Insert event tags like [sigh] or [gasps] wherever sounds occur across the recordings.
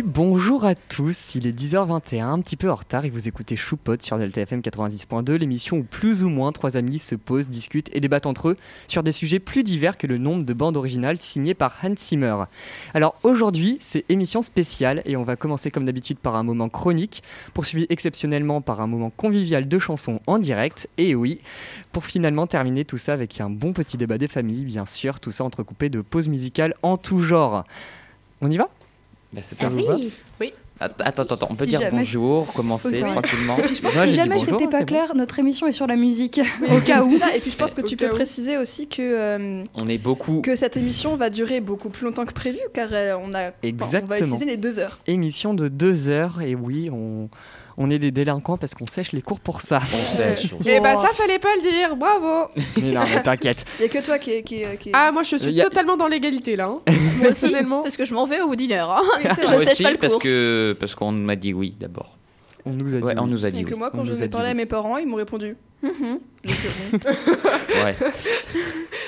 bonjour à tous. Il est 10h21, un petit peu en retard et vous écoutez Choupot sur Delta FM 90.2, l'émission où plus ou moins trois amis se posent, discutent et débattent entre eux sur des sujets plus divers que le nombre de bandes originales signées par Hans Zimmer. Alors aujourd'hui, c'est émission spéciale et on va commencer comme d'habitude par un moment chronique, poursuivi exceptionnellement par un moment convivial de chansons en direct et oui, pour finalement terminer tout ça avec un bon petit débat des familles, bien sûr, tout ça entrecoupé de pauses musicales en tout genre. On y va? Bah, c'est Ah ça. oui. Oui. Attends, attends, attends, on peut Si dire jamais- bonjour, commencer tranquillement. Puis je pense Moi, si jamais c'était pas bon. clair, notre émission est sur la musique, [laughs] au cas où. Et puis je pense que tu peux où. préciser aussi que, euh, On est beaucoup. que cette émission va durer beaucoup plus longtemps que prévu car euh, on, a, enfin, on va Exactement. utiliser les deux heures. Émission de deux heures et oui, on, on est des délinquants parce qu'on sèche les cours pour ça. On sèche. [laughs] Et bah ça fallait pas le dire, bravo Mais non, mais t'inquiète. [laughs] Il n'y a que toi qui, qui, qui... Ah moi je suis y a- totalement dans l'égalité là, hein. [laughs] Personnellement. parce que je m'en vais au heure. hein. Oui, Je sèche aussi, pas le parce cours. que parce qu'on m'a dit oui d'abord. On nous a dit. Ouais, on oui. nous a Et que moi, On quand je a dit parler à mes parents, ils m'ont répondu. Mhm. Donc, euh. [laughs] Ouais.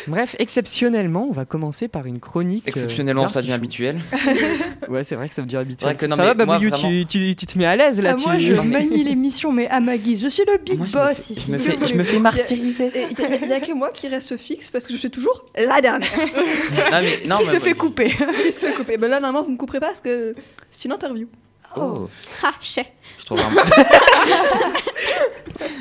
Bref, exceptionnellement, on va commencer par une chronique. euh, Exceptionnellement, ça devient habituel. [laughs] Ouais, c'est vrai que ça devient habituel. vrai que non, ça mais va, moi, Babouillou, vraiment- tu, tu, tu te mets à l'aise là Ah, tu... moi, je manie [laughs] l'émission, mais à ma guise. Je suis le big Moi, je me boss fais- ici. Je me fais, je me fais martyriser. Il n'y a, que moi qui reste fixe parce que je suis toujours la dernière. Non, mais, non, Qui mais se fait couper Qui se fait couper. Ben là, normalement, vous me couperez pas parce que c'est une interview. Oh, Ah, chais. je trouve vraiment. [laughs]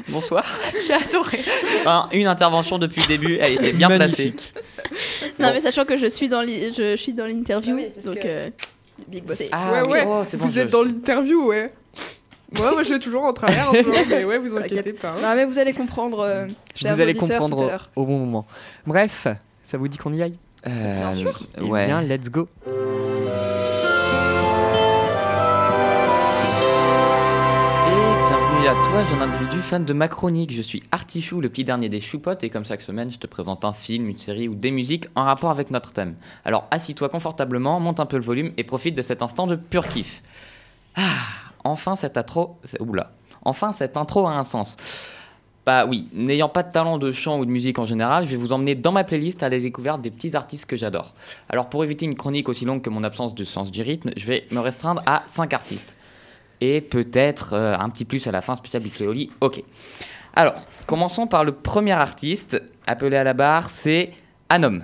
Bonsoir. J'ai adoré. Enfin, une intervention depuis le début, elle était bien Magnifique. placée. Non, Bon. mais sachant que je suis dans l'i- je, je suis dans l'interview, Ah oui, donc que- euh, Big boss. Ah, Ouais, ouais. Oh, c'est bon, vous je- êtes dans l'interview, ouais. Moi, moi je l'ai toujours en travers, mais ouais, vous [laughs] inquiétez pas. hein. Non, mais vous allez comprendre, euh, chers Vous allez auditeurs, tout à comprendre au bon moment. Bref, ça vous dit qu'on y aille? Euh, Eh ouais. bien, let's go. Bienvenue à toi, jeune individu fan de ma chronique. Je suis Artichou, le petit dernier des choupottes, et comme chaque semaine, je te présente un film, une série ou des musiques en rapport avec notre thème. Alors assis-toi confortablement, monte un peu le volume et profite de cet instant de pur kiff. Ah, enfin cette intro. Oula. Enfin cette intro a un sens. Bah oui, n'ayant pas de talent de chant ou de musique en général, je vais vous emmener dans ma playlist à la découverte des petits artistes que j'adore. Alors pour éviter une chronique aussi longue que mon absence de sens du rythme, je vais me restreindre à 5 artistes et peut-être euh, un petit plus à la fin spécial Big Cléoli. Ok. Alors, commençons par le premier artiste appelé à la barre, c'est Anom.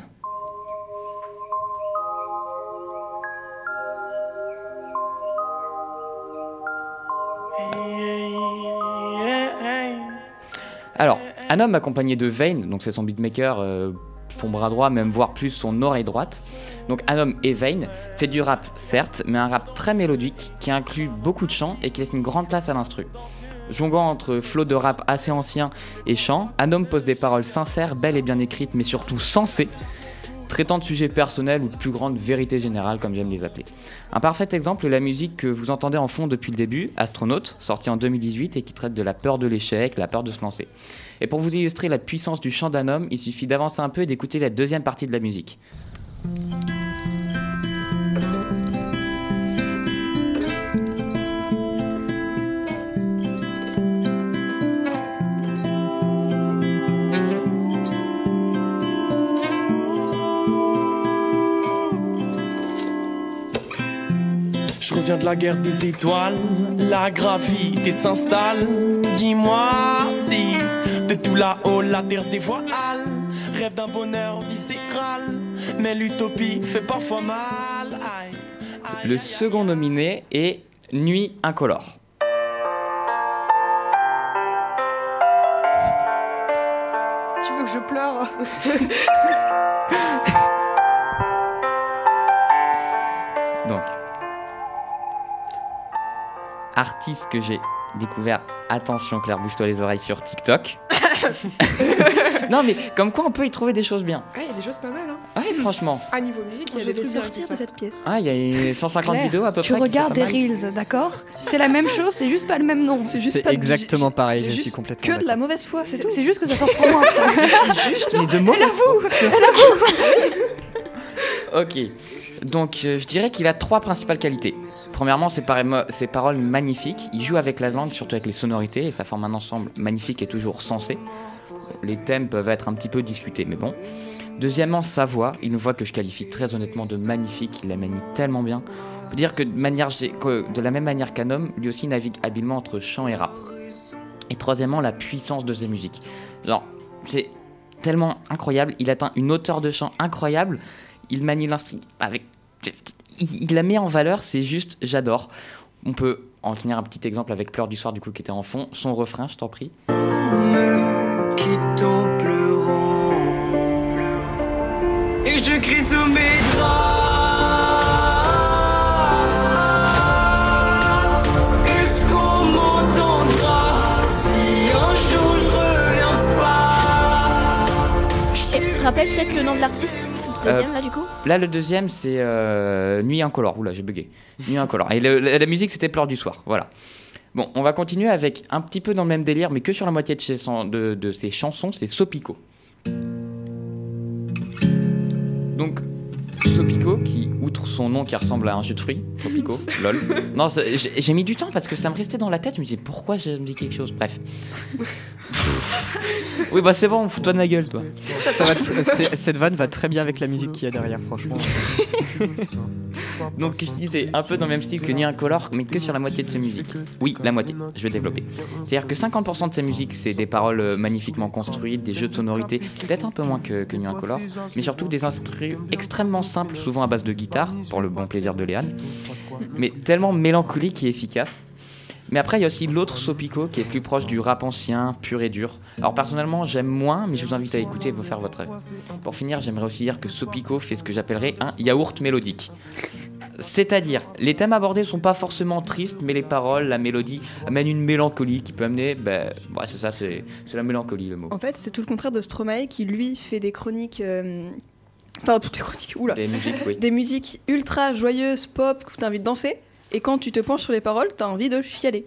Alors, Anom accompagné de Vane, donc c'est son beatmaker, euh, son bras droit, même voire plus son oreille droite. Donc Anom et Vane, c'est du rap certes, mais un rap très mélodique qui inclut beaucoup de chants et qui laisse une grande place à l'instru. Jongant entre flots de rap assez anciens et chants, Anom pose des paroles sincères, belles et bien écrites, mais surtout sensées, traitant de sujets personnels ou de plus grandes vérités générales, comme j'aime les appeler. Un parfait exemple est la musique que vous entendez en fond depuis le début, Astronaute, sortie en 2018 et qui traite de la peur de l'échec, la peur de se lancer. Et pour vous illustrer la puissance du chant d'un homme, il suffit d'avancer un peu et d'écouter la deuxième partie de la musique. Reviens de la guerre des étoiles, la gravité s'installe. Dis-moi si de tout là-haut la terre se dévoile. Rêve d'un bonheur viscéral, mais l'utopie fait parfois mal. Aïe, aïe, Le second nominé est Nuit incolore. Tu veux que je pleure? [laughs] artiste que j'ai découvert, attention Claire, bouge-toi les oreilles sur TikTok. [laughs] non mais comme quoi on peut y trouver des choses bien. Ah, il y a des choses pas mal, hein. Ah oui, franchement. À niveau musique, il y a des sortir de cette pièce. Ah, il y a [laughs] 150 Claire, vidéos à peu Tu près. sont regardes des reels, d'accord? C'est la même chose, c'est juste pas le même nom. C'est juste C'est pas- exactement pareil, je suis complètement Que de la mauvaise foi, c'est tout. c'est juste que ça sort trop loin. [laughs] Juste les deux mots. Ok. Donc, euh, je dirais qu'il a trois principales qualités. Premièrement, ses, paroles magnifiques. Il joue avec la langue, surtout avec les sonorités, et ça forme un ensemble magnifique et toujours sensé. Les thèmes peuvent être un petit peu discutés, mais bon. Deuxièmement, sa voix. Une voix que je qualifie très honnêtement de magnifique. Il la manie tellement bien. On peut dire que de la même manière qu'un homme, lui aussi navigue habilement entre chant et rap. Et troisièmement, la puissance de ses musiques. Genre, c'est tellement incroyable, il atteint une hauteur de chant incroyable, il manie l'instrument avec... Il, la met en valeur, c'est juste, j'adore. On peut en tenir un petit exemple avec Pleurs du soir, du coup, qui était en fond. Son refrain, je t'en prie. me quitte en pleurant Et je crie sous mes draps Est-ce qu'on m'entendra Si un jour je reviens pas? Et rappelle peut-être le nom de l'artiste? Deuxième, là, du coup Là, le deuxième, c'est euh, Nuit incolore. Oula, j'ai bugué. Nuit incolore. Et le- la, la musique, c'était Pleurs du soir. Voilà. Bon, on va continuer avec un petit peu dans le même délire, mais que sur la moitié de ses, de, de ses chansons, c'est Sopico. Donc, Sopico, qui, outre son nom qui ressemble à un jus de fruits, Sopico, [laughs] lol. Non, j'ai mis du temps parce que ça me restait dans la tête. Je me disais, pourquoi j'ai me dit quelque chose? Bref. [laughs] oui, bah c'est bon, fous-toi de ma gueule, toi. Ça va cette vanne va très bien avec la musique qu'il y a derrière, franchement. [laughs] Donc je disais un peu dans le même style que Nuit Incolore, mais que sur la moitié de ses musiques. Oui, la moitié, je vais développer. C'est-à-dire que 50% de ses musiques, c'est des paroles euh, magnifiquement construites, des jeux de sonorités, peut-être un peu moins que, que Nuit Incolore, mais surtout des instruments extrêmement simples, souvent à base de guitare, pour le bon plaisir de Léane, mais tellement mélancoliques et efficaces. Mais après, il y a aussi l'autre Sopico qui est plus proche du rap ancien, pur et dur. Alors personnellement, j'aime moins, mais je vous invite à écouter et vous faire votre avis. Pour finir, j'aimerais aussi dire que Sopico fait ce que j'appellerais un yaourt mélodique. C'est-à-dire, les thèmes abordés sont pas forcément tristes, mais les paroles, la mélodie amènent une mélancolie qui peut amener. Ben, c'est ça, c'est la mélancolie le mot. En fait, c'est tout le contraire de Stromae qui lui fait des chroniques. euh, Enfin, toutes les chroniques, oula. Des musiques, oui. [laughs] Des musiques ultra joyeuses, pop, envie de danser. Et quand tu te penches sur les paroles, t'as envie de chialer.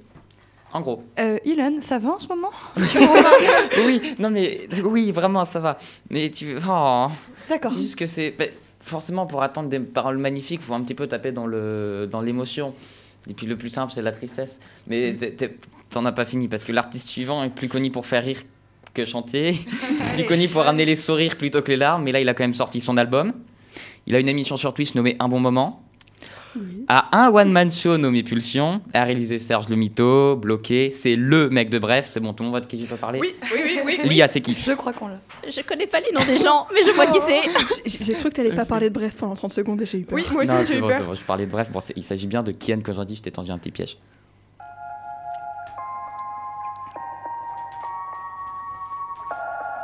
En gros. Euh, Ilan, ça va en ce moment? [laughs] Oui, non mais oui, vraiment, ça va. Mais tu. Oh, D'accord. c'est juste que c'est. ben, forcément, pour attendre des paroles magnifiques, faut un petit peu taper dans le dans l'émotion. Et puis le plus simple, c'est la tristesse. Mais t'es- t'en as pas fini parce que l'artiste suivant est plus connu pour faire rire que chanter, [laughs] plus connu pour ramener les sourires plutôt que les larmes. Mais là, il a quand même sorti son album. Il a une émission sur Twitch nommée Un bon moment. A un one-man show nommé Pulsion, a réalisé Serge le Mito, bloqué, c'est le mec de Bref, c'est bon, tout le monde voit de qui je peux parler Oui, oui, oui, oui. Lia, c'est qui? Je crois qu'on l'a. Je connais pas les noms des gens, mais je vois qui c'est. [laughs] J'ai cru que t'allais pas parler de bref pendant 30 secondes et j'ai eu peur. Oui, moi aussi j'ai c'est eu bon, c'est peur. bon, je parlais de Bref, bon, il s'agit bien de Kian dit, je t'ai tendu un petit piège.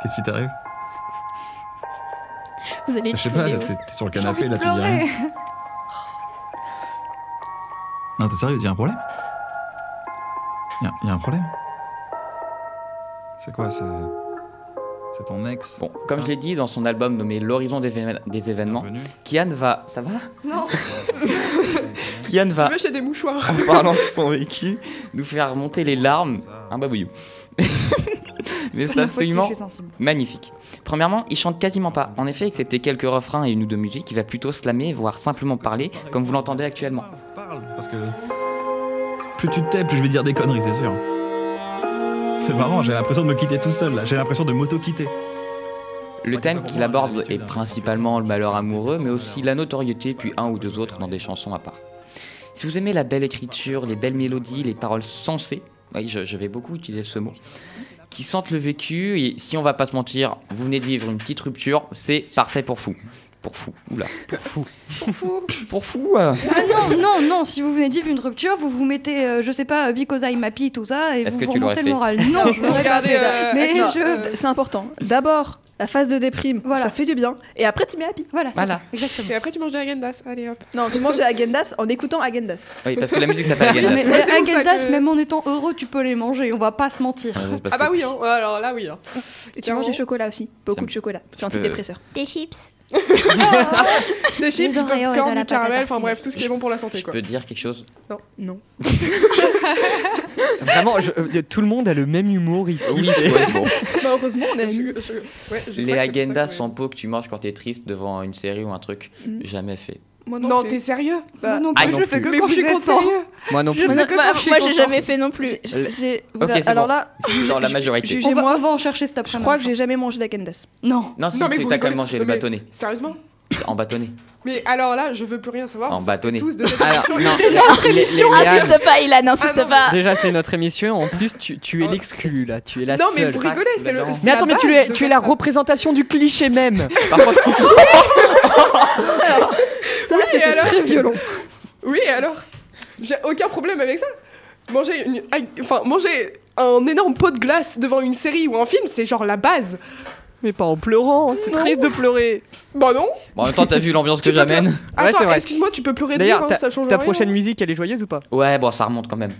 Qu'est-ce qui t'arrive? Vous allez Je sais pas, t'es sur le canapé là, tu dis rien. Non, t'es sérieux, y'a un problème? Y'a y a un problème? C'est quoi C'est c'est ton ex? Bon, comme ça? je l'ai dit dans son album nommé L'horizon des, événements- des événements, Revenu? Kian va. Ça va? Non. [laughs] Kian Tu va, veux chez des mouchoirs en parlant de son vécu, nous faire remonter les larmes. Un babouillou. [laughs] Mais c'est absolument magnifique. Premièrement, il chante quasiment pas. En effet, excepté quelques refrains et une ou deux musiques, il va plutôt slammer, voire simplement parler, comme vous l'entendez actuellement. Parce que plus tu te tais, plus je vais dire des conneries, c'est sûr. C'est marrant, j'ai l'impression de me quitter tout seul là, j'ai l'impression de m'auto-quitter. Le thème qu'il aborde est principalement le malheur amoureux, mais aussi la notoriété, puis un ou deux autres dans des chansons à part. Si vous aimez la belle écriture, les belles mélodies, les paroles sensées, oui, je, je vais beaucoup utiliser ce mot, qui sentent le vécu, et si on va pas se mentir, vous venez de vivre une petite rupture, c'est parfait pour fou. Pour fou, oula. Pour fou. Pour fou. Pour fou. euh. Ah non, non, non, si vous venez de vivre une rupture, vous vous mettez, euh, je sais pas, Because I'm happy, tout ça, et vous que vous tu remontez le moral. Non, je l'aurais pas Regardez, fait. euh, mais Non, je. euh, [laughs] c'est important. D'abord, la phase de déprime, Voilà. ça fait du bien. Et après, tu mets happy. Voilà, Voilà. exactement. Et après tu manges des agendas, allez hop. Non, tu manges des agendas en écoutant agendas. Oui, parce que la musique s'appelle [laughs] Non, mais Agendas. Les agendas, que- même en étant heureux, tu peux les manger, on va pas se mentir. Ah bah oui, hein. Alors là oui. Hein. Et tu manges du chocolat aussi. Beaucoup de chocolat. C'est antidépresseur. Des chips. Des chips, du popcorn, du caramel, enfin bref, tout ce qui est bon pour la santé Je quoi. peux dire quelque chose Non. [laughs] Vraiment, je- euh, tout le monde a le même humour ici. Oui, ouais, bon. [laughs] Bah, heureusement, on je- ouais, je Les agendas sans peau que tu manges quand t'es triste devant une série ou un truc, Mhm. jamais fait. Moi Non, plus. t'es sérieux Bah, Moi non ah, plus, non je le fais que Mais quand je suis content. Moi non Je plus. me- Moi, que quand je suis moi, j'ai jamais fait non plus. J'ai- j'ai- Ok, c'est alors bon. là, Dans la majorité. Jugez- On va, moi, on va en chercher cet je après-midi. crois que j'ai jamais mangé d'agendas. Non. Non, si, Non, mais tu vous t'as quand même mangé Non, le mais- bâtonnet. Sérieusement En bâtonnet. Mais alors là, je veux plus rien savoir. En bâtonnet. non, C'est notre émission. Insiste pas, Ilan, insiste Ah non, pas. Déjà, c'est notre émission. En plus, tu, tu es l'exclu là. Tu es la Non, mais seule. vous rigolez, c'est le. Mais la attends, mais tu es, tu es la représentation du cliché même. Par contre, [laughs] Ça, C'était alors très violent. [laughs] Oui, et alors J'ai aucun problème avec ça. Manger, une... enfin, manger un énorme pot de glace devant une série ou un film, c'est genre la base. Mais pas en pleurant. C'est Non. triste de pleurer. Bah non. bon, en même temps, t'as vu l'ambiance que Tu peux j'amène Ouais, Attends, c'est vrai. excuse-moi, tu peux pleurer de D'ailleurs, rire, hein, ça change Ta rien. prochaine musique, elle est joyeuse ou pas? Ouais, bon, ça remonte quand même.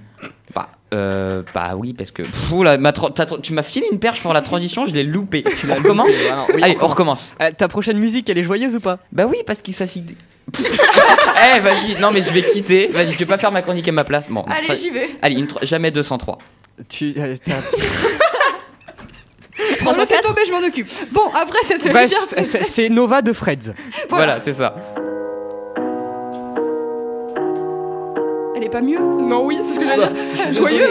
Bah, euh, bah oui, parce que. Pff, oula, ma tra- t'as- tu m'as filé une perche pour la transition, je l'ai loupé. Tu la oui, Allez, on on recommence. Euh, Ta prochaine musique, elle est joyeuse ou pas? Bah oui, parce qu'il s'assit. [laughs] Eh, vas-y, non, mais je vais quitter. Vas-y, tu peux pas faire ma chronique à ma place. Bon, ça- Allez, j'y vais. Allez, une tro- jamais 203. Tu. euh, t'as- [laughs] On me fait tomber, je m'en occupe. Bon, après cette Bref, légère- c'est- Nova de Freds. Voilà, c'est ça. Elle est pas mieux Non, oui, c'est ce que j'allais dire. Je suis Joyeux.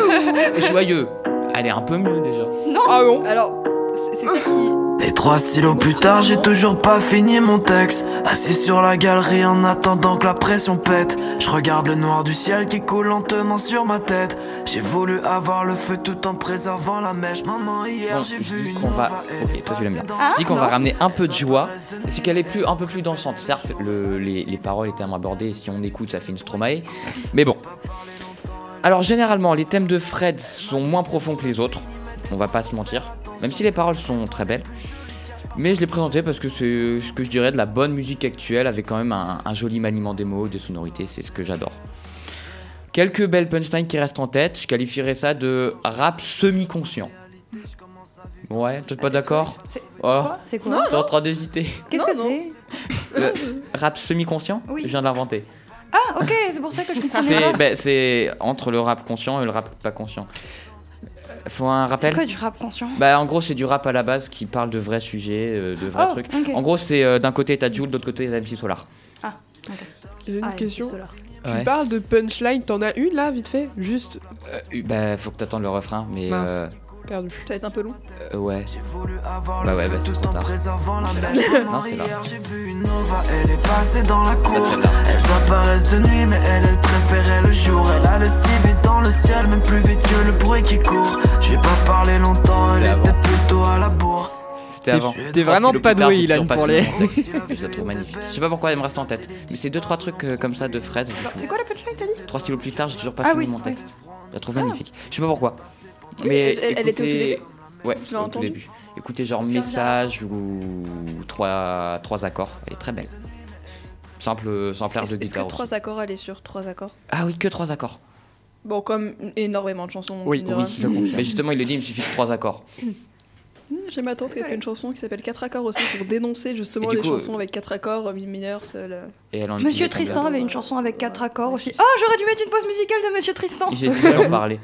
Joyeux. Elle est un peu mieux déjà. Non Ah non. Alors, c'est c'est ça qui. Et trois stylos plus tard, j'ai toujours pas fini mon texte. Assis sur la galerie en attendant que la pression pète. Je regarde le noir du ciel qui coule lentement sur ma tête. J'ai voulu avoir le feu tout en préservant la mèche. Maman, hier Bon, j'ai vu une va. Ok, toi tu l'aimes bien. Ah, Je dis qu'on va ramener un peu de joie. C'est qu'elle est plus, un peu plus dansante. Certes, le- les, les paroles étaient abordées et si on écoute, ça fait une Stromae. Mais bon. Alors, généralement, les thèmes de Fred sont moins profonds que les autres. On va pas se mentir. Même si les paroles sont très belles. Mais je l'ai présenté parce que c'est ce que je dirais de la bonne musique actuelle avec quand même un, un joli maniement des mots, des sonorités. C'est ce que j'adore. Quelques belles punchlines qui restent en tête. Je qualifierais ça de rap semi-conscient. Ouais, t'es pas d'accord? C'est- Oh, C'est quoi? T'es en train d'hésiter. Qu'est-ce que c'est? Le rap semi-conscient? Oui. Je viens de l'inventer. Ah, ok, c'est pour ça que je [laughs] comprends C'est ben, c'est entre le rap conscient et le rap pas conscient. Faut un C'est rappel quoi du rap conscient? Bah en gros c'est du rap à la base qui parle de vrais sujets, euh, de vrais Oh, trucs. ok. En gros c'est euh, d'un côté t'as Jules, de l'autre côté t'as MC Solar. J'ai une Ah, question. c'est. Tu parles de punchline, t'en as une là, vite fait? Juste Euh, bah faut que t'attendes le refrain, mais Mince. Perdu. Ça va être un peu long. euh, ouais. J'ai voulu avoir Bah ouais, bah, c'est trop tard. [laughs] Non, c'est là. elle est passée dans la cour. Elles apparaissent de nuit, mais elle, elle préférait le jour. Elle a le si vite dans le ciel, même plus vite que le bruit qui court. J'ai pas parlé longtemps, elle C'était était avant. plutôt à la bourre. C'était T'es- avant. t'es vraiment pas doué, Ilan, pour les-. Je la trouve magnifique. Je sais pas pourquoi elle me reste en tête, mais c'est deux trois trucs euh, comme ça de Fred. C'est quoi la punchline t'as dit? Trois stylos plus tard, j'ai toujours pas Ah fini oui, mon oui. texte. Je la trouve Ah. magnifique. Je sais pas pourquoi. Oui, Mais elle- elle était au tout écoutez- début Ouais, Je l'ai au tout début. Écoutez genre message ou trois, trois accords. Elle est très belle. Simple, simple air de Est-ce que guitare. trois accords, elle est sur trois accords? Ah oui, que trois accords. Bon, comme énormément de chansons. Oui. Oui, mais justement, il le dit, il me suffit de trois accords. [laughs] Mmh, J'ai ma tante qui a fait une chanson qui s'appelle 4 accords aussi pour dénoncer justement les coup, chansons avec 4 accords, mi mineur, seul. Et elle en Monsieur Tristan avait une chanson avec quatre accords aussi. Oh, j'aurais dû mettre une pause musicale de Monsieur Tristan. J'ai hésité d'en [laughs] parler.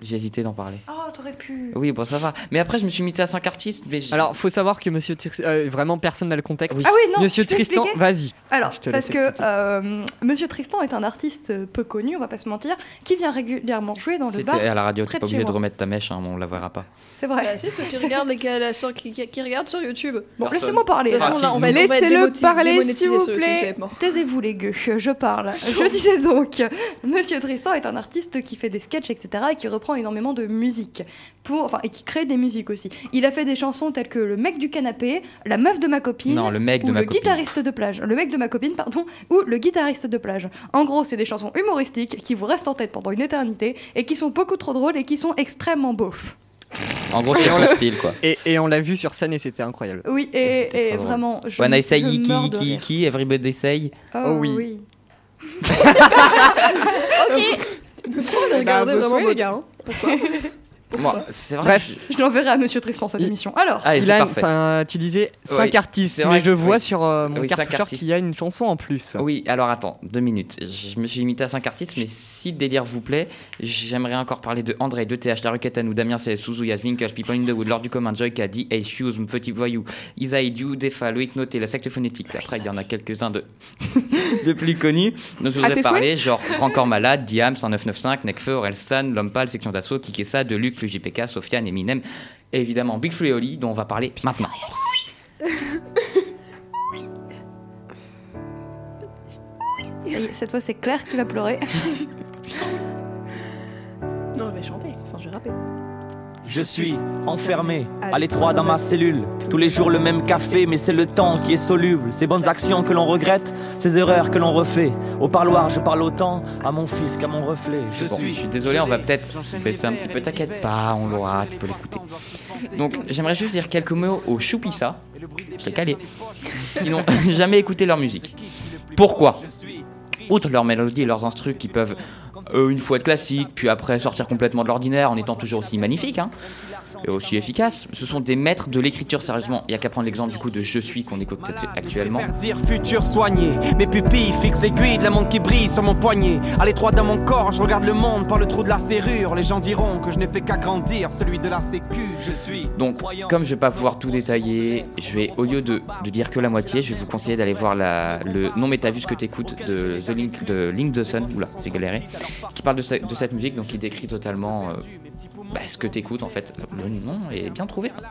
J'ai hésité d'en parler. Oh, t'aurais pu. Oui, bon, ça va. Mais après, je me suis mis à 5 artistes. Mais Alors, faut savoir que Monsieur Tristan. euh, vraiment, personne n'a le contexte. Oui. Ah oui, non. Monsieur Tristan, vas-y. Alors, Je te parce que euh, Monsieur Tristan est un artiste peu connu, on va pas se mentir, qui vient régulièrement jouer dans le C'était bar. à la radio, t'es pas obligé de remettre ta mèche, hein, on la verra pas. C'est vrai. Qui les sur- qui, qui- qui regardent sur YouTube. Bon, laissez-moi parler. De toute façon, si, là, on va, nous. on va être Laissez-le parler, s'il vous plaît. Taisez-vous les gueux, je parle. [laughs] Je disais donc, [laughs] Monsieur Tristan est un artiste qui fait des sketchs, etc. et qui reprend énormément de musique. Pour, enfin, et qui crée des musiques aussi. Il a fait des chansons telles que Le mec du canapé, La meuf de ma copine, Non, le mec ou de ma Le copine. guitariste de plage. Le mec de ma copine, pardon, ou Le guitariste de plage. En gros, c'est des chansons humoristiques qui vous restent en tête pendant une éternité et qui sont beaucoup trop drôles et qui sont extrêmement beaufs. En gros, c'est son style, quoi. Et, et on l'a vu sur scène et c'était incroyable. Oui, et, vraiment. Je, When I say Iki, Iki. Iki, everybody say. Oh oui. Bah, [laughs] Regardez bossez, vraiment les gars. hein. [laughs] Moi, c'est vrai. Bref. je- Je l'enverrai à Monsieur Tristan cette émission. Alors, Allez, c'est Ilan, parfait. tu disais 5 Oui, artistes, mais je vois oui, sur euh, mon oui, cartoucheur artistes. qu'il y a une chanson en plus. Oui, alors attends, deux minutes. Je me suis limité à 5 artistes, mais si le délire vous plaît, j'aimerais encore parler de André, de TH, La Roquette ou Damien CS, Suzu, Yasmin, Kush, People in the Wood, Lord du Commun, Joy Caddy, Ace, Shoes, Petit Voyou, Isaï, Diou, Defa, Loïc Noté, La Secte Phonétique. Après, il y en a quelques-uns de... [laughs] de plus connus. Donc, je vous À ai parlé, genre Encore Malade, Diam, 1995, Nekfeu, Orelsan, L'Homme Pâle, Section d'Assaut, Kikessa, Deluxe, JPK, Sofiane, Eminem, et évidemment Bigflu et Oli, dont on va parler maintenant. Oui. oui. oui. Cette fois, c'est Claire qui va pleurer. [laughs] Je suis enfermé à l'étroit dans ma cellule. Tous les jours le même café, mais c'est le temps qui est soluble. Ces bonnes actions que l'on regrette, ces erreurs que l'on refait. Au parloir, je parle autant à mon fils qu'à mon reflet. Je Bon, suis. je suis désolé, on va peut-être baisser un petit peu. T'inquiète pas, on l'aura, tu peux l'écouter. Donc, j'aimerais juste dire quelques mots aux Choupissa, je l'ai calé, qui n'ont jamais écouté leur musique. Pourquoi Outre leurs mélodies et leurs instrus qui peuvent euh, une fois être classiques, puis après sortir complètement de l'ordinaire en étant toujours aussi magnifiques hein, aussi efficaces, ce sont des maîtres de l'écriture, sérieusement. Il n'y a qu'à prendre l'exemple du coup de Je suis qu'on écoute actuellement. Faire dire futur soigné. Mes pupilles fixent l'aiguille de la montre qui brille sur mon poignet. À l'étroit dans mon corps, je regarde le monde par le trou de la serrure. Les gens diront que je n'ai fait qu'agrandir celui de la sécu. Je suis. Donc, comme je vais pas pouvoir tout détailler, je vais, au lieu de, de dire que la moitié, je vais vous conseiller d'aller voir la, le Non mais t'as vu ce que t'écoutes de The Link de Link the Sun, oula, j'ai galéré, qui parle de, ce- de cette musique, donc qui décrit totalement euh, bah, ce que t'écoutes en fait. Le nom est bien trouvé. hein.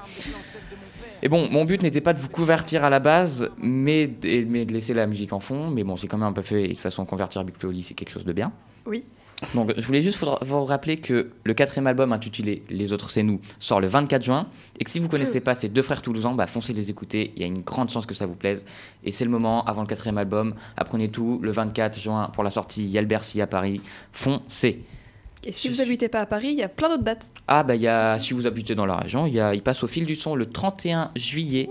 Et bon, mon but n'était pas de vous convertir à la base, mais, de laisser la musique en fond. Mais bon, j'ai quand même un peu fait, et de toute façon, convertir Big c'est quelque chose de bien. Oui. Donc, je voulais juste vous, vous rappeler que le quatrième album intitulé Les autres c'est nous sort le 24 juin et que si vous connaissez pas ces deux frères toulousains, bah foncez les écouter. Il y a une grande chance que ça vous plaise et c'est le moment avant le quatrième album. Apprenez tout le 24 juin pour la sortie. Il y a le Bercy à Paris. Foncez. Et si vous habitez pas à Paris, il y a plein d'autres dates. Ah bah il y a si vous habitez dans la région, il y a il passe au fil du son le 31 juillet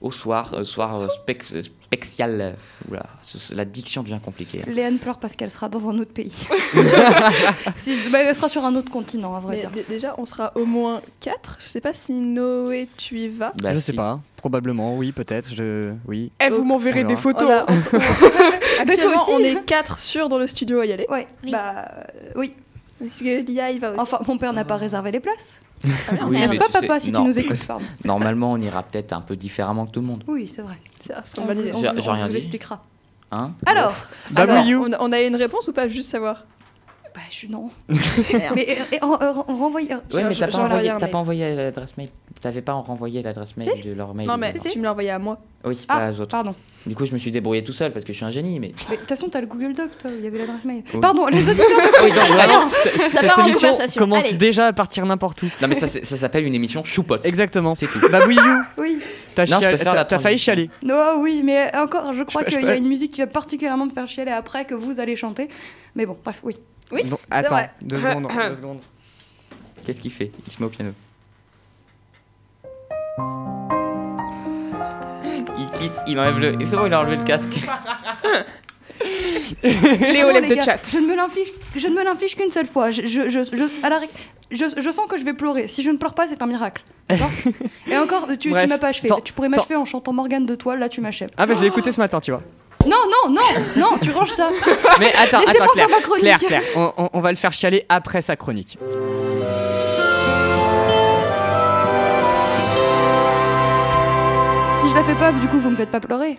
au soir, euh, soir euh, spec- euh, spécial. euh, Oula, la diction devient compliquée. hein. Léane pleure parce qu'elle sera dans un autre pays. [laughs] [laughs] Si- bah, elle sera sur un autre continent, à vrai Mais dire. déjà, on sera au moins 4. Je sais pas si Noé, tu y vas. Bah, je si. sais pas, probablement, oui, peut-être, je... oui. Eh, vous m'enverrez on des photos. Voilà, on- bah, toi Actuellement, aussi on est 4 sûrs dans le studio à y aller. Ouais, Oui. bah euh, oui. Est-ce que Lia, il va aussi Enfin, mon père n'a pas réservé les places. [laughs] Oui, N'est-ce pas, tu sais- papa, si non. tu nous écoutes [laughs] pardon. Normalement, on ira peut-être un peu différemment que tout le monde. Oui, c'est vrai. Ça On on J'ai- vous- j'ai on rien vous expliquera. Hein? Alors, Alors, You. on, a- on a une réponse ou pas Juste savoir? Bah, je non. [laughs] Mais euh, euh, euh, renvoyez. Ouais, mais t'as pas, envoyé, pas envoyé l'adresse mail. T'avais pas renvoyé l'adresse mail de leur mail. Non, mais de- tu me l'as envoyé à moi. Oui, pas Ah, aux autres. pardon. Du coup, je me suis débrouillé tout seul parce que je suis un génie. Mais de toute façon, t'as le Google Doc, toi, où il y avait l'adresse mail. Oui. Pardon, les [laughs] auditeurs. oui, vraiment. Ça Cette part en conversation. commence Allez. déjà à partir n'importe où. Non, mais ça, ça s'appelle une émission choupote. Exactement. C'est tout. Babou You, Oui. t'as Non, t'as failli chialer. Non, oui, mais encore, je crois qu'il y a une musique qui va particulièrement me faire chialer après que vous allez chanter. Mais bon, bref, oui. Oui, Donc, attends, vrai. deux [laughs] secondes, deux [coughs] secondes. Qu'est-ce qu'il fait? Il se met au piano. Il quitte, il enlève le. Et bon, il a enlevé le casque. [laughs] Léo, lève de chat. Je ne me l'inflige, je ne me l'inflige qu'une seule fois. Je, je, je, je- à la ré- je, je sens que je vais pleurer. Si je ne pleure pas, c'est un miracle. [laughs] Et encore, tu, tu m'as pas achevé. Tu pourrais m'achever en chantant Morgane de Toile, là tu m'achèves. Ah bah je l'ai écouté ce matin, tu vois. Non, non, non, non, tu ranges ça. [laughs] Mais attends, attends, Claire, faire ma chronique. Claire, Claire, on, on- on va le faire chialer après sa chronique. Si je la fais pas, du coup, vous me faites pas pleurer.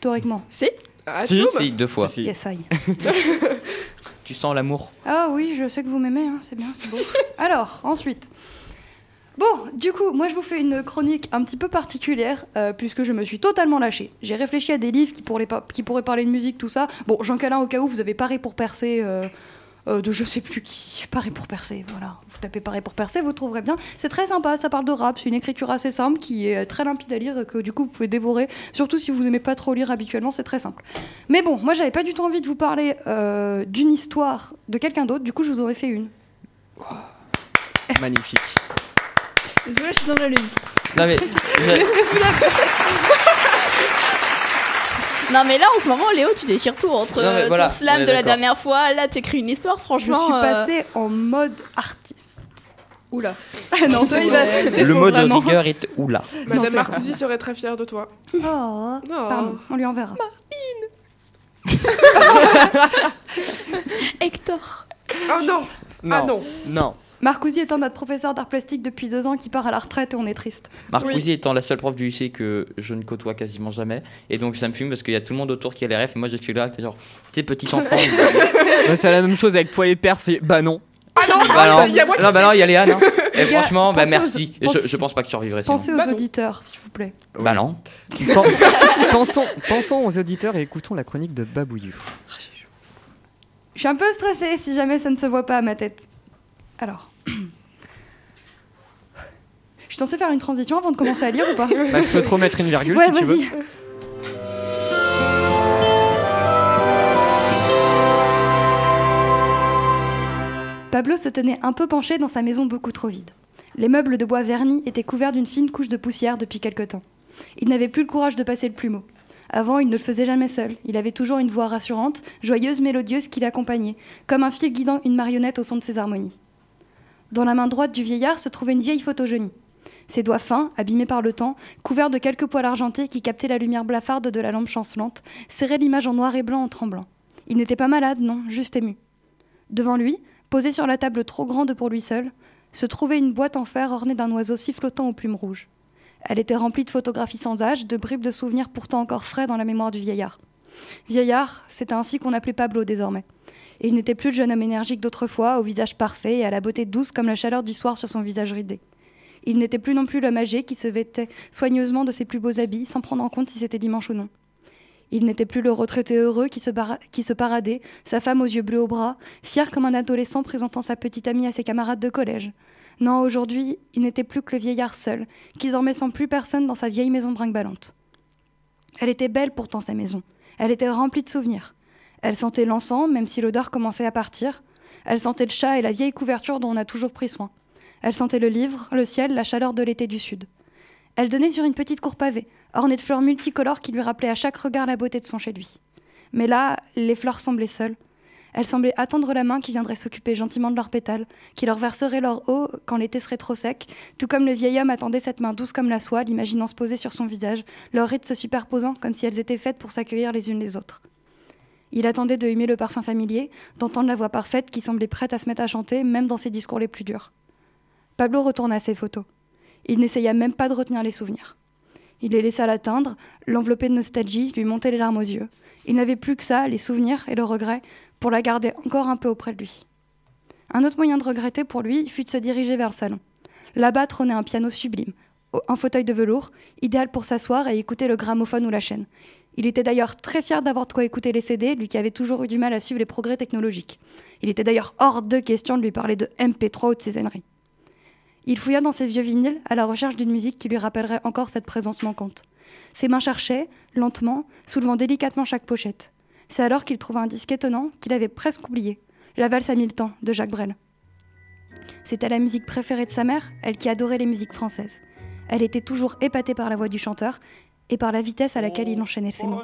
Théoriquement. Si Ah, Si, deux fois. Si, si. Yes, I. [laughs] [laughs] Tu sens l'amour Ah oui, je sais que vous m'aimez, hein, c'est bien, c'est beau. Alors, ensuite. Bon, du coup, moi je vous fais une chronique un petit peu particulière, euh, puisque je me suis totalement lâchée. J'ai réfléchi à des livres qui pourraient, pas- qui pourraient parler de musique, tout ça. Bon, Jean Calin, au cas où, vous avez Paris pour percer, euh, euh, de je sais plus qui. Paris pour percer, voilà. Vous tapez Paris pour percer, vous trouverez bien. C'est très sympa, ça parle de rap, c'est une écriture assez simple, qui est très limpide à lire, que du coup vous pouvez dévorer. Surtout si vous aimez pas trop lire habituellement, c'est très simple. Mais bon, moi j'avais pas du tout envie de vous parler d'une histoire de quelqu'un d'autre, du coup je vous aurais fait une. Magnifique. Désolé, je suis dans la lune. Non, mais. je- [laughs] Non mais là en ce moment Léo tu déchires tout entre Non, mais euh, voilà, ton slam est de la d'accord. dernière fois, là tu écris une histoire Je franchement. suis euh, passée en mode artiste. Oula. Ah [laughs] non, toi, il va. c'est Le faux, mot de vraiment. rigueur est oula. Non, Madame c'est Marcousi serait très fière de toi. Oh, Oh. pardon, on lui enverra. [laughs] Hector. Oh non Ah non Non. Marcousi étant notre professeur d'art plastique depuis deux ans qui part à la retraite et on est triste. Marcousi étant la seule prof du lycée que je ne côtoie quasiment jamais. Et donc ça me fume parce qu'il y a tout le monde autour qui a les rêves. Et moi je suis là, t'es genre, sais, petit enfant. [laughs] C'est la même chose avec toi et Père, c'est bah non. Ah non bah non, [laughs] Il y a moi qui non, bah non, il y a Léane. hein. [laughs] Et franchement, bah aux- merci. Je, je pense pas que tu survivrais sinon. Pensez aux Bah non. auditeurs, s'il vous plaît. Bah non. Pen- pensons, pensons aux auditeurs et écoutons la chronique de Babouillou. Je suis un peu stressée si jamais ça ne se voit pas à ma tête. Alors. Je suis censée faire une transition avant de commencer à lire ou pas [laughs] Bah, je peux trop mettre une virgule Ouais, si tu veux. Pablo se tenait un peu penché dans sa maison beaucoup trop vide. Les meubles de bois vernis étaient couverts d'une fine couche de poussière depuis quelque temps. Il n'avait plus le courage de passer le plumeau. Avant, il ne le faisait jamais seul. Il avait toujours une voix rassurante, joyeuse, mélodieuse qui l'accompagnait, comme un fil guidant une marionnette au son de ses harmonies. Dans la main droite du vieillard se trouvait une vieille photo jaunie. Ses doigts fins, abîmés par le temps, couverts de quelques poils argentés qui captaient la lumière blafarde de la lampe chancelante, serraient l'image en noir et blanc en tremblant. Il n'était pas malade, non, juste ému. Devant lui, posée sur la table trop grande pour lui seul, se trouvait une boîte en fer ornée d'un oiseau sifflotant aux plumes rouges. Elle était remplie de photographies sans âge, de bribes de souvenirs pourtant encore frais dans la mémoire du vieillard. Vieillard, c'était ainsi qu'on appelait Pablo désormais. Il n'était plus le jeune homme énergique d'autrefois, au visage parfait et à la beauté douce comme la chaleur du soir sur son visage ridé. Il n'était plus non plus l'homme âgé qui se vêtait soigneusement de ses plus beaux habits sans prendre en compte si c'était dimanche ou non. Il n'était plus le retraité heureux qui se, paradait, sa femme aux yeux bleus au bras, fier comme un adolescent présentant sa petite amie à ses camarades de collège. Non, aujourd'hui, il n'était plus que le vieillard seul, qui dormait sans plus personne dans sa vieille maison brinque-ballante. Elle était belle pourtant, sa maison. Elle était remplie de souvenirs. Elle sentait l'encens, même si l'odeur commençait à partir. Elle sentait le chat et la vieille couverture dont on a toujours pris soin. Elle sentait le livre, le ciel, la chaleur de l'été du sud. Elle donnait sur une petite cour pavée, ornée de fleurs multicolores qui lui rappelaient à chaque regard la beauté de son chez lui. Mais là, les fleurs semblaient seules. Elles semblaient attendre la main qui viendrait s'occuper gentiment de leurs pétales, qui leur verserait leur eau quand l'été serait trop sec, tout comme le vieil homme attendait cette main douce comme la soie, l'imaginant se poser sur son visage, leurs rides se superposant comme si elles étaient faites pour s'accueillir les unes les autres. Il attendait de humer le parfum familier, d'entendre la voix parfaite qui semblait prête à se mettre à chanter, même dans ses discours les plus durs. Pablo retourna à ses photos. Il n'essaya même pas de retenir les souvenirs. Il les laissa l'atteindre, l'envelopper de nostalgie, lui monter les larmes aux yeux. Il n'avait plus que ça, les souvenirs et le regret, pour la garder encore un peu auprès de lui. Un autre moyen de regretter pour lui fut de se diriger vers le salon. Là-bas trônait un piano sublime, un fauteuil de velours, idéal pour s'asseoir et écouter le gramophone ou la chaîne. Il était d'ailleurs très fier d'avoir de quoi écouter les CD, lui qui avait toujours eu du mal à suivre les progrès technologiques. Il était d'ailleurs hors de question de lui parler de MP3 ou de ses âneries. Il fouilla dans ses vieux vinyles à la recherche d'une musique qui lui rappellerait encore cette présence manquante. Ses mains cherchaient, lentement, soulevant délicatement chaque pochette. C'est alors qu'il trouva un disque étonnant qu'il avait presque oublié, La valse à de Jacques Brel. C'était la musique préférée de sa mère, elle qui adorait les musiques françaises. Elle était toujours épatée par la voix du chanteur et par la vitesse à laquelle il enchaînait ses mots.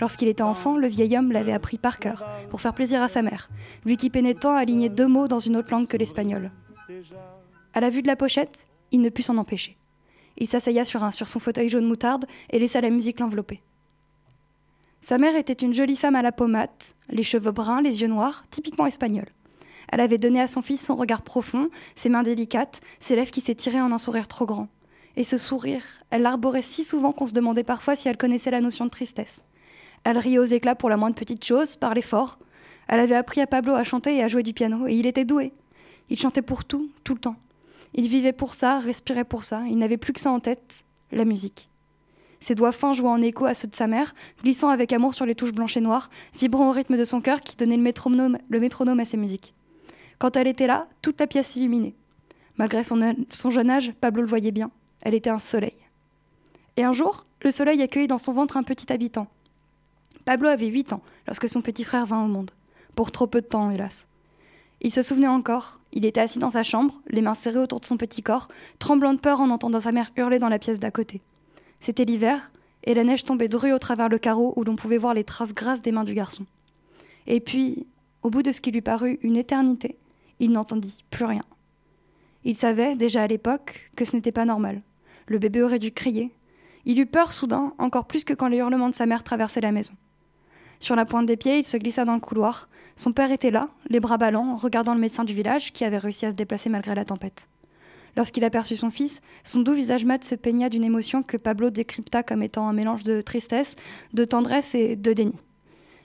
Lorsqu'il était enfant, le vieil homme l'avait appris par cœur, pour faire plaisir à sa mère, lui qui peinait tant à aligner deux mots dans une autre langue que l'espagnol. À la vue de la pochette, il ne put s'en empêcher. Il sur, un- sur son fauteuil jaune moutarde et laissa la musique l'envelopper. Sa mère était une jolie femme à la pommade, les cheveux bruns, les yeux noirs, typiquement espagnols. Elle avait donné à son fils son regard profond, ses mains délicates, ses lèvres qui s'étiraient en un sourire trop grand. Et ce sourire, elle l'arborait si souvent qu'on se demandait parfois si elle connaissait la notion de tristesse. Elle riait aux éclats pour la moindre petite chose, parlait fort. Elle avait appris à Pablo à chanter et à jouer du piano, et il était doué. Il chantait pour tout, tout le temps. Il vivait pour ça, respirait pour ça, il n'avait plus que ça en tête, la musique. Ses doigts fins jouaient en écho à ceux de sa mère, glissant avec amour sur les touches blanches et noires, vibrant au rythme de son cœur qui donnait le métronome, le métronome à ses musiques. Quand elle était là, toute la pièce s'illuminait. Malgré son, son jeune âge, Pablo le voyait bien. Elle était un soleil. Et un jour, le soleil accueillit dans son ventre un petit habitant. Pablo avait huit ans lorsque son petit frère vint au monde. Pour trop peu de temps, hélas. Il se souvenait encore. Il était assis dans sa chambre, les mains serrées autour de son petit corps, tremblant de peur en entendant sa mère hurler dans la pièce d'à côté. C'était l'hiver, et la neige tombait drue au travers le carreau où l'on pouvait voir les traces grasses des mains du garçon. Et puis, au bout de ce qui lui parut une éternité, il n'entendit plus rien. Il savait, déjà à l'époque, que ce n'était pas normal. Le bébé aurait dû crier. Il eut peur soudain, encore plus que quand les hurlements de sa mère traversaient la maison. Sur la pointe des pieds, il se glissa dans le couloir. Son père était là, les bras ballants, regardant le médecin du village qui avait réussi à se déplacer malgré la tempête. Lorsqu'il aperçut son fils, son doux visage mat se peigna d'une émotion que Pablo décrypta comme étant un mélange de tristesse, de tendresse et de déni.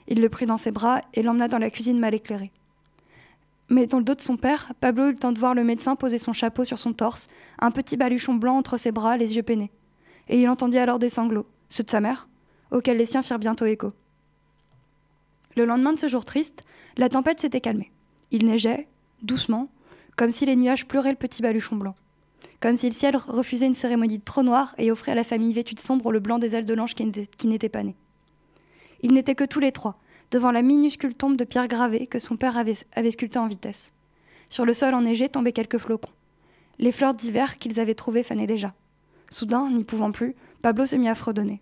Il le prit dans ses bras et l'emmena dans la cuisine mal éclairée. Mais dans le dos de son père, Pablo eut le temps de voir le médecin poser son chapeau sur son torse, un petit baluchon blanc entre ses bras, les yeux peinés. Et il entendit alors des sanglots, ceux de sa mère, auxquels les siens firent bientôt écho. Le lendemain de ce jour triste, la tempête s'était calmée. Il neigeait, doucement, comme si les nuages pleuraient le petit baluchon blanc. Comme si le ciel refusait une cérémonie de trop noir et offrait à la famille vêtue de sombre le blanc des ailes de l'ange qui n'était pas né. Ils n'étaient que tous les trois, devant la minuscule tombe de pierre gravée que son père avait, sculptée en vitesse. Sur le sol enneigé tombaient quelques flocons. Les fleurs d'hiver qu'ils avaient trouvées fanaient déjà. Soudain, n'y pouvant plus, Pablo se mit à fredonner.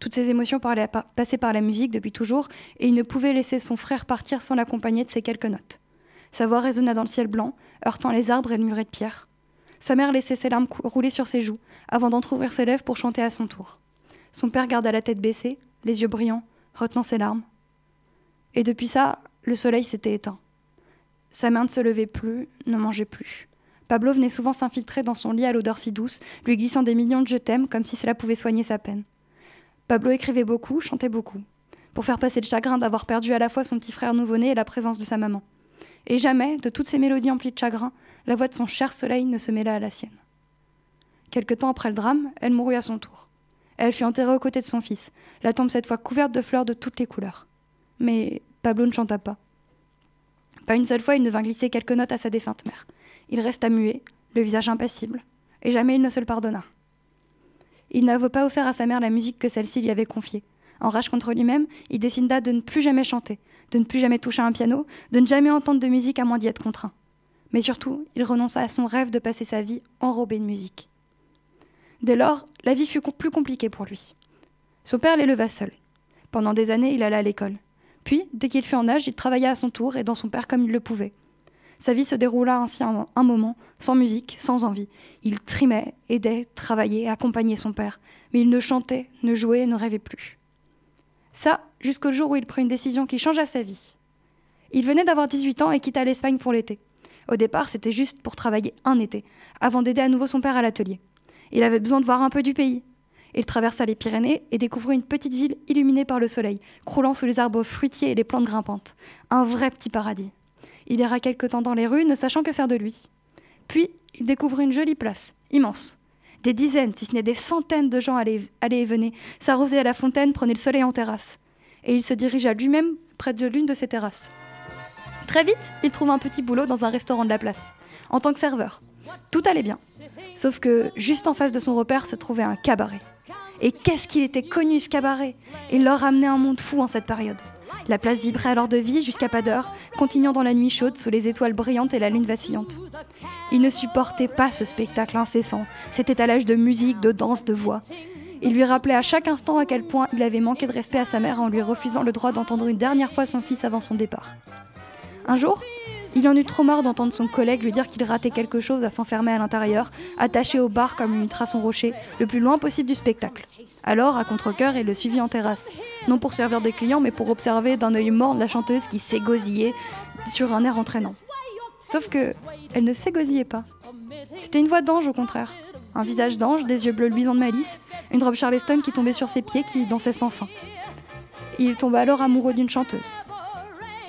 Toutes ses émotions parlaient- pa- passaient par la musique depuis toujours, et il ne pouvait laisser son frère partir sans l'accompagner de ces quelques notes. Sa voix résonna dans le ciel blanc, heurtant les arbres et le muret de pierre. Sa mère laissait ses larmes rouler sur ses joues, avant d'entr'ouvrir ses lèvres pour chanter à son tour. Son père garda la tête baissée, les yeux brillants, retenant ses larmes. Et depuis ça, le soleil s'était éteint. Sa mère ne se levait plus, ne mangeait plus. Pablo venait souvent s'infiltrer dans son lit à l'odeur si douce, lui glissant des millions de je t'aime comme si cela pouvait soigner sa peine. Pablo écrivait beaucoup, chantait beaucoup, pour faire passer le chagrin d'avoir perdu à la fois son petit frère nouveau-né et la présence de sa maman. Et jamais, de toutes ces mélodies emplies de chagrin, la voix de son cher soleil ne se mêla à la sienne. Quelque temps après le drame, elle mourut à son tour. Elle fut enterrée aux côtés de son fils, la tombe cette fois couverte de fleurs de toutes les couleurs. Mais Pablo ne chanta pas. Pas une seule fois il ne vint glisser quelques notes à sa défunte mère. Il resta muet, le visage impassible, et jamais il ne se le pardonna. Il n'avait pas offert à sa mère la musique que celle-ci lui avait confiée. En rage contre lui-même, il décida de ne plus jamais chanter, de ne plus jamais toucher un piano, de ne jamais entendre de musique à moins d'y être contraint. Mais surtout, il renonça à son rêve de passer sa vie enrobé de musique. Dès lors, la vie fut plus compliquée pour lui. Son père l'éleva seul. Pendant des années, il alla à l'école. Puis, dès qu'il fut en âge, il travailla à son tour et dans son père comme il le pouvait. Sa vie se déroula ainsi un, un moment, sans musique, sans envie. Il trimait, aidait, travaillait, accompagnait son père, mais il ne chantait, ne jouait, ne rêvait plus. Ça, jusqu'au jour où il prit une décision qui changea sa vie. Il venait d'avoir 18 ans et quitta l'Espagne pour l'été. Au départ, c'était juste pour travailler un été, avant d'aider à nouveau son père à l'atelier. Il avait besoin de voir un peu du pays. Il traversa les Pyrénées et découvrit une petite ville illuminée par le soleil, croulant sous les arbres fruitiers et les plantes grimpantes. Un vrai petit paradis. Il erra quelque temps dans les rues, ne sachant que faire de lui. Puis, il découvrit une jolie place, immense. Des dizaines, si ce n'est des centaines de gens allaient, et venaient, s'arrosaient à la fontaine, prenaient le soleil en terrasse. Et il se dirigea lui-même près de l'une de ces terrasses. Très vite, il trouva un petit boulot dans un restaurant de la place, en tant que serveur. Tout allait bien. Sauf que, juste en face de son repère, se trouvait un cabaret. Et qu'est-ce qu'il était connu, ce cabaret? Il leur ramenait un monde fou en cette période. La place vibrait alors de vie jusqu'à pas d'heure, continuant dans la nuit chaude sous les étoiles brillantes et la lune vacillante. Il ne supportait pas ce spectacle incessant, cet étalage de musique, de danse, de voix. Il lui rappelait à chaque instant à quel point il avait manqué de respect à sa mère en lui refusant le droit d'entendre une dernière fois son fils avant son départ. Un jour, il en eut trop marre d'entendre son collègue lui dire qu'il ratait quelque chose à s'enfermer à l'intérieur, attaché au bar comme une trace en rocher, le plus loin possible du spectacle. Alors, à contre-coeur, il le suivit en terrasse. Non pour servir des clients, mais pour observer d'un œil mort la chanteuse qui s'égosillait sur un air entraînant. Sauf que, elle ne s'égosillait pas. C'était une voix d'ange au contraire. Un visage d'ange, des yeux bleus luisants de malice, une robe charleston qui tombait sur ses pieds qui dansait sans fin. Il tomba alors amoureux d'une chanteuse.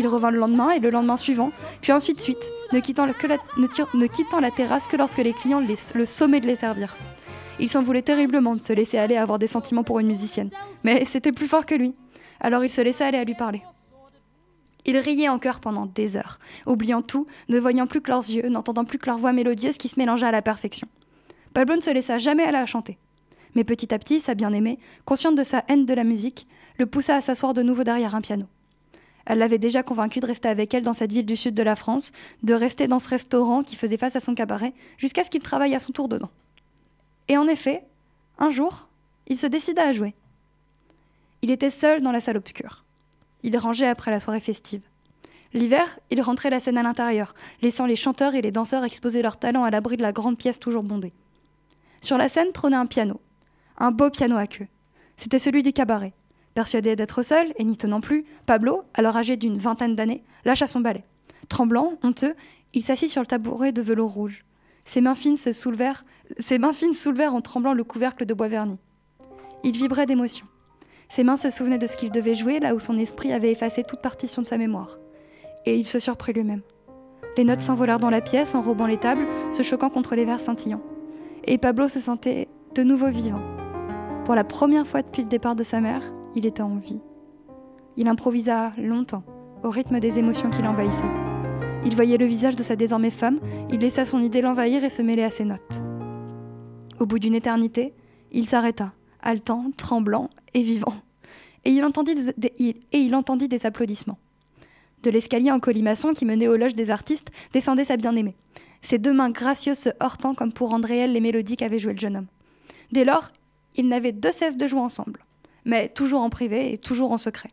Il revint le lendemain et le lendemain suivant, puis ensuite suite, ne quittant, la, terrasse que lorsque les clients le sommaient de les servir. Il s'en voulait terriblement de se laisser aller à avoir des sentiments pour une musicienne, mais c'était plus fort que lui. Alors il se laissa aller à lui parler. Il riait en chœur pendant des heures, oubliant tout, ne voyant plus que leurs yeux, n'entendant plus que leur voix mélodieuse qui se mélangeait à la perfection. Pablo ne se laissa jamais aller à chanter. Mais petit à petit, sa bien-aimée, consciente de sa haine de la musique, le poussa à s'asseoir de nouveau derrière un piano. Elle l'avait déjà convaincu de rester avec elle dans cette ville du sud de la France, de rester dans ce restaurant qui faisait face à son cabaret, jusqu'à ce qu'il travaille à son tour dedans. Et en effet, un jour, il se décida à jouer. Il était seul dans la salle obscure. Il rangeait après la soirée festive. L'hiver, il rentrait la scène à l'intérieur, laissant les chanteurs et les danseurs exposer leurs talents à l'abri de la grande pièce toujours bondée. Sur la scène trônait un piano, un beau piano à queue. C'était celui du cabaret. Persuadé d'être seul, et n'y tenant plus, Pablo, alors âgé d'une vingtaine d'années, lâcha son balai. Tremblant, honteux, il s'assit sur le tabouret de velours rouge. Ses mains fines se soulevèrent, soulevèrent en tremblant le couvercle de bois verni. Il vibrait d'émotion. Ses mains se souvenaient de ce qu'il devait jouer là où son esprit avait effacé toute partition de sa mémoire. Et il se surprit lui-même. Les notes s'envolèrent dans la pièce, enrobant les tables, se choquant contre les verres scintillants. Et Pablo se sentait de nouveau vivant. Pour la première fois depuis le départ de sa mère, il était en vie. Il improvisa longtemps, au rythme des émotions qui l'envahissaient. Il voyait le visage de sa désormais femme, il laissa son idée l'envahir et se mêler à ses notes. Au bout d'une éternité, il s'arrêta, haletant, tremblant et vivant. Et il entendit des, et il entendit des applaudissements. De l'escalier en colimaçon qui menait aux loges des artistes descendait sa bien-aimée, ses deux mains gracieuses se heurtant comme pour rendre réelles les mélodies qu'avait jouées le jeune homme. Dès lors, ils n'avaient de cesse de jouer ensemble, mais toujours en privé et toujours en secret.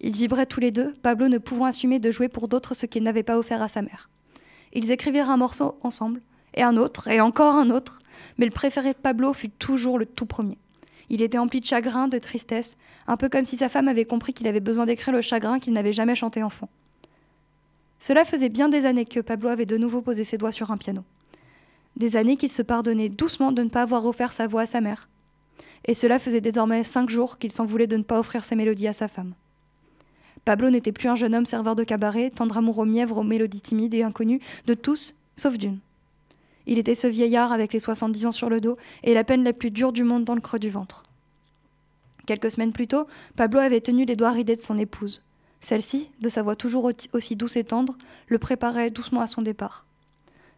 Ils vibraient tous les deux, Pablo ne pouvant assumer de jouer pour d'autres ce qu'il n'avait pas offert à sa mère. Ils écrivirent un morceau ensemble, et un autre, et encore un autre, mais le préféré de Pablo fut toujours le tout premier. Il était empli de chagrin, de tristesse, un peu comme si sa femme avait compris qu'il avait besoin d'écrire le chagrin qu'il n'avait jamais chanté enfant. Cela faisait bien des années que Pablo avait de nouveau posé ses doigts sur un piano. Des années qu'il se pardonnait doucement de ne pas avoir offert sa voix à sa mère. Et cela faisait désormais cinq jours qu'il s'en voulait de ne pas offrir ses mélodies à sa femme. Pablo n'était plus un jeune homme serveur de cabaret, tendre amoureux mièvre aux mélodies timides et inconnues de tous, sauf d'une. Il était ce vieillard avec les 70 ans sur le dos et la peine la plus dure du monde dans le creux du ventre. Quelques semaines plus tôt, Pablo avait tenu les doigts ridés de son épouse. Celle-ci, de sa voix toujours au- aussi douce et tendre, le préparait doucement à son départ.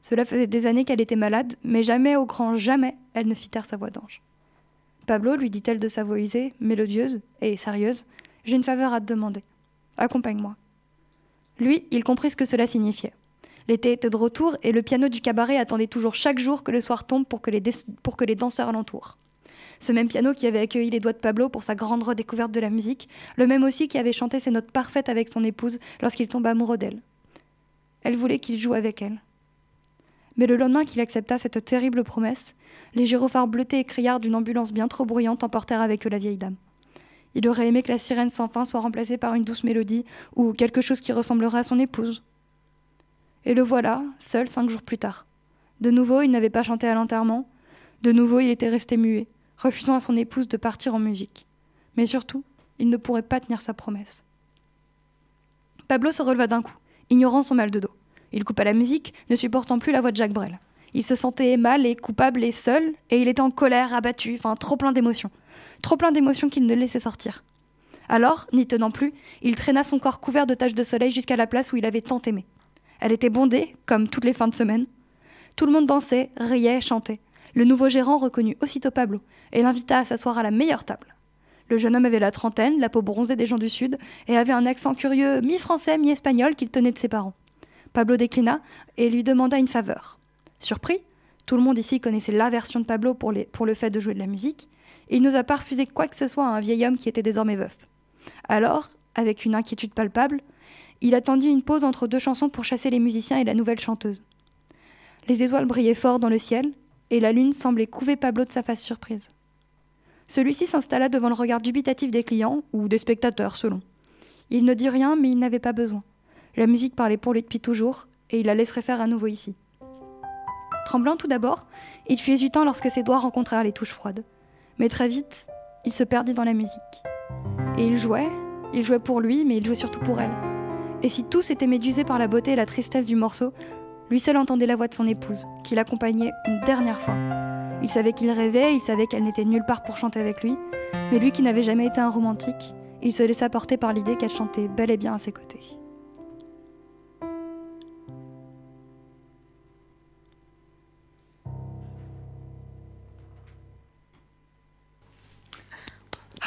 Cela faisait des années qu'elle était malade, mais jamais, au grand jamais, elle ne fit taire sa voix d'ange. Pablo, lui dit-elle de sa voix usée, mélodieuse et sérieuse, j'ai une faveur à te demander. Accompagne-moi. Lui, il comprit ce que cela signifiait. L'été était de retour et le piano du cabaret attendait toujours chaque jour que le soir tombe pour que les, des- pour que les danseurs l'entourent. Ce même piano qui avait accueilli les doigts de Pablo pour sa grande redécouverte de la musique, le même aussi qui avait chanté ses notes parfaites avec son épouse lorsqu'il tomba amoureux d'elle. Elle voulait qu'il joue avec elle. Mais le lendemain qu'il accepta cette terrible promesse, les gyrophares bleutés et criards d'une ambulance bien trop bruyante emportèrent avec eux la vieille dame. Il aurait aimé que la sirène sans fin soit remplacée par une douce mélodie ou quelque chose qui ressemblerait à son épouse. Et le voilà, seul cinq jours plus tard. De nouveau, il n'avait pas chanté à l'enterrement. De nouveau, il était resté muet, refusant à son épouse de partir en musique. Mais surtout, il ne pourrait pas tenir sa promesse. Pablo se releva d'un coup, ignorant son mal de dos. Il coupa la musique, ne supportant plus la voix de Jacques Brel. Il se sentait mal et coupable et seul, et il était en colère, abattu, enfin trop plein d'émotions. Trop plein d'émotions qu'il ne laissait sortir. Alors, n'y tenant plus, il traîna son corps couvert de taches de soleil jusqu'à la place où il avait tant aimé. Elle était bondée, comme toutes les fins de semaine. Tout le monde dansait, riait, chantait. Le nouveau gérant reconnut aussitôt Pablo et l'invita à s'asseoir à la meilleure table. Le jeune homme avait la trentaine, la peau bronzée des gens du Sud, et avait un accent curieux mi-français, mi-espagnol qu'il tenait de ses parents. Pablo déclina et lui demanda une faveur. Surpris, tout le monde ici connaissait la version de Pablo pour, le fait de jouer de la musique, il n'osa pas refuser quoi que ce soit à un vieil homme qui était désormais veuf. Alors, avec une inquiétude palpable, il attendit une pause entre deux chansons pour chasser les musiciens et la nouvelle chanteuse. Les étoiles brillaient fort dans le ciel, et la lune semblait couver Pablo de sa face surprise. Celui-ci s'installa devant le regard dubitatif des clients, ou des spectateurs selon. Il ne dit rien, mais il n'avait pas besoin. La musique parlait pour lui depuis toujours, et il la laisserait faire à nouveau ici. Tremblant tout d'abord, il fut hésitant lorsque ses doigts rencontrèrent les touches froides. Mais très vite, il se perdit dans la musique. Et il jouait, il jouait pour lui, mais il jouait surtout pour elle. Et si tous étaient médusés par la beauté et la tristesse du morceau, lui seul entendait la voix de son épouse, qui l'accompagnait une dernière fois. Il savait qu'il rêvait, il savait qu'elle n'était nulle part pour chanter avec lui, mais lui qui n'avait jamais été un romantique, il se laissa porter par l'idée qu'elle chantait bel et bien à ses côtés.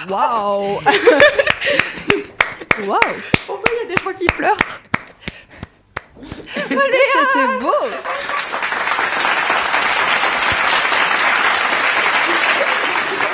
Waouh [laughs] Waouh Pourquoi il y a des gens qui pleurent. C'était beau?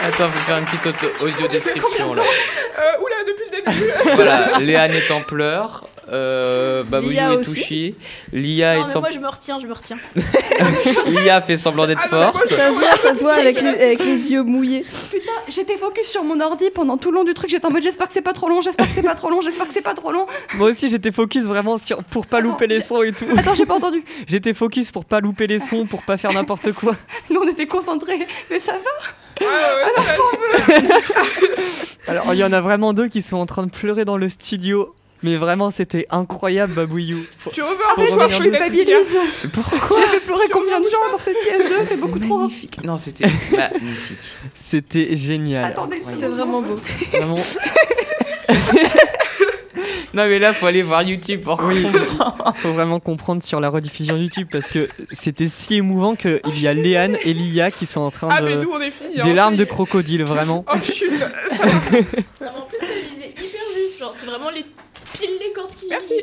Attends, faut faire une petite auto- audio description là. Euh, oula, depuis le début. [laughs] Voilà, Léane est en pleurs, euh, Lia est aussi. touché, Lia Non, mais est en... moi je me retiens, je me retiens. [laughs] [laughs] Lia fait semblant d'être Ah, forte. Ça se voit, ça se voit avec les, avec les yeux mouillés. Putain, j'étais focus sur mon ordi pendant tout le long du truc. J'étais en mode j'espère que c'est pas trop long, j'espère que c'est pas trop long, j'espère que c'est pas trop long. Moi aussi, j'étais focus vraiment sur, pour pas Attends, louper les sons et tout. Attends, j'ai pas entendu. J'étais focus pour pas louper les sons, pour pas faire n'importe quoi. Nous on était concentrés. Mais ça va [laughs] Alors, il y en a vraiment deux qui sont en train de pleurer dans le studio. Mais vraiment, c'était incroyable, Babouillou. Tu veux. Lia Stabilise. Pourquoi J'ai fait pleurer combien de gens dans cette pièce 2 C'est beaucoup trop. magnifique. Non, c'était [laughs] magnifique. C'était génial. Attendez, C'était vraiment beau. Vraiment. [laughs] Non, mais là, faut aller voir YouTube pour Oui. comprendre. Faut vraiment comprendre sur la rediffusion YouTube parce que c'était si émouvant qu'il y a Léane et Lia qui sont en train Ah, de. mais nous, on est finis. des hein, larmes ça de crocodile, vraiment. Oh, chut. [laughs] En plus, la visée hyper juste. Genre, c'est vraiment les pile les cordes qui. Merci.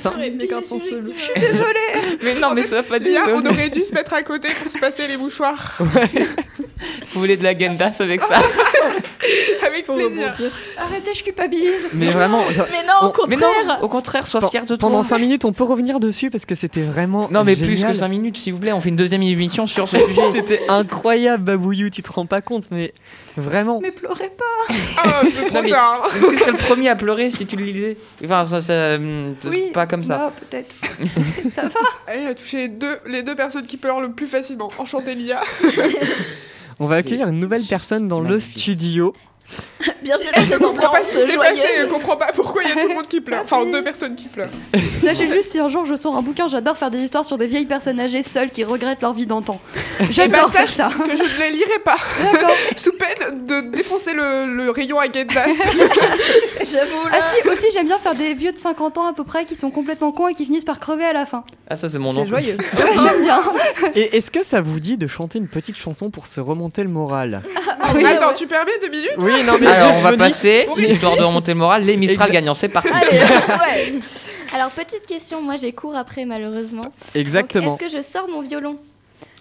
Ça- les sont sujets seules. qui me- Mais non, mais sois pas Lia, on aurait dû se mettre à côté pour se passer les mouchoirs. [laughs] Vous voulez de la Gendas avec ça [laughs] Avec Pour plaisir. rebondir. Arrêtez, je culpabilise. Mais vraiment. Mais non, au On- Mais contraire. non, au contraire, sois fier de toi. Pendant 5 minutes, on peut revenir dessus parce que c'était vraiment. Non, mais plus que 5 minutes, s'il vous plaît. On fait une deuxième émission sur ce [laughs] sujet. C'était incroyable, Babouillou, tu te rends pas compte, mais vraiment. Mais pleurez pas. Ah, c'est trop tard. Tu serais le premier à pleurer si tu le lisais Enfin, ça, ça, hum, Oui. pas comme ça. Bah, peut-être. [laughs] ça va. Elle a touché les deux, les deux personnes qui pleurent le plus facilement. Enchantée, Lia. [laughs] On va accueillir une nouvelle personne dans le studio. Bienvenue Elle dans ne comprend pas ce qui s'est passé. Elle joyeuse. comprend pas pourquoi il y a tout le monde qui pleure. Enfin, [laughs] deux personnes qui pleurent. Sachez juste, si un jour je sors un bouquin, j'adore faire des histoires sur des vieilles personnes âgées seules qui regrettent leur vie d'antan. Eh ben, J'adore faire sache ça. que je ne les lirai pas. D'accord. [laughs] Sous peine de défoncer le, le rayon à Gendas. [laughs] J'avoue Ah si, aussi j'aime bien faire des vieux de 50 ans à peu près qui sont complètement cons et qui finissent par crever à la fin. Ah, ça, c'est mon C'est nom. joyeux. Ouais, j'aime bien. Et est-ce que ça vous dit de chanter une petite chanson pour se remonter le moral? Ah oui, Attends, ouais. tu permets deux minutes? Oui, non, mais Alors, je on va me dis- passer, Oui. histoire de remonter le moral, les Mistral Exact. gagnants. C'est parti. Allez, ouais. [laughs] Alors, petite question, moi j'ai cours après malheureusement. Donc, Exactement. Est-ce que je sors mon violon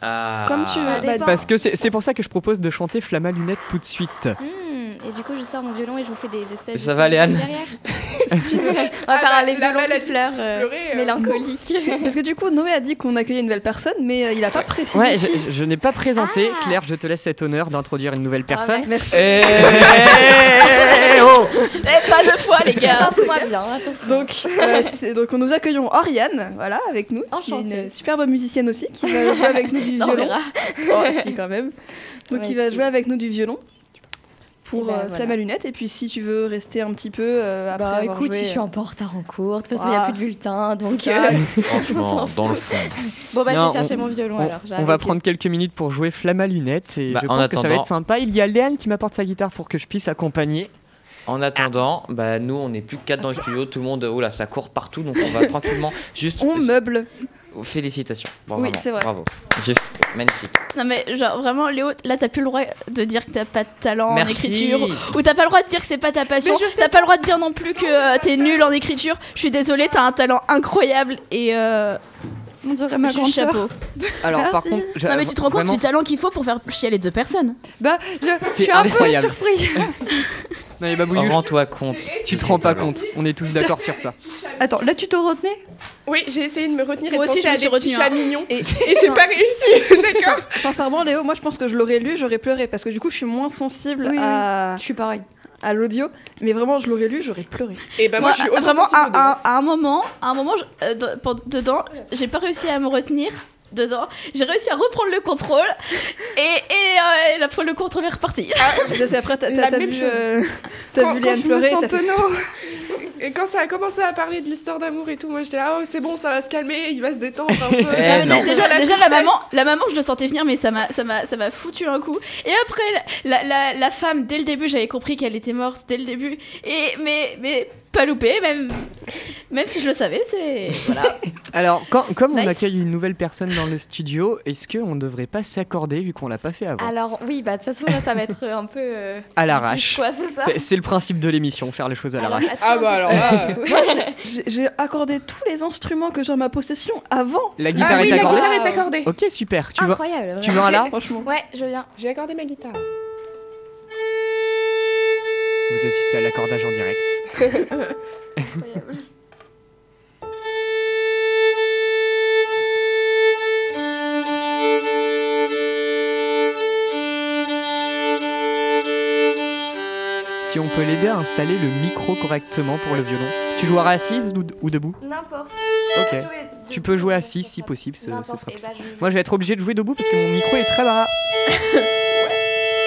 Ah. Comme tu veux. Ça Bah, dépend. Parce que c'est c'est pour ça que je propose de chanter Flamma Lunette tout de suite. Hmm, Et du coup, je sors mon violon et je vous fais des espèces Ça de va, Léane derrière. [laughs] Si tu veux. On va Ah faire bah, les la violons qui pleurent, euh, euh, mélancoliques. [laughs] Parce que du coup, Noé a dit qu'on accueillait une nouvelle personne, mais euh, il a pas précisé. Ouais, qui. je, je n'ai pas présenté. Ah. Claire, je te laisse cet honneur d'introduire une nouvelle personne. Merci. Eh, eh, oh [laughs] Eh, pas deux fois, les gars. Moi bien, attention. Donc, euh, donc nous accueillons Oriane, voilà, avec nous, qui est Enchantée. une superbe musicienne aussi, qui va jouer avec nous du violon. Oh, si, quand même. Donc, Ouais, il va jouer avec nous du violon pour Eh ben, euh, voilà. Flamme à lunettes. Et puis, si tu veux rester un petit peu euh, après Bah avoir écoute, joué, si je suis euh, un peu en retard en cours, de toute façon, il n'y a Ah. plus de bulletin, donc... Euh, [laughs] [laughs] Franchement, dans le fond. Bon bah, Non, je vais chercher on- mon violon On, alors. on va prendre quelques minutes pour jouer Flamma Lunette et Bah, je en pense que ça va être sympa. Il y a Léane qui m'apporte sa guitare pour que je puisse accompagner. En attendant, bah nous on est plus que 4 dans le studio, tout le monde, oh là, ça court partout, donc on va [laughs] tranquillement juste. On meuble. Félicitations. Bon, Oui, c'est vrai. Bravo. Juste magnifique. Non mais genre vraiment Léo, là t'as plus le droit de dire que t'as pas de talent en écriture ou t'as pas le droit de dire que c'est pas ta passion. T'as pas le droit de dire non plus que euh, t'es nul en écriture. Je suis désolée, t'as un talent incroyable et euh, On dirait ma juste grande chapeau. [laughs] Alors par contre, je- Non mais tu te rends compte vraiment, du talent qu'il faut pour faire chialer deux personnes. Bah, je, suis un incroyable. peu surpris. [laughs] Non, mais Babouillou, Rends-toi compte. tu te rends pas compte. On est tous d'accord sur ça. Attends, là tu te retenais? Oui, j'ai essayé de me retenir et Moi de aussi, penser je me à des petits retenue, chats hein. mignons. Et, Et j'ai pas réussi, [laughs] d'accord Sincèrement, Léo, moi je pense que je l'aurais lu, j'aurais pleuré parce que du coup je suis moins sensible Oui, oui. à, Je suis pareil. À l'audio. Mais vraiment, je l'aurais lu, j'aurais pleuré. Et bah moi, Moi, je suis vraiment à, à- à un moment, à un moment je- euh, dedans, j'ai pas réussi à me retenir. Dedans, j'ai réussi à reprendre le contrôle et, et, euh, et après le contrôle est reparti. [laughs] Sais, après, t'as La t'as même vu, chose. euh, t'as Quand- vu quand je me sens fait... Et quand ça a commencé à parler de l'histoire d'amour et tout, moi j'étais là, oh c'est bon, ça va se calmer, il va se détendre un peu. [laughs] Eh Non, dé- Déjà, La déjà la maman, la maman, je le sentais venir, mais ça m'a, ça m'a, ça m'a foutu un coup. Et après, la, la, la femme, dès le début, j'avais compris qu'elle était morte dès le début. Et mais, mais pas loupé, même, même si je le savais, c'est voilà. [laughs] Alors, quand- comme on accueille une nouvelle personne dans le studio, est-ce qu'on ne devrait pas s'accorder vu qu'on l'a pas fait avant Alors oui, bah de toute façon là, ça va être un peu euh, À l'arrache. c'est le principe de l'émission, faire les choses à l'arrache. Ah bah alors là. [laughs] [laughs] J'ai- J'ai accordé tous les instruments que j'ai en ma possession avant. La Ah guitare oui, est la accordée guitare est accordée. Ok, super. Tu veux, Incroyable. tu ouais. veux un là Franchement. Ouais, je viens. J'ai accordé ma guitare. Vous assistez à l'accordage en direct. Incroyable. Si on peut l'aider à installer le micro correctement pour le violon. Tu joueras assise ou, ou debout? N'importe. Ok. Tu peux jouer assise si possible, ce, sera Eh plus ben, je- Moi je vais être obligé de jouer debout parce que mon micro est très bas. [laughs]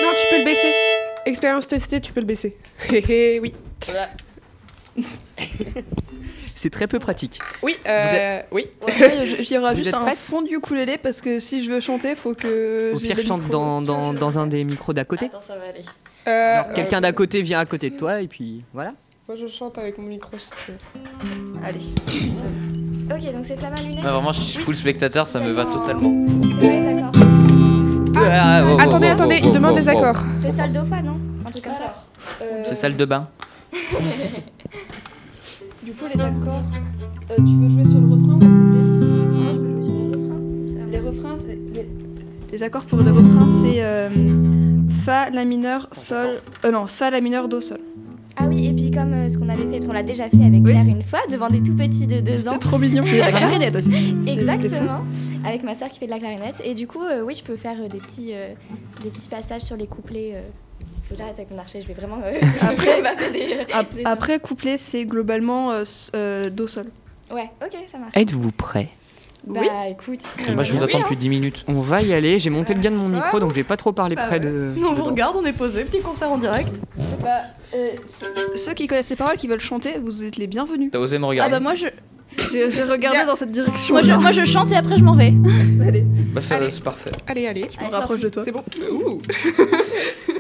Non, tu peux le baisser. Expérience testée, tu peux le baisser. [laughs] Hé hé, oui. [laughs] C'est très peu pratique. Oui, euh, oui. Ouais, je- il y aura Vous juste un fond du ukulélé parce que si je veux chanter, faut que. Au pire, chante dans, dans, dans un des micros d'à côté. Attends, ça va aller. Euh, Quelqu'un d'à côté vient à côté de toi et puis voilà. Moi, je chante avec mon micro si tu veux. Allez. Ok, donc c'est Flamme à lunettes. Ouais, vraiment, je suis full spectateur, ça me va totalement. Les accords. Ah, oh, oh, attendez, oh, attendez, oh, il oh, demande oh, des accords. C'est salle do fa, non? Un truc comme ça. C'est salle de bain. [laughs] [laughs] Du coup, les accords. euh, tu veux jouer sur le refrain ou le Moi, je peux jouer sur le refrain. ça va. couplet Les refrains. Les... les accords pour le refrain, c'est euh, Fa, La mineur, Sol. Euh, non, Fa, La mineur, Do, Sol. Ah oui, et puis comme euh, ce qu'on avait fait, parce qu'on l'a déjà fait avec Oui. Claire une fois, devant des tout petits de 2 ans. C'était trop mignon. La clarinette aussi. Exactement, avec ma soeur qui fait de la clarinette. Et du coup, euh, oui, je peux faire euh, des, petits, euh, des petits passages sur les couplets. Euh. Faut que j'arrête avec mon archet, je vais vraiment. euh, [laughs] Après- des, Ap- des gens. Après, couplet, c'est globalement euh, euh, Do, Sol. Ouais, ok, ça marche. Êtes-vous prêts Bah Oui. écoute. Moi, je vous euh, attends depuis 10 minutes. On va y aller. J'ai monté le gain de mon Ça micro, donc je vais pas trop parler Bah près ouais. de. Nous, on vous dedans. regarde, on est posé, petit concert en direct. Bah, euh, ceux- qui connaissent les paroles, qui veulent chanter, vous êtes les bienvenus. T'as osé me Ah regarder bah moi je, J'ai regardé dans cette direction. moi je, moi je chante et après je m'en vais. [laughs] Allez, Bah, c'est parfait. Allez, allez. je me rapproche c'est de toi. C'est bon. [laughs]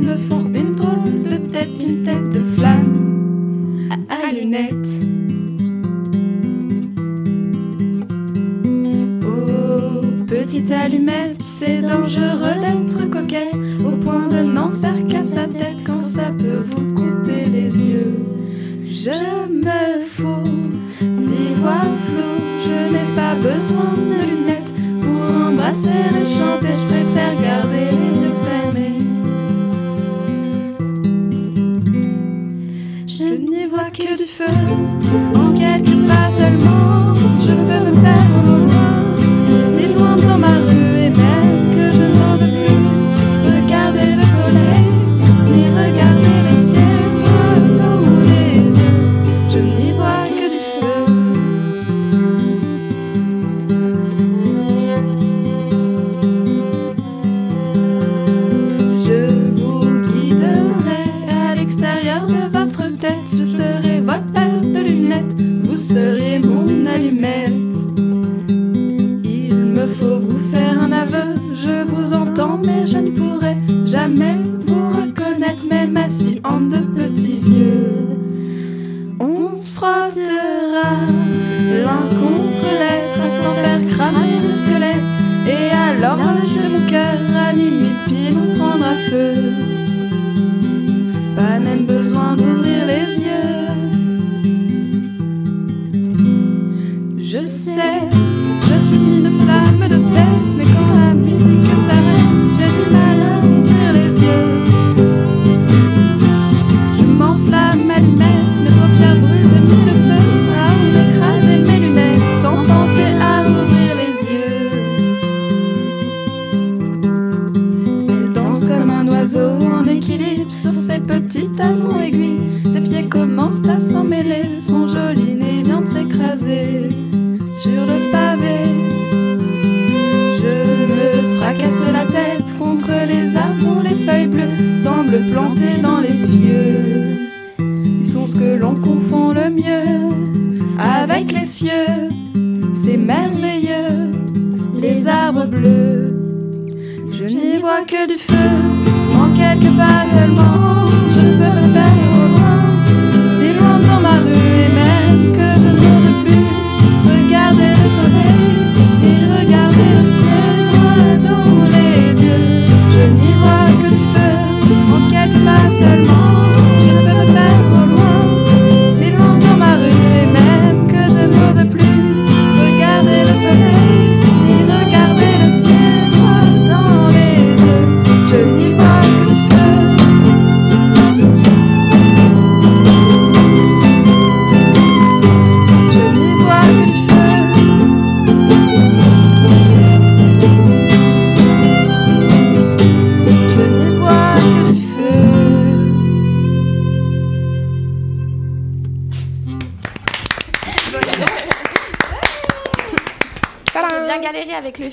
Me font une drôle de tête, une tête de flamme à, à lunettes. Oh, petite allumette, c'est dangereux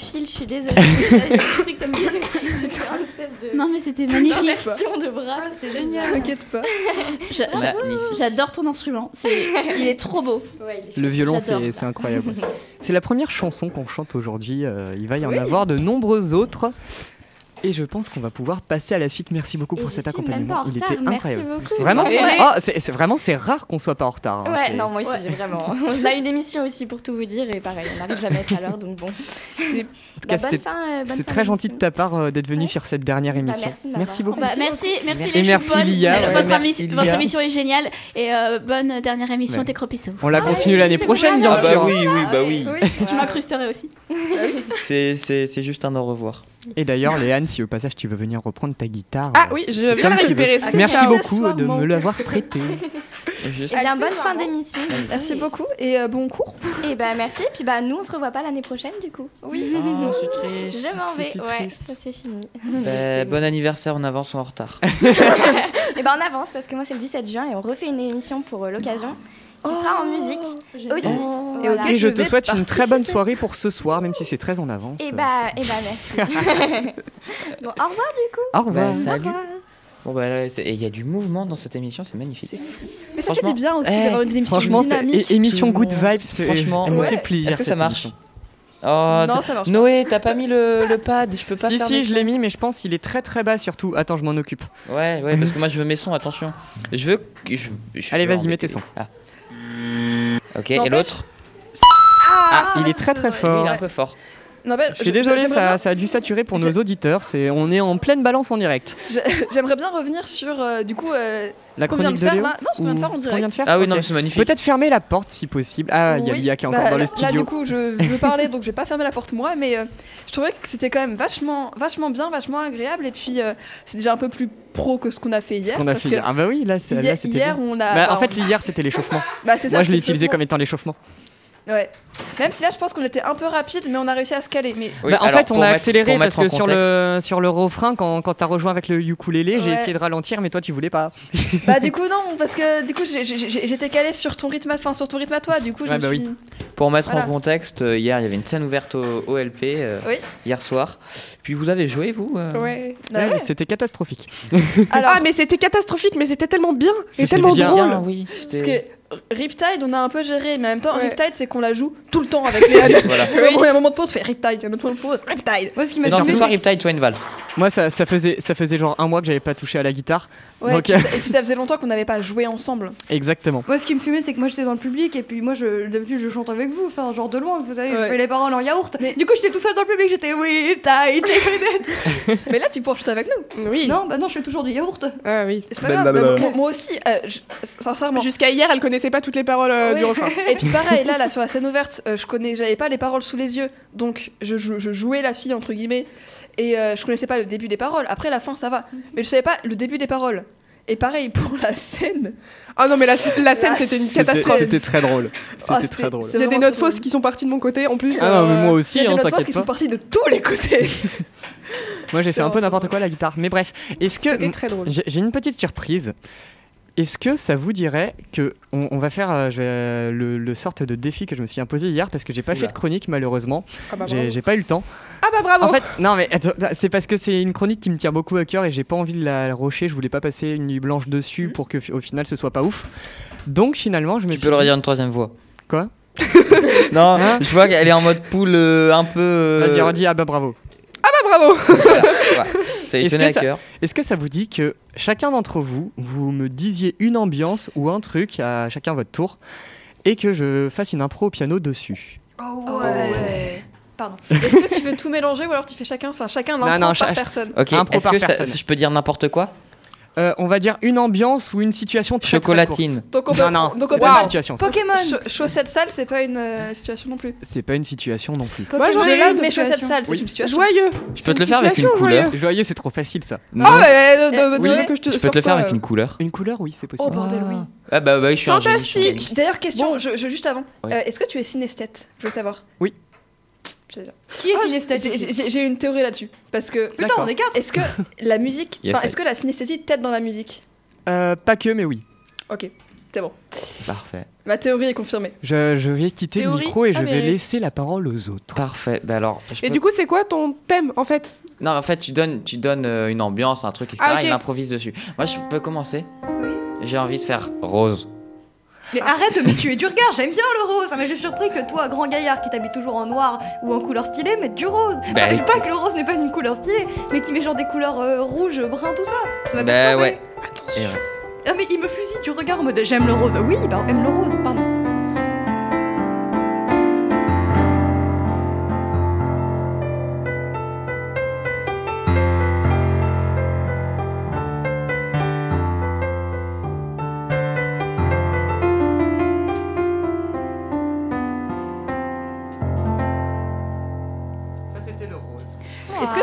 fil, je suis désolée. [laughs] truc, ça me J'étais un espèce de. Non, mais c'était magnifique. De bras, c'est génial. T'inquiète pas. [laughs] J'adore ton instrument. Il est trop beau. Ouais, il est Le violon, c'est incroyable. [laughs] C'est la première chanson qu'on chante aujourd'hui. euh, il va y en avoir de nombreuses autres. Et je pense qu'on va pouvoir passer à la suite. Merci beaucoup Et pour cet accompagnement. en Il était merci incroyable. beaucoup. Vraiment. Ah, c'est c'est vraiment c'est rare qu'on soit pas en retard. hein. Ouais, C'est- non, moi aussi, vraiment. [laughs] On a une émission aussi pour tout vous dire, et pareil, on n'arrive jamais à être à l'heure, donc bon. En tout Bah, euh, C'est très gentil de ta part euh, d'être venu Ouais. sur cette dernière Bah, émission. merci beaucoup. Bah, merci, merci les merci. Lia, ouais, votre, merci, émission est géniale. Et euh, bonne dernière émission, Ouais. tes cropisseaux. On la Ah, continue l'année c'est prochaine, bien Ah bah sûr. oui, oui, bah oui. Je m'incrusterai aussi. C'est- C'est c'est juste un au revoir. Et d'ailleurs, Léane, si au passage tu veux venir reprendre ta guitare. Ah oui, je viens récupérer ça. Merci beaucoup de me l'avoir prêté. [laughs] Juste- Eh bien, bonne fin d'émission. Merci beaucoup et euh, bon cours. Et bah, merci. Puis bah, nous, on se revoit pas l'année prochaine, du coup. Oui. [laughs] Oh, c'est triste. Je m'en vais. si ouais, triste. ça c'est fini. [laughs] Bah, bon anniversaire en avance ou en retard. Et ben, on avance parce que moi, c'est le 17 juin et on refait une émission pour euh, l'occasion qui sera en musique aussi. Et Voilà. ok, Et je je te souhaite une très bonne soirée pour ce soir, même si c'est très en avance. Et euh, bah, et bah, [laughs] merci. bon, au revoir. Au revoir. Bah, salut. Bon bah il y a du mouvement dans cette émission, c'est magnifique. Mais ça fait du bien aussi eh, d'avoir une émission Franchement, c'est dynamique. émission Good. Vibes. c'est- Franchement, elle me ouais. fait plaisir. Est-ce que ça marche. Oh, Non, ça marche. Noé, t'as pas mis le, le pad, je peux pas Si, faire si, je l'ai mis, mais je pense qu'il est très très bas surtout. Attends, je m'en occupe. Ouais, ouais, parce que moi je veux mes sons, attention. Je veux. que- Je, je Allez, vas-y, mets tes sons. Ah. Ok, et l'autre Ah, il est très très fort. il est un peu fort. Non, Je suis désolé, ça, bien- ça a dû saturer pour nos auditeurs. C'est, on est en pleine balance en direct. j'ai- J'aimerais bien revenir sur euh, du coup euh, La ce qu'on vient de faire Léo là. Non, ce qu'on vient de faire en ce direct. de faire Ah oui, non, c'est magnifique. Peut-être fermer la porte si possible. Ah, il y a Lia qui est encore bah, dans le studio. Là, du coup, je veux [laughs] parler, donc je vais pas fermer la porte moi, mais euh, je trouvais que c'était quand même vachement, vachement bien, vachement agréable, et puis euh, c'est déjà un peu plus pro que ce qu'on a fait Ce hier. qu'on a fait hier. Ah bah oui, là, c'était hier, on a. Bah, en fait, hier, c'était l'échauffement. [laughs] bah, Moi, je l'ai utilisé comme étant l'échauffement. Ouais. Même si là, je pense qu'on était un peu rapide, mais on a réussi à se caler. Mais Oui, Bah, en alors, fait, on a accéléré parce que sur le, sur le refrain, quand, quand t'as rejoint avec le ukulélé, j'ai essayé de ralentir, mais toi, tu voulais pas. [laughs] bah du coup non, parce que du coup j'étais calée sur ton rythme, à- enfin sur ton rythme à toi. Du coup, je Ouais, me bah suis. Pour mettre Voilà. en contexte, euh, hier il y avait une scène ouverte au OLP euh, Oui. hier soir. Puis vous avez joué vous euh Ouais. Bah Ouais, ouais. C'était catastrophique. Alors, Ah, mais c'était catastrophique, mais c'était tellement bien. C'était tellement bien. drôle. Bien, oui. Riptide, on a un peu géré, mais en même temps, Ouais. Riptide, c'est qu'on la joue tout le temps avec les. [laughs] Voilà. Vraiment, Il y a un moment de pause, on fait Riptide, il y a un autre moment de pause, Riptide. Moi, ce qui m'a Non, c'est soit Riptide, soit une valse. Moi, ça, ça, faisait, ça faisait genre un mois que j'avais pas touché à la guitare. Ouais, Donc, et, puis, ça- et puis ça faisait longtemps qu'on n'avait pas joué ensemble. Exactement. Moi, ce qui me fumait, c'est que moi j'étais dans le public et puis moi, je, d'habitude, je chante avec vous, enfin, genre de loin, vous savez, je Ouais. fais les paroles en yaourt. Du coup, j'étais tout seul dans le public, j'étais oui, tight. [laughs] mais là, tu pourras chanter avec nous. Oui. non, bah non, je fais toujours du yaourt. Ah oui. C'est pas grave. bah, moi, aussi, euh, je- sincèrement. Jusqu'à hier, elle connaissait pas toutes les paroles euh, Oui. du refrain. Et puis pareil, là, là, sur la scène ouverte, euh, je connais, j'avais pas les paroles sous les yeux, donc je, jou- je jouais la fille entre guillemets, et euh, je connaissais pas le début des paroles. Après la fin, ça va, mais je savais pas le début des paroles. Et pareil pour la scène. Ah non, mais la, la scène, c'était une catastrophe. c'était très drôle. C'était Ah, très drôle. Il y a des notes fausses qui sont parties de mon côté en plus. Ah non, mais moi Il aussi, y a des hein, notes fausses qui sont parties de tous les côtés. Moi, j'ai fait un peu n'importe quoi à la guitare. Mais bref, est-ce que. C'était très drôle. J'ai une petite surprise. Est-ce que ça vous dirait que on, on va faire euh, je vais, euh, le, le sorte de défi que je me suis imposé hier parce que j'ai pas Oula. fait de chronique malheureusement. Ah bah J'ai bravo. j'ai pas eu le temps. Ah bah bravo. En fait, non mais attends, c'est parce que c'est une chronique qui me tient beaucoup à cœur et j'ai pas envie de la rocher. Je voulais pas passer une nuit blanche dessus pour que au final ce soit pas ouf. Donc finalement, je me Tu suis peux le redire une troisième fois. Quoi? [laughs] Non, Hein? je vois qu'elle est en mode poule euh, un peu. euh, Vas-y, redis. Ah bah bravo. Ah bah bravo. Ça Est-ce que à ça- cœur. Est-ce que ça vous dit que chacun d'entre vous, vous me disiez une ambiance ou un truc à chacun votre tour et que je fasse une impro au piano dessus? Ouais. Pardon. Est-ce que tu veux tout mélanger ou alors tu fais chacun, enfin chacun l'impro non, par cha- personne? Ok, Impro est-ce par que ça- personne. je peux dire n'importe quoi? Euh, On va dire une ambiance ou une situation très, très Chocolatine. Donc on peut, Non, non, donc c'est on pas une pas- situation. Pokémon Cha- Chaussette sale, c'est pas une euh, situation non plus. C'est pas une situation non plus. Moi, j'en Je ai lave une mes chaussettes sales, c'est Oui. une situation. Joyeux. Je peux te le faire avec une couleur. joyeux. Joyeux, c'est trop facile ça. Non. Ah ouais, de, de, Oui. de- que je te Je peux te le faire pas, avec euh. une couleur. Une couleur, oui, c'est possible. Oh bordel, oui. Ah bah, bah je suis. Fantastique. D'ailleurs, question, je, je- juste avant. Oui. Euh, Est-ce que tu es synesthète Je veux savoir. Oui. Qui est Ah, synesthète j'ai- une théorie là-dessus. Parce que. Putain, on est quatre Est-ce que la musique. Yes, est-ce que la synesthésie t'aide dans la musique? Euh, pas que, mais oui. Ok. C'est bon. Parfait. Ma théorie est confirmée. Je, je vais quitter Théorie le micro et je Ah, vais laisser la parole aux autres. Parfait. Alors. je Et peux- du coup, c'est quoi ton thème en fait? Non, en fait, tu donnes, tu donnes euh, une ambiance, un truc, etc. Ah, ok. Il improvise dessus. Moi, je peux commencer? J'ai envie de faire rose. Mais arrête de me tuer du regard, j'aime bien le rose. Ça m'a juste surpris que toi, grand gaillard qui t'habite toujours en noir ou en couleur stylée, mette du rose. Bah, Enfin, je dis pas que le rose n'est pas une couleur stylée, mais qui met genre des couleurs euh, rouges, bruns, tout ça. Ça Bah ouais. Ouais. Ah mais il me fusille du regard en mode j'aime le rose. Oui, bah aime le rose, pardon.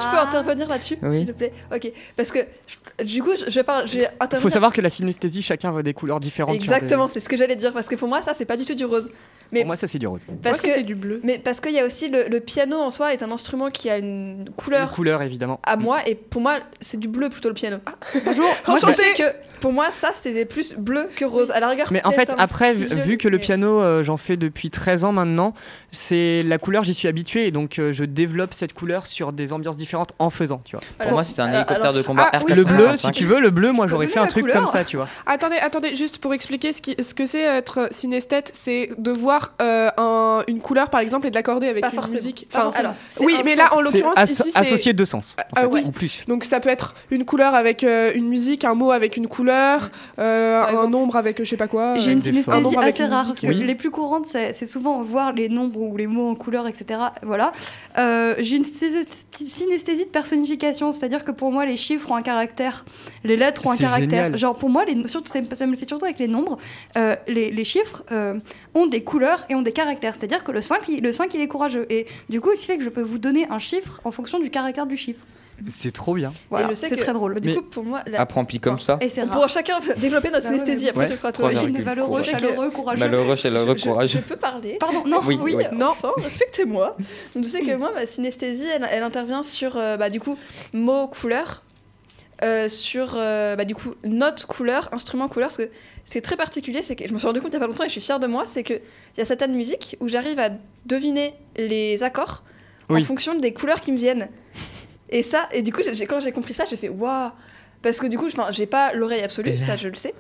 Que je peux intervenir là-dessus, Oui. s'il te plaît? Ok. Parce que je- du coup, je, je parle, je vais Il intervenir. faut savoir que la synesthésie, chacun veut des couleurs différentes. des- Exactement, c'est ce que j'allais dire parce que pour moi ça c'est pas du tout du rose. Mais Pour moi, ça, c'est du rose. parce Moi, que c'était du bleu. mais parce qu'il y a aussi le, le piano en soi est un instrument qui a une Une couleur couleur, évidemment. à moi et pour moi c'est du bleu plutôt le piano. Bonjour. [laughs] Moi que pour moi ça c'était plus bleu que rose. À la rigueur. Mais en fait, après, vu, que le piano, euh, j'en fais depuis 13 ans maintenant, c'est la couleur, j'y suis habitué et donc euh, je développe cette couleur sur des ambiances différentes en faisant, tu vois. Pour moi, c'était un Euh, hélicoptère alors- de combat Ah, oui, R445. Le bleu, si tu veux, le bleu, moi j'aurais fait un truc couleur comme ça, tu vois. Attendez, attendez, juste pour expliquer ce, qui, ce que c'est être synesthète, c'est de voir euh, un- une couleur par exemple et de l'accorder avec Pas une forcément. musique. Pas Enfin, forcément. C'est oui, mais là en l'occurrence ici c'est associé deux sens, en Ah plus. donc ça peut être une couleur avec une musique, un mot avec une couleur, euh, un exemple. nombre avec je sais pas quoi. J'ai euh, une synesthésie assez rare musique, parce que oui. les plus courantes c'est souvent voir les nombres ou les mots en couleur etc. Voilà. Euh, J'ai une synesthésie de personnification, c'est-à-dire que pour moi les chiffres ont un caractère, les lettres ont un caractère. génial. Genre pour moi, les, surtout, ça me fait surtout avec les nombres, euh, les, les chiffres euh, ont des couleurs et ont des caractères. C'est-à-dire que le 5, il, le 5 il est courageux et du coup il fait que je peux vous donner un chiffre en fonction du caractère du chiffre. C'est trop bien. Voilà, je sais c'est que- très drôle. Du Mais- coup pour moi la- comme ça. Et on pourra chacun [laughs] développer notre Bah synesthésie après Ouais, tu feras toi. valeureux, que- chaleureux, courageux. Malheureux, chaleureux, Je- courageux. Je peux parler. Pardon, non, Oui, Oui, oui. non, enfin, respectez-moi. Donc, je sais que moi, ma synesthésie, elle, elle intervient sur, euh, bah, du coup, mots, couleurs, euh, sur, euh, bah, du coup, notes, couleurs, instruments, couleurs. Parce que c'est très particulier, c'est que je me suis rendu compte il y a pas longtemps et je suis fière de moi, c'est qu'il y a certaines musiques où j'arrive à deviner les accords Oui. en fonction des couleurs qui me viennent. Et ça, et du coup, j'ai- quand j'ai compris ça, j'ai fait waouh! Parce que du coup, j'ai pas l'oreille absolue, ça je le sais.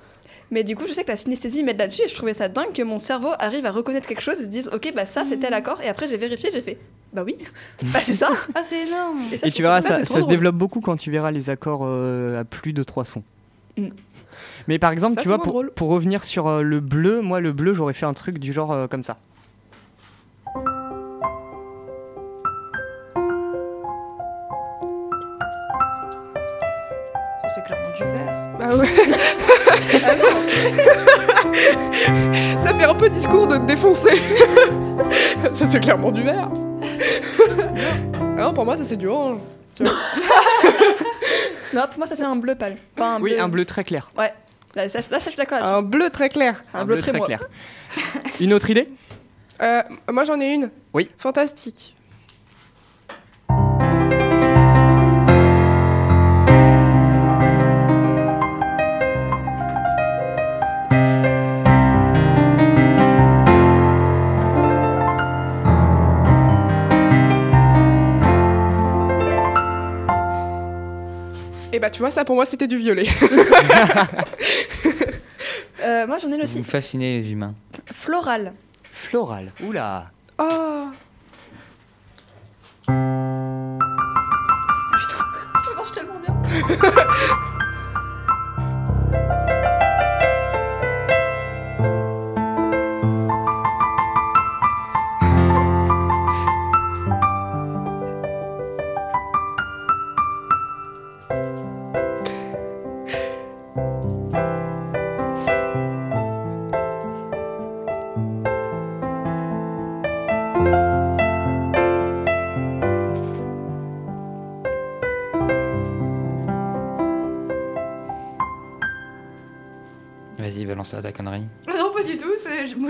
Mais du coup, je sais que la synesthésie m'aide là-dessus et je trouvais ça dingue que mon cerveau arrive à reconnaître quelque chose et se dise, ok, bah ça c'est tel accord. Et après, j'ai vérifié, j'ai fait, bah oui, [laughs] bah c'est ça. [laughs] Ah, c'est énorme. ça, Et tu verras, ça, ça, se développe beaucoup quand tu verras les accords euh, à plus de trois sons. Mm. Mais par exemple, Ça, tu vois, pour revenir sur euh, le bleu, moi, le bleu, j'aurais fait un truc du genre euh, comme ça. Ah [laughs] ça fait un peu discours de te défoncer. [laughs] ça c'est clairement du vert. Ah non, pour moi ça c'est du orange. Tu vois. [laughs] Non, pour moi, ça c'est un bleu pâle. Pas un Oui, bleu. un bleu très clair. Ouais, là, ça, là, ça, je suis d'accord. Un bleu très clair. Un, bleu, très, clair. Une autre idée? Euh, moi j'en ai une. Oui. Fantastique. Bah tu vois ça pour moi c'était du violet. [laughs] Euh, moi, j'en ai une Vous aussi. fascinez, les humains. Floral. Floral. Oula. Oh. Ça marche tellement bien. [laughs]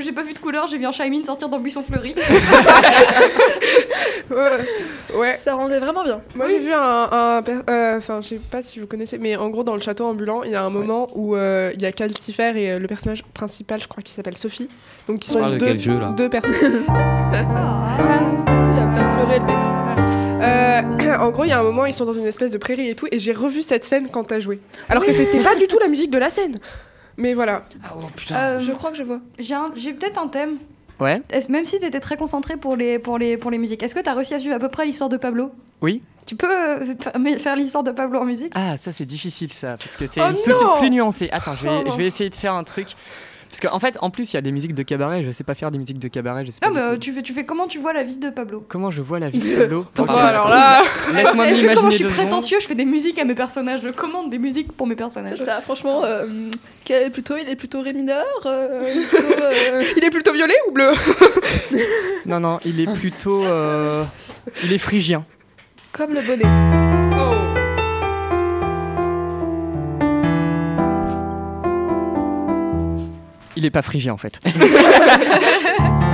j'ai pas vu de couleur. J'ai vu un Shaimin sortir d'un buisson fleuri. [laughs] Ouais. ouais. Ça rendait vraiment bien. Moi j'ai vu un, euh, enfin je sais pas si vous connaissez, mais en gros dans le château ambulant, il y a un moment où euh, il y a Calcifer et euh, le personnage principal, je crois qu'il s'appelle Sophie, donc ils sont deux, jeu, là deux personnes. Ah. [laughs] Il me faire pleurer le mec. Euh, [clears throat] en gros, il y a un moment, ils sont dans une espèce de prairie et tout, et j'ai revu cette scène quand t'as joué. Alors que c'était pas du tout la musique de la scène. Mais voilà. Ah oh putain. Euh, Je crois que je vois. J'ai un- j'ai peut-être un thème. Ouais. Même si t'étais très concentré pour les, pour les, pour les musiques, est-ce que t'as réussi à suivre à peu près l'histoire de Pablo? Oui. Tu peux euh, faire l'histoire de Pablo en musique? Ah, ça c'est difficile ça, parce que c'est Oh une non plus nuancé. Attends, je vais, Oh je vais essayer de faire un truc. Parce qu'en fait, en plus, il y a des musiques de cabaret. Je sais pas faire des musiques de cabaret. Je sais pas Ah, euh, tout. tu fais, tu fais comment tu vois la vie de Pablo Comment je vois la vie de Pablo Oh, alors là, [laughs] Laisse-moi [laughs] Comment m'imaginer je suis prétentieux, je fais des musiques à mes personnages, je commande des musiques pour mes personnages. C'est ça, franchement, euh, est plutôt, il est plutôt ré mineur. euh, il est plutôt, euh, [laughs] il est plutôt violet ou bleu? Non, non, il est plutôt. euh, Il est phrygien. comme le bonnet. Il est pas phrygien en fait. [laughs]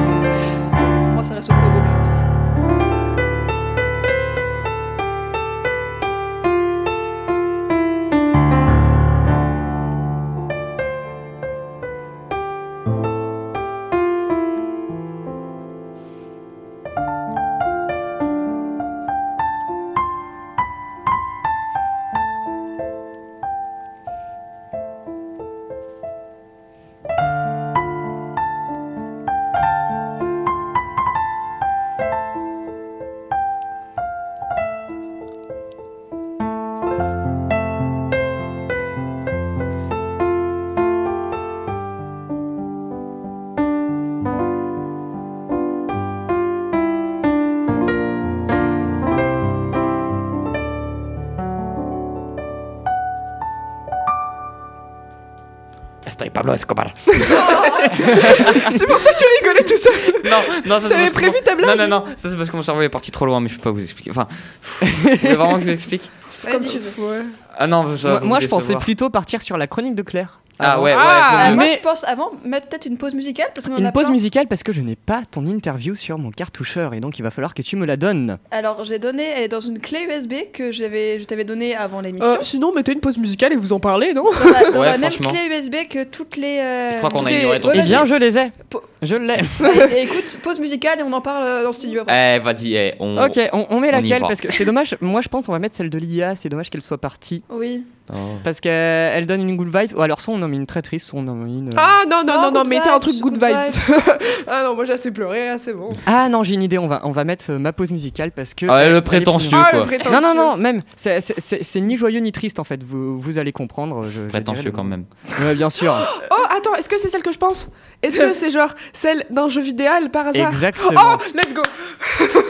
Pablo Escobar. [laughs] C'est pour ça que tu rigolais tout ça. non, non, ça c'est T'avais parce que prévu mon- ta blague Non, non, non, ça c'est parce que mon cerveau est parti trop loin, mais je peux pas vous expliquer. Enfin, vous voulez vraiment que je vous explique Comme tu veux. Ouais. Ah non, ça moi, moi, je pensais plutôt partir sur la chronique de Claire. Ah ouais, ouais. Ah, faut- Moi, mais- je pense avant mettre peut-être une pause musicale parce qu'on Une a pause plein. musicale parce que je n'ai pas ton interview sur mon cartoucheur et donc il va falloir que tu me la donnes. Alors, j'ai donné, elle est dans une clé USB que j'avais, je t'avais donnée avant l'émission. Euh, sinon, mettez une pause musicale et vous en parlez, non? Dans la, dans Ouais, la même clé USB que toutes les. euh, Je crois qu'on a ignoré ton Eh bien, je les ai. Po- Je l'ai. Et- [laughs] et écoute, pause musicale et on en parle euh, dans le studio après. Eh, vas-y, eh, on. Ok, on, on met laquelle. Parce que c'est dommage. Moi, je pense on va mettre celle de l'IA. C'est dommage qu'elle soit partie Oui. Oh. parce qu'elle elle donne une good vibe. Ou alors soit on en met une très triste, soit on en met une. euh, Ah non, non, Non, non, non, good mettez un vibes, truc good good vibes. [laughs] ah non, moi j'ai assez pleuré, là, c'est bon. Ah non, j'ai une idée. On va on va mettre euh, ma pause musicale parce que. Ah, le prétentieux, plus- Ah, quoi. le prétentieux. Non non non, même c'est- c'est c'est- c'est ni joyeux ni triste en fait. Vous vous allez comprendre. Je, Prétentieux quand même. Ouais, bien sûr. [gasps] Oh, attends, est-ce que c'est celle que je pense? Est-ce que [laughs] c'est genre celle d'un jeu vidéo par hasard Exactement. Oh, let's go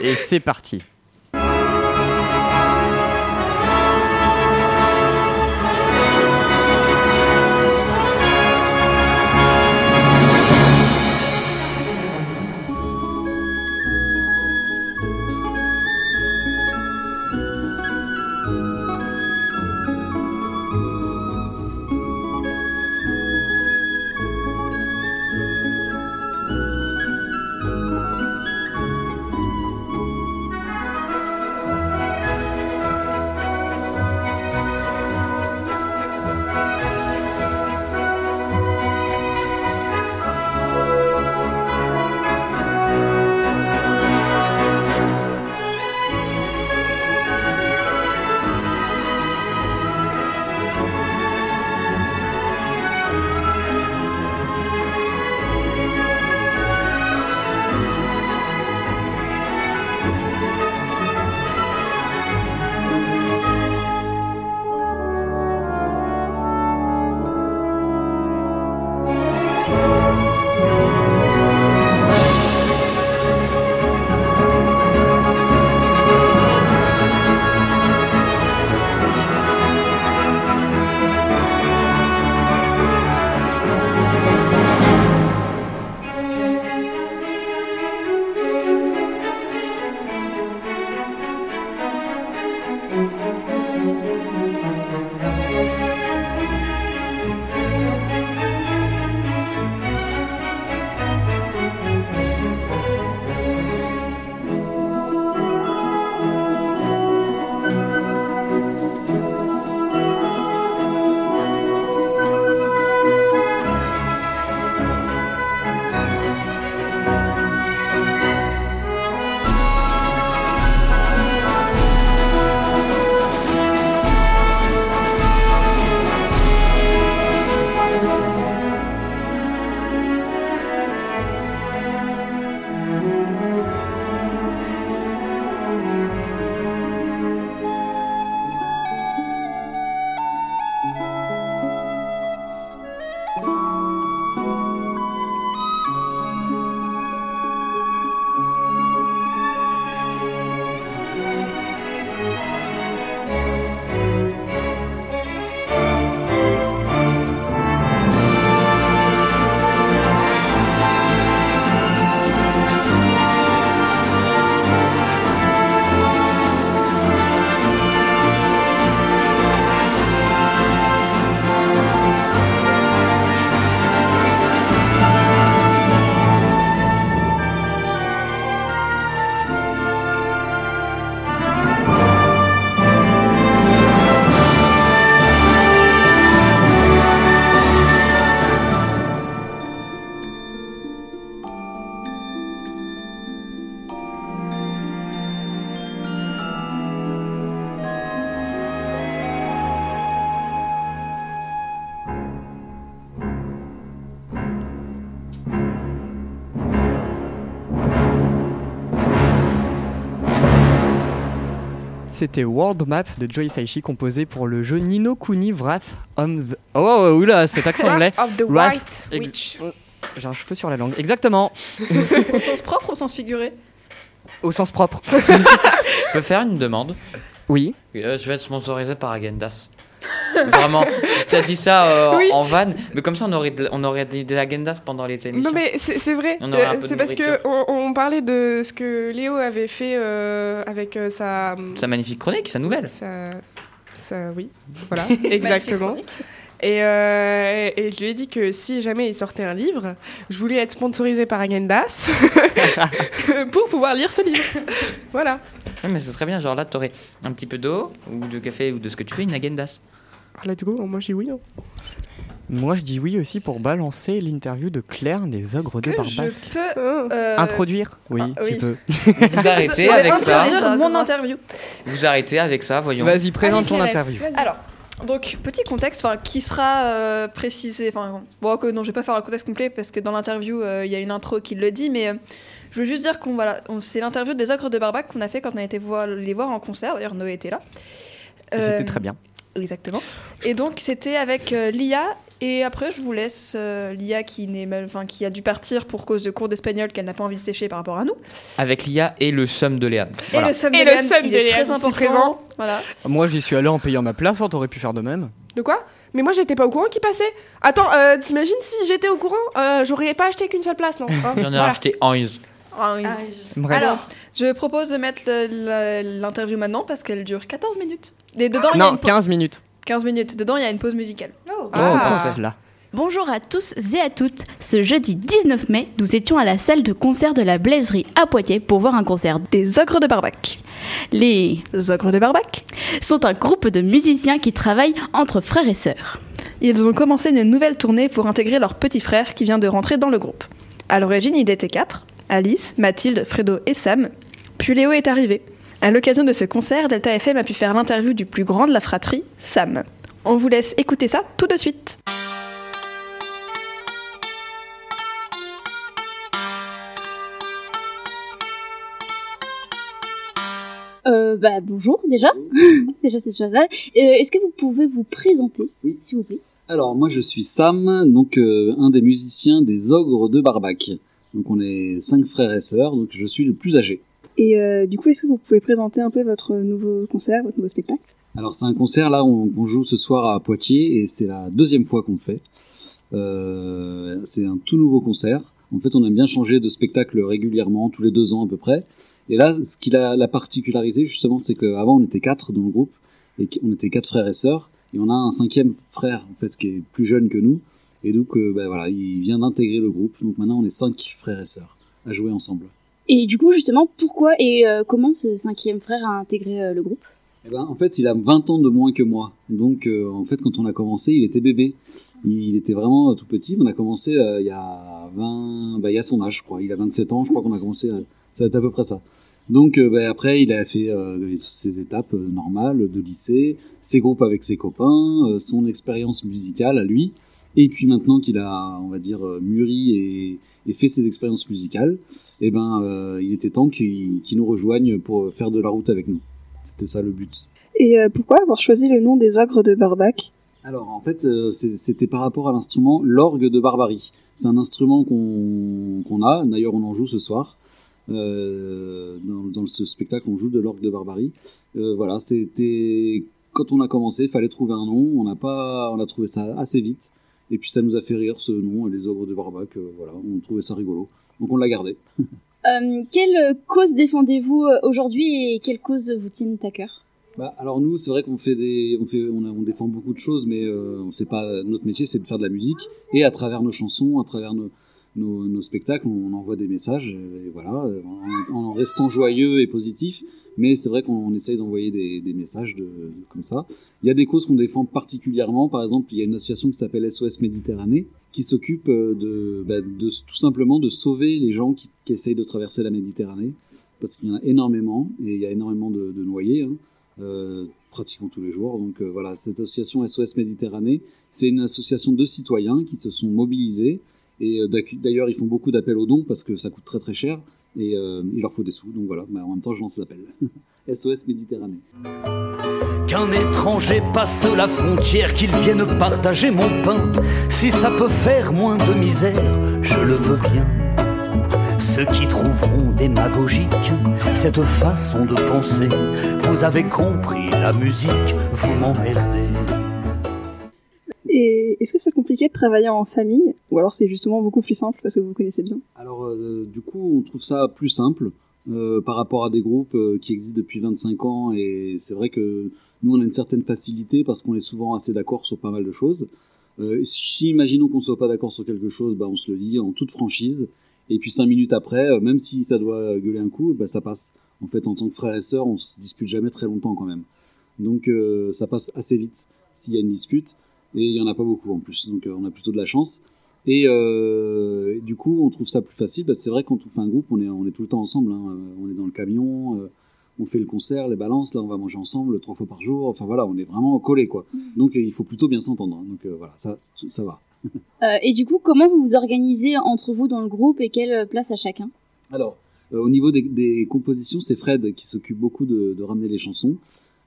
Et c'est parti. C'était World Map de Joe Hisaishi composé pour le jeu Nino Kuni Wrath on the... Oh, oh, oh, oula, cet accent anglais. Of the Wrath. White Ex- Witch. J'ai un cheveu sur la langue. Exactement, [laughs] Au sens propre ou au sens figuré au sens propre. Je peux faire une demande? Oui. Euh, Je vais être sponsorisé par Agendas. Vraiment, tu as dit ça euh, Oui. en vanne, mais comme ça on aurait, de- on aurait des, des Agendas pendant les émissions. Non mais c'est vrai, Euh, c'est parce que on, on parlait de ce que Léo avait fait euh, avec euh, sa, Sa magnifique chronique, sa nouvelle. sa, sa- oui, [laughs] voilà, exactement. Et, euh, et je lui ai dit que si jamais il sortait un livre, je voulais être sponsorisé par Agendas [laughs] [laughs] pour pouvoir lire ce livre. Voilà. Ouais, mais ce serait bien, genre là t'aurais un petit peu d'eau, ou de café, ou de ce que tu fais, une Agendas. Let's go, moi j'ai oui. hein. Moi, je dis oui aussi pour balancer l'interview de Claire des ogres de Que Barbac. je peux Oh. euh, Introduire Oui, ah, tu oui. peux. [laughs] Vous arrêtez Je vais avec ça. Mon interview. Vous arrêtez avec ça, voyons. Vas-y, présente ton interview. Alors, donc petit contexte, enfin qui sera euh, précisé. Enfin bon, que non, je vais pas faire un contexte complet parce que dans l'interview euh, il y a une intro qui le dit, mais euh, je veux juste dire qu'on voilà, on- c'est l'interview des ogres de Barbac qu'on a fait quand on a été voir, les voir en concert. D'ailleurs, Noé était là. Euh, C'était très bien. Exactement. Et donc c'était avec euh, Lia. Et après, je vous laisse euh, Lia qui, enfin, qui a dû partir pour cause de cours d'espagnol qu'elle n'a pas envie de sécher par rapport à nous. Avec l'IA et le somme de Léane. Voilà. Et le somme de Léane, il de est Léane, très ici important. présent. Voilà. Moi, j'y suis allé en payant ma place, hein, t'aurais pu faire de même. De quoi? Mais moi j'étais pas au courant qu'il passait. Attends, euh, t'imagines si j'étais au courant, euh, j'aurais pas acheté qu'une seule place, non? [laughs] Hein J'en ai Voilà. racheté 11. Ah, oui. Ah, Bref. Alors, je propose de mettre l'interview maintenant parce qu'elle dure 14 minutes. Et dedans, il y a non, une pau- 15 minutes. 15 minutes. Dedans, il y a une pause musicale. Oh. Ah. Oh, cela. Bonjour à tous et à toutes. Ce jeudi 19 mai, nous étions à la salle de concert de la Blaiserie à Poitiers pour voir un concert. Des ogres de Barbac. Les Les ogres de Barbac. sont un groupe de musiciens qui travaillent entre frères et sœurs. Ils ont commencé une nouvelle tournée pour intégrer leur petit frère qui vient de rentrer dans le groupe. À l'origine, il était quatre Alice, Mathilde, Fredo et Sam. Puis Léo est arrivé. À l'occasion de ce concert, Delta FM a pu faire l'interview du plus grand de la fratrie, Sam. On vous laisse écouter ça tout de suite. Euh, bah, bonjour déjà. [laughs] déjà c'est déjà. Euh, Est-ce que vous pouvez vous présenter, Oui. s'il vous plaît? Alors moi je suis Sam, donc euh, un des musiciens des Ogres de Barbac. Donc on est cinq frères et sœurs, donc je suis le plus âgé. Et euh, du coup, est-ce que vous pouvez présenter un peu votre nouveau concert, votre nouveau spectacle? Alors c'est un concert là, on, on joue ce soir à Poitiers et c'est la deuxième fois qu'on le fait. Euh, c'est un tout nouveau concert. En fait, on aime bien changer de spectacle régulièrement, tous les deux ans à peu près. Et là, ce qui a la particularité justement, c'est qu'avant on était quatre dans le groupe et qu'on était quatre frères et sœurs. Et on a un cinquième frère en fait qui est plus jeune que nous. Et donc, euh, ben voilà, il vient d'intégrer le groupe. Donc maintenant, on est cinq frères et sœurs à jouer ensemble. Et du coup, justement, pourquoi et euh, comment ce cinquième frère a intégré euh, le groupe? Eh ben, en fait, il a 20 ans de moins que moi. Donc, euh, en fait, quand on a commencé, il était bébé. Il était vraiment tout petit. On a commencé il y a 20, bah, il y a son âge, je crois. Il a 27 ans, je crois qu'on a commencé. ça va être à peu près ça. Donc, euh, bah, après, il a fait euh, ses étapes euh, normales de lycée, ses groupes avec ses copains, son expérience musicale à lui. Et puis maintenant qu'il a, on va dire, euh, mûri et, et fait ses expériences musicales, eh ben, euh, il était temps qu'il nous rejoigne pour faire de la route avec nous. C'était ça le but. Et euh, pourquoi avoir choisi le nom des ogres de Barbac? Alors en fait, euh, c'était par rapport à l'instrument l'orgue de barbarie. C'est un instrument qu'on a, d'ailleurs on en joue ce soir. Euh, dans, dans ce spectacle, on joue de l'orgue de barbarie. Euh, voilà, c'était quand on a commencé, il fallait trouver un nom. On n'a pas, on a trouvé ça assez vite. Et puis ça nous a fait rire ce nom, les ogres de Barbac. euh, voilà, on trouvait ça rigolo, donc on l'a gardé. [laughs] Euh, Quelle cause défendez-vous euh, aujourd'hui et quelle cause vous tiennent à cœur? Bah, alors nous, c'est vrai qu'on fait des, on fait, on, a- on défend beaucoup de choses, mais euh, pas notre métier, c'est de faire de la musique et à travers nos chansons, à travers nos, nos, nos spectacles, on envoie des messages, et voilà, en, en restant joyeux et positif. Mais c'est vrai qu'on essaye d'envoyer des, des messages de, comme ça. Il y a des causes qu'on défend particulièrement. Par exemple, il y a une association qui s'appelle SOS Méditerranée qui s'occupe euh, de, bah, de tout simplement de sauver les gens qui, qui essayent de traverser la Méditerranée parce qu'il y en a énormément et il y a énormément de, de noyés. hein euh, pratiquement tous les jours. Donc euh, voilà, cette association SOS Méditerranée, c'est une association de citoyens qui se sont mobilisés et euh, d'ailleurs ils font beaucoup d'appels aux dons parce que ça coûte très très cher. Et euh, il leur faut des sous, donc voilà. Bah, en même temps, je lance l'appel. [laughs] SOS Méditerranée. Qu'un étranger passe la frontière, qu'il vienne partager mon pain. Si ça peut faire moins de misère, je le veux bien. Ceux qui trouveront démagogique cette façon de penser, vous avez compris la musique, vous m'emmerdez. Et est-ce que c'est compliqué de travailler en famille Ou alors c'est justement beaucoup plus simple parce que vous connaissez bien? Alors, euh, du coup, on trouve ça plus simple euh, par rapport à des groupes euh, qui existent depuis 25 ans. Et c'est vrai que nous, on a une certaine facilité parce qu'on est souvent assez d'accord sur pas mal de choses. Si imaginons qu'on soit pas d'accord sur quelque chose, bah, on se le dit en toute franchise. Et puis cinq minutes après, même si ça doit gueuler un coup, bah, ça passe. En fait, en tant que frère et sœur, on se dispute jamais très longtemps quand même. Donc ça passe assez vite s'il y a une dispute. Et il y en a pas beaucoup en plus. Donc euh, on a plutôt de la chance. Et euh, du coup, on trouve ça plus facile. Parce que c'est vrai quand on fait un groupe, on est, on est tout le temps ensemble. hein. Euh, On est dans le camion, euh, on fait le concert, les balances. Là, on va manger ensemble trois fois par jour. Enfin voilà, on est vraiment collés quoi. Donc euh, il faut plutôt bien s'entendre. Donc euh, voilà, ça, ça va. [laughs] Et du coup, comment vous vous organisez entre vous dans le groupe et quelle place à chacun? Alors, au niveau des, des compositions, c'est Fred qui s'occupe beaucoup de, de ramener les chansons.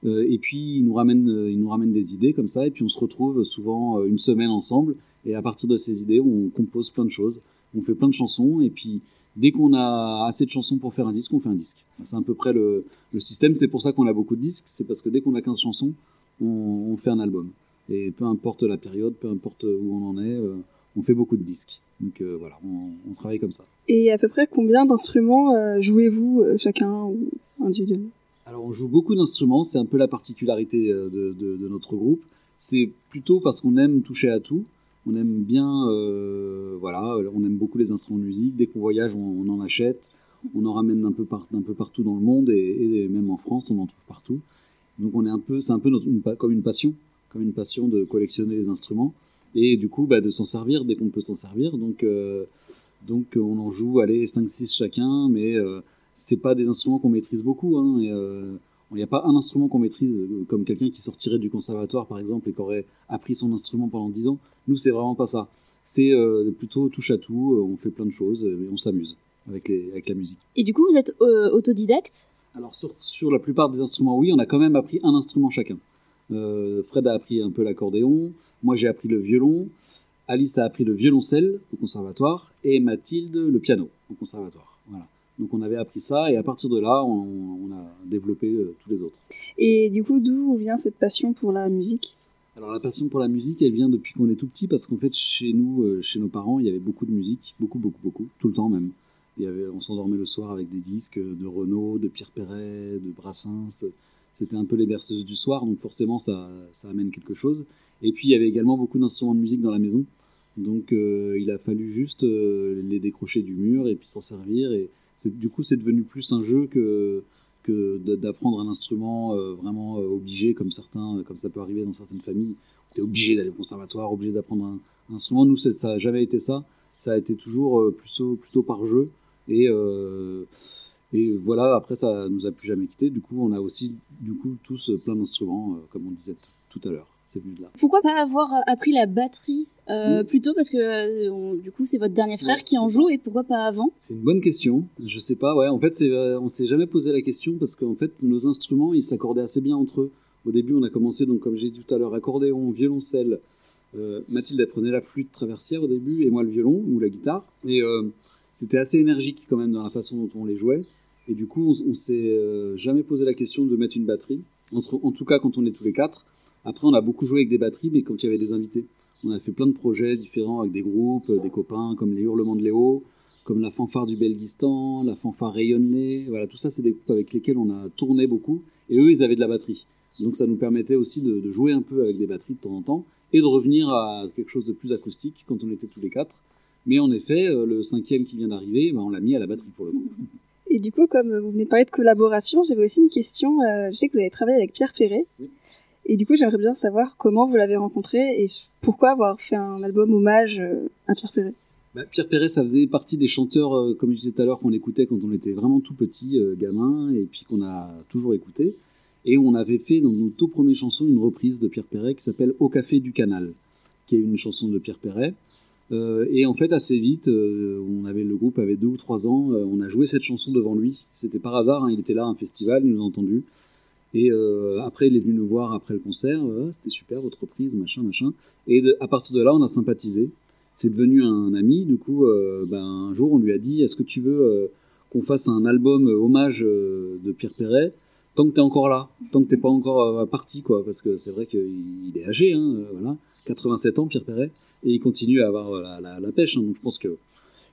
Euh, et puis il nous ramène, euh, il nous ramène des idées comme ça. Et puis on se retrouve souvent euh, une semaine ensemble. Et à partir de ces idées, on compose plein de choses. On fait plein de chansons. Et puis dès qu'on a assez de chansons pour faire un disque, on fait un disque. C'est à peu près le, le système. C'est pour ça qu'on a beaucoup de disques. C'est parce que dès qu'on a 15 chansons, on, on fait un album. Et peu importe la période, peu importe où on en est, euh, on fait beaucoup de disques. Donc euh, voilà, on, on travaille comme ça. Et à peu près combien d'instruments jouez-vous chacun ou individuellement? Alors on joue beaucoup d'instruments, c'est un peu la particularité euh, de, notre groupe. C'est plutôt parce qu'on aime toucher à tout. On aime bien, euh, voilà, on aime beaucoup les instruments de musique. Dès qu'on voyage, on, en achète. On en ramène d'un peu, partout dans le monde et, même en France, on en trouve partout. Donc on est un peu, c'est un peu une comme une passion, comme une passion de collectionner les instruments et du coup bah, de s'en servir dès qu'on peut s'en servir. Donc euh, donc on en joue, allez 5-6 chacun, mais c'est pas des instruments qu'on maîtrise beaucoup. Hein, et, euh, il n'y a pas un instrument qu'on maîtrise, euh, comme quelqu'un qui sortirait du conservatoire par exemple et qui aurait appris son instrument pendant 10 ans. Nous, c'est vraiment pas ça. C'est euh, plutôt touche à tout, on fait plein de choses et on s'amuse avec, les, avec la musique. Et du coup, vous êtes euh, autodidacte? Alors sur, sur la plupart des instruments, oui, on a quand même appris un instrument chacun. Fred a appris un peu l'accordéon, moi j'ai appris le violon, Alice a appris le violoncelle au conservatoire et Mathilde le piano au conservatoire. Voilà. Donc on avait appris ça et à partir de là, on, on a développé euh, tous les autres. Et du coup, d'où vient cette passion pour la musique? Alors la passion pour la musique, elle vient depuis qu'on est tout petit parce qu'en fait chez nous, euh, chez nos parents, il y avait beaucoup de musique, beaucoup, beaucoup, beaucoup, tout le temps même. Il y avait, on s'endormait le soir avec des disques de Renaud, de Pierre Perret, de Brassens. C'était un peu les berceuses du soir, donc forcément ça, ça amène quelque chose. Et puis il y avait également beaucoup d'instruments de musique dans la maison, donc euh, il a fallu juste les décrocher du mur et puis s'en servir. Et du coup c'est devenu plus un jeu que d'apprendre un instrument euh, vraiment euh, obligé comme certains, comme ça peut arriver dans certaines familles. Tu es obligé d'aller au conservatoire, obligé d'apprendre un, instrument. Nous, ça n'a jamais été ça. Ça a été toujours euh, plutôt, par jeu. Et, euh, voilà, après, ça nous a plus jamais quitté. Du coup, on a aussi, du coup, tous euh, plein d'instruments, euh, comme on disait tout à l'heure. C'est venu de là. Pourquoi pas avoir appris la batterie euh, plus tôt? Parce que euh, on- du coup, c'est votre dernier frère Ouais, qui en joue et pourquoi pas avant? C'est une bonne question. Je sais pas. Ouais, en fait, euh, on s'est jamais posé la question parce qu'en fait, nos instruments, ils s'accordaient assez bien entre eux. Au début, on a commencé, donc, comme j'ai dit tout à l'heure, accordéon, violoncelle. Euh, Mathilde, elle prenait la flûte traversière au début et moi le violon ou la guitare. Et euh, c'était assez énergique quand même dans la façon dont on les jouait. Et du coup, on, on s'est euh, jamais posé la question de mettre une batterie. Entre, en tout cas, quand on est tous les quatre. Après, on a beaucoup joué avec des batteries, mais quand il y avait des invités. On a fait plein de projets différents avec des groupes, euh, des copains, comme les Hurlements de Léo, comme la fanfare du Belgistan, la fanfare Rayonnelé. Voilà, tout ça, c'est des groupes avec lesquels on a tourné beaucoup. Et eux, ils avaient de la batterie. Donc ça nous permettait aussi de, de jouer un peu avec des batteries de temps en temps et de revenir à quelque chose de plus acoustique quand on était tous les quatre. Mais en effet, euh, le cinquième qui vient d'arriver, ben, on l'a mis à la batterie pour le coup. Et du coup, comme vous venez de parler de collaboration, j'avais aussi une question. Euh, je sais que vous avez travaillé avec Pierre Perret. Et du coup, j'aimerais bien savoir comment vous l'avez rencontré et pourquoi avoir fait un album hommage euh, à Pierre Perret. Bah, Pierre Perret, ça faisait partie des chanteurs, euh, comme je disais tout à l'heure, qu'on écoutait quand on était vraiment tout petit, euh, gamin, et puis qu'on a toujours écouté. Et on avait fait dans nos tout premières chansons une reprise de Pierre Perret qui s'appelle Au café du canal, qui est une chanson de Pierre Perret. Et en fait, assez vite, on avait le groupe avait deux ou trois ans, on a joué cette chanson devant lui. C'était par hasard, hein, il était là à un festival, il nous a entendu. Et euh, après, il est venu nous voir après le concert. euh, Ah, C'était super, votre reprise, machin, machin. Et à partir de là, on a sympathisé. C'est devenu un ami. Du coup, euh, ben, un jour, on lui a dit Est-ce que tu veux qu'on fasse un album hommage de Pierre Perret tant que t'es encore là, tant que t'es pas encore parti, quoi, parce que c'est vrai qu'il il est âgé, hein, voilà, 87 ans, Pierre Perret, et il continue à avoir la, pêche, hein, donc je pense que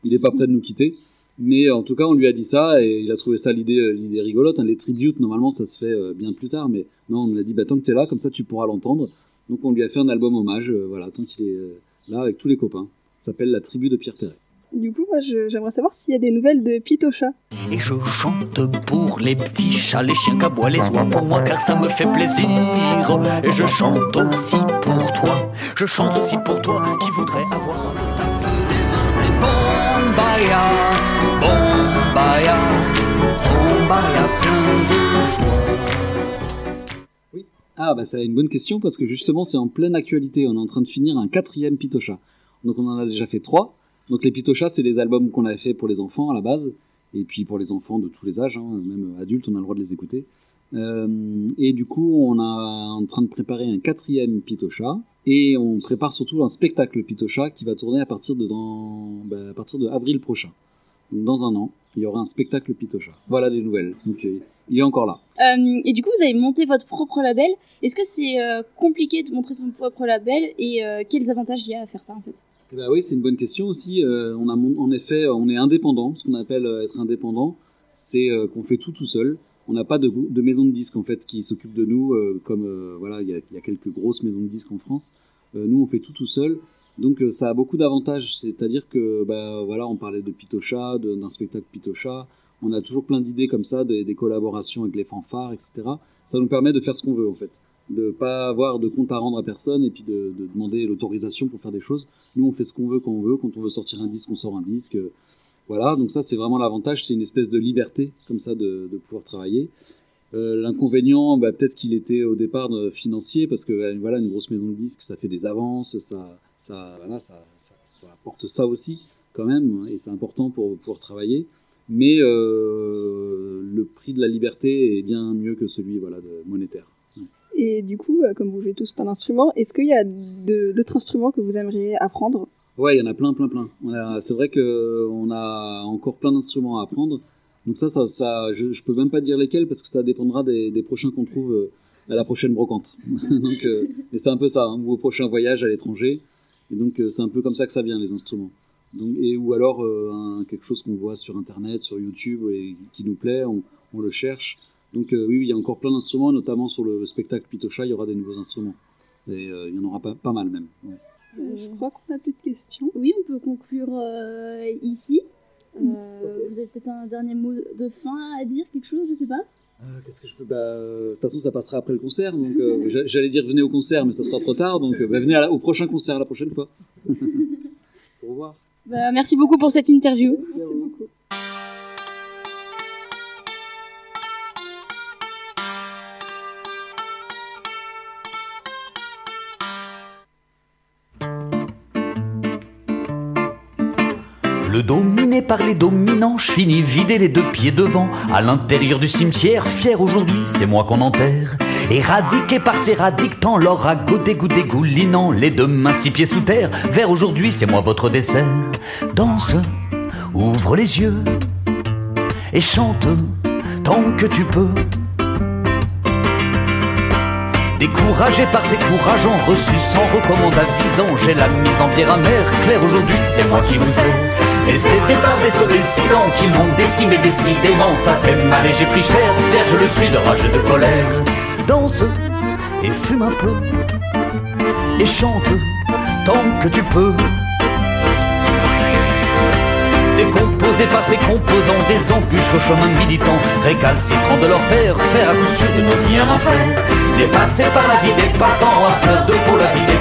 il est pas prêt de nous quitter. Mais en tout cas, on lui a dit ça et il a trouvé ça l'idée, euh, l'idée rigolote. hein. Les tributes, normalement, ça se fait euh, bien plus tard, mais non, on lui a dit, bah, tant que t'es là, comme ça, tu pourras l'entendre. Donc, on lui a fait un album hommage, euh, voilà, tant qu'il est euh, là avec tous les copains. Ça s'appelle La tribu de Pierre Perret. Du coup, moi, je- j'aimerais savoir s'il y a des nouvelles de Pitocha. Et je chante pour les petits chats, les chiens qu'aboient les oies pour moi car ça me fait plaisir. Et je chante aussi pour toi, je chante aussi pour toi qui voudrais avoir un tape des mains. C'est Bombaya, Plein de joie. Ah, bah, c'est une bonne question parce que justement, c'est en pleine actualité. On est en train de finir un quatrième Pitocha. Donc, on en a déjà fait trois. Donc, les Pitochas, c'est les albums qu'on avait fait pour les enfants à la base. Et puis pour les enfants de tous les âges, hein, même adultes, on a le droit de les écouter. Euh, et du coup, on est en train de préparer un quatrième Pitocha. Et on prépare surtout un spectacle Pitocha qui va tourner à partir de, dans, bah, à partir de avril prochain. Dans un an, il y aura un spectacle Pitocha. Voilà les nouvelles. Donc, euh, il est encore là. Euh, et du coup, vous avez monté votre propre label. Est-ce que c'est euh, compliqué de montrer son propre label et euh, quels avantages il y a à faire ça en fait? Ben oui, c'est une bonne question aussi. On a en effet, on est indépendant. Ce qu'on appelle être indépendant, c'est qu'on fait tout tout seul. On n'a pas de, maison de disques en fait qui s'occupe de nous, comme voilà, il y a, il y a quelques grosses maisons de disques en France. Nous, on fait tout tout seul. Donc euh, ça a beaucoup d'avantages. C'est-à-dire que bah voilà, on parlait de Pitocha, d'un spectacle Pitocha. On a toujours plein d'idées comme ça, des, des collaborations avec les fanfares, etc. Ça nous permet de faire ce qu'on veut en fait, de pas avoir de compte à rendre à personne et puis de, de demander l'autorisation pour faire des choses. Nous, on fait ce qu'on veut quand on veut. Quand on veut sortir un disque, on sort un disque. Voilà, donc ça, c'est vraiment l'avantage. C'est une espèce de liberté, comme ça, de, de pouvoir travailler. Euh, L'inconvénient, bah, peut-être qu'il était au départ euh, financier, parce que euh, voilà, une grosse maison de disques, ça fait des avances, ça, ça, voilà, ça, ça, ça apporte ça aussi, quand même, et c'est important pour pouvoir travailler. Mais euh, le prix de la liberté est bien mieux que celui voilà, de monétaire. Et du coup, comme vous jouez tous plein d'instruments, est-ce qu'il y a d'autres instruments que vous aimeriez apprendre? Ouais, il y en a plein, plein, plein. C'est vrai que on a encore plein d'instruments à apprendre. Donc ça, ça, ça je, je peux même pas dire lesquels parce que ça dépendra des, des prochains qu'on trouve euh, à la prochaine brocante. [laughs] donc, euh, mais c'est un peu ça, hein, ou au prochain voyage à l'étranger. Et donc euh, c'est un peu comme ça que ça vient les instruments. Donc et ou alors euh, un- quelque chose qu'on voit sur internet, sur YouTube et qui nous plaît, on, on le cherche. Donc euh, oui, oui, il y a encore plein d'instruments, notamment sur le spectacle Pitocha, il y aura des nouveaux instruments. Et euh, il y en aura pas, pas mal même. ouais. Je crois qu'on a plus de questions. Oui, on peut conclure euh, ici. Euh, vous avez peut-être un dernier mot de fin à dire, quelque chose, je sais pas Euh, Qu'est-ce que je peux bah, De toute façon, ça passera après le concert. Donc, euh, [laughs] j'a- j'allais dire venez au concert, mais ça sera trop tard. Donc, bah, venez à la- au prochain concert la prochaine fois. [laughs] Au revoir. Bah, Merci beaucoup pour cette interview. Merci beaucoup. Par les dominants, je finis vider les deux pieds devant. À l'intérieur du cimetière, fier aujourd'hui, c'est moi qu'on enterre. Éradiqué par ces radictants, l'or à goût dégoût dégoulinant. Les deux mains six pieds sous terre, vers aujourd'hui, c'est moi votre dessert. Danse, ouvre les yeux et chante tant que tu peux. Découragé par ces courageants reçus sans recommande avisant, j'ai la mise en bière amère, claire aujourd'hui, c'est moi qui vous sais. Et des par des sauts décidants qui m'ont décimé décidément, ça fait mal et j'ai pris cher, fier je le suis de rage et de colère. Danse et fume un peu et chante tant que tu peux. Décomposé par ces composants des embûches au chemin militant, récalcitrant de leur terre, faire à coup sûr de nos vies un enfer. Dépassé par la vie des passants, à fleur de peau la vie des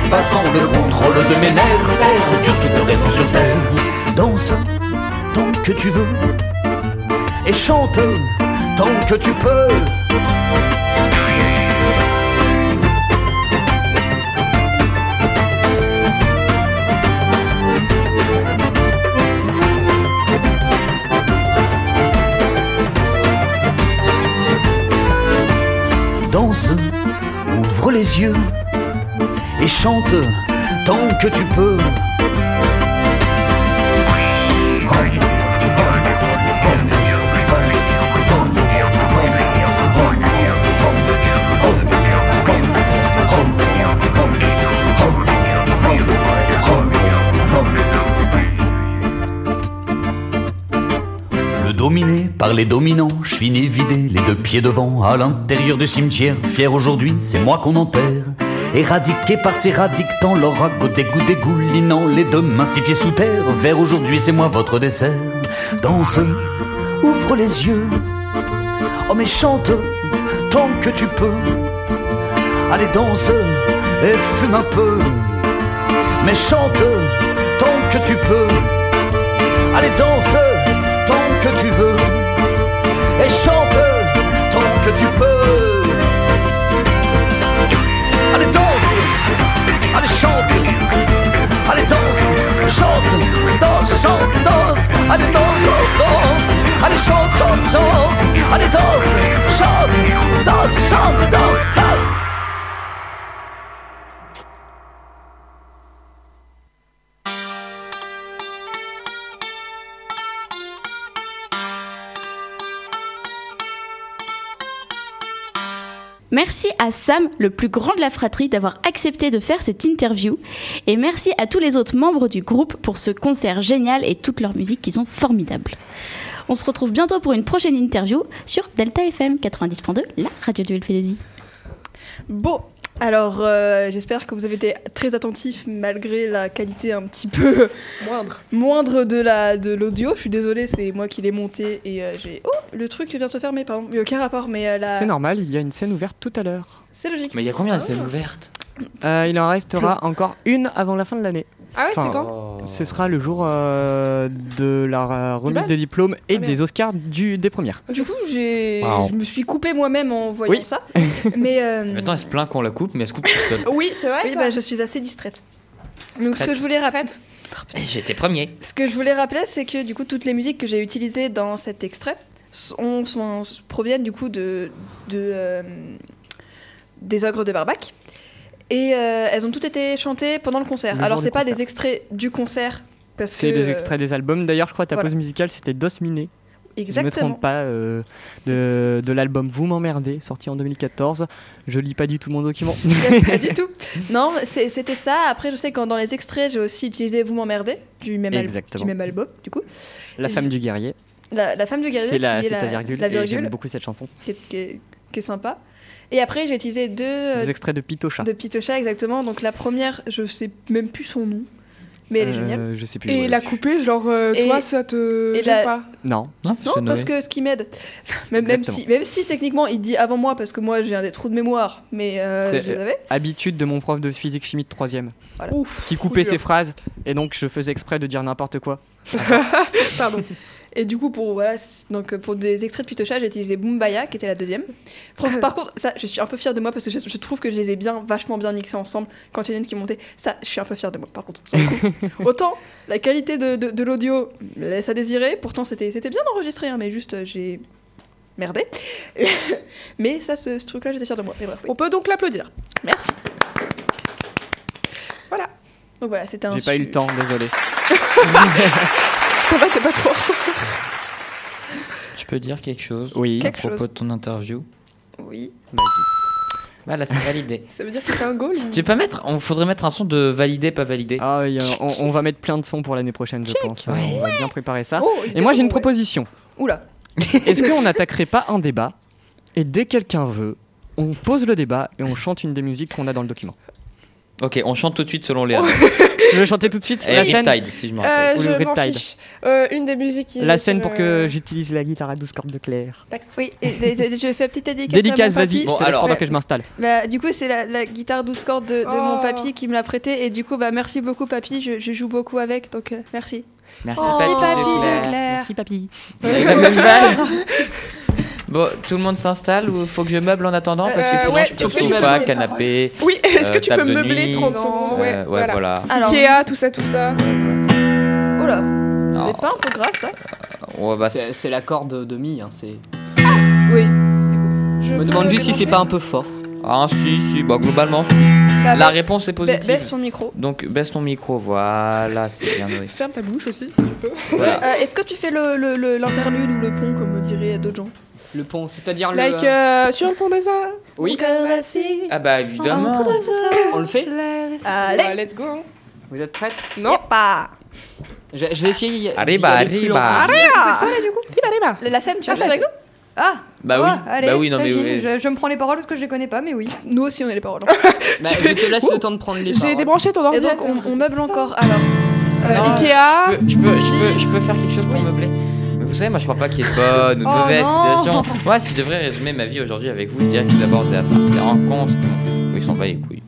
le contrôle de mes nerfs, perd toute raison sur terre. Danse tant que tu veux et chante tant que tu peux. Danse, ouvre les yeux et chante tant que tu peux. Dominé par les dominants, je finis vidé, les deux pieds devant, à l'intérieur du cimetière. Fier aujourd'hui, c'est moi qu'on enterre. Éradiqué par ces radictants, ragot dégoût dégoulinant, les deux mains six pieds sous terre. Vers aujourd'hui, c'est moi votre dessert. Danse, ouvre les yeux. Oh mais chante tant que tu peux. Allez danse et fume un peu. Mais chante tant que tu peux. Allez danse tant que tu veux. Et chante tant que tu peux. Allez danse, allez chante, allez danse, chante, danse, chante, danse, allez danse, danse, danse, allez chante, chante, chante, allez danse, chante, danse, chante, danse, chante. Merci à Sam, le plus grand de la fratrie, d'avoir accepté de faire cette interview. Et merci à tous les autres membres du groupe pour ce concert génial et toute leur musique qui sont formidables. On se retrouve bientôt pour une prochaine interview sur Delta FM 90.2, la radio du Elfédésie. Bon, alors euh, j'espère que vous avez été très attentifs malgré la qualité un petit peu [laughs] Moindre. moindre de la de l'audio. Je suis désolée, c'est moi qui l'ai monté et euh, j'ai oh le truc vient de se fermer pardon. Il y a aucun rapport mais euh, la C'est normal, il y a une scène ouverte tout à l'heure. C'est logique. Mais il y a combien de scènes ouvertes? Euh, il en restera encore une avant la fin de l'année. Ah ouais, c'est quand Ce sera le jour euh, de la euh, remise des diplômes et Ah, des Oscars du, des premières. Du coup, j'ai Wow. je me suis coupée moi-même en voyant Oui. ça. [laughs] mais euh, Maintenant, elle se plaint qu'on la coupe, mais elle se coupe toute seule. Oui, c'est vrai oui, ça. bah, je suis assez distraite. Donc ce que je voulais rappeler J'étais premier. Ce que je voulais rappeler, c'est que du coup, toutes les musiques que j'ai utilisées dans cet extrait sont, sont- proviennent du coup de, de euh, des ogres de Barbac. Et euh, elles ont toutes été chantées pendant le concert. Le Alors, c'est pas concert. des extraits du concert. C'est des euh, extraits des albums. D'ailleurs, je crois que ta voilà. pause musicale c'était Dos Miné. Si je ne me Exactement. trompe pas, euh, de, de l'album Vous m'emmerdez, sorti en 2014. Je lis pas du tout mon document. [laughs] pas du tout. [laughs] Non, c'était ça. Après, je sais que dans les extraits, j'ai aussi utilisé Vous m'emmerdez du même, Exactement. du même album, du coup. La femme du guerrier. La, la femme du guerrier. C'est la, virgule. Virgule, J'aime beaucoup cette chanson. qui est, qui est- qui est sympa. Et après, j'ai utilisé deux. euh, Des extraits de Pitocha. De Pitocha, exactement. Donc la première, je sais même plus son nom, mais elle est Euh, géniale. Je sais plus. Et ouais. la couper, genre, euh, Et- toi, ça te et gêne la- pas Non. Non, Non, parce que ce qui m'aide, [laughs] même, même si, même si techniquement il dit avant moi, parce que moi j'ai un des trous de mémoire, mais euh, C'est je les avais. habitude de mon prof de physique chimie de 3 Voilà. Ouf. qui coupait ses phrases et donc je faisais exprès de dire n'importe quoi. [laughs] Pardon. Et du coup, pour, voilà, donc, euh, pour des extraits de Pitocha, j'ai utilisé Boombaya, qui était la deuxième. Par, [laughs] par contre, ça, je suis un peu fière de moi parce que je, je trouve que je les ai bien, vachement bien mixés ensemble quand il y en a une qui montait. Ça, je suis un peu fière de moi, par contre. [laughs] Autant la qualité de, de, de l'audio laisse à désirer, pourtant c'était c'était bien enregistré, hein, mais juste euh, j'ai merdé. [laughs] mais ça, ce, ce truc-là, j'étais fière de moi. Et bref, oui. On peut donc l'applaudir. Merci. Voilà. Donc voilà, c'était un. J'ai pas eu le temps, désolé. Ça va, t'es pas trop. Je peux dire quelque chose Oui. à Quelque propos chose. de ton interview Oui. Vas-y. Voilà, c'est validé. Ça veut dire que c'est un goal ou- Tu veux pas mettre On faudrait mettre un son de validé, pas validé. Ah, a- on, on va mettre plein de sons pour l'année prochaine, je pense. Ouais. On va bien préparer ça. Oh, Et moi j'ai une ouais. proposition. Oula. [laughs] Est-ce qu'on n'attaquerait pas un débat et dès quelqu'un veut, on pose le débat et on chante une des musiques qu'on a dans le document? Ok, on chante tout de suite selon les. [laughs] Tu veux chanter tout de suite Et la scène Riptide, si je me rappelle. Euh, je m'en fiche. Euh, une des musiques qui. La scène pour euh, que j'utilise la guitare à 12 cordes de Claire. Oui, et, je fais petite dédicace. Dédicace, à mon vas-y, papy. je Bon, laisse alors- pendant que je m'installe. Bah, du coup, c'est la, la guitare 12 cordes de, de mon Oh. papy qui me l'a prêtée. Et du coup, bah, merci beaucoup, papy. Je, je joue beaucoup avec, donc euh, merci. Merci, Oh, papy, papy de. Claire. Merci papy. [laughs] Bon, tout le monde s'installe ou faut que je meuble en attendant Parce que Euh, sinon ouais, je peux que tu peux- canapé. Oui, est-ce que euh, tu peux table de meubler nuit. 30 secondes Ouais, Euh, ouais, voilà. voilà. Alors, Ikea, tout ça, tout ça. oula, Non. c'est pas un peu grave ça Ouais, bah, C'est c'est la corde de mi, hein, c'est... Oui. Je me demande juste si c'est pas un peu fort. Ah, si, si, bah, globalement, si. Bah, La ba- réponse est ba- positive. baisse ton micro. Donc, baisse ton micro, voilà, c'est bien. Ferme ta bouche aussi si tu peux. Voilà. Euh, Est-ce que tu fais le- le- le- l'interlude ou le pont, comme diraient d'autres gens? Le pont, c'est-à-dire le. Like euh, sur dessin. Oui. Ah, bah, évidemment. On le fait Allez, Bah, let's go. Vous êtes prêtes Non. pas. je, je vais essayer. Arriba, arriba. lentement. Arriba, arriba. La scène, tu Ah, restes avec nous Ah Bah ouais, oui, allez, bah oui, non, mais oui. je, je me prends les paroles parce que je les connais pas, mais oui. [laughs] Nous aussi, on a les paroles. [laughs] Bah, je te laisse le temps de prendre les J'ai paroles. débranché ton Et donc, ordinateur. on, on meuble encore. Alors, euh, Non, Ikea. Je peux, je, peux, je, peux, je peux faire quelque chose pour meubler savez, moi je crois pas qu'il y ait de [laughs] bonne ou de Oh mauvaise situation. Moi, si je devrais résumer ma vie aujourd'hui avec vous, je dirais que c'est d'abord des, des rencontres où ils sont pas les couilles.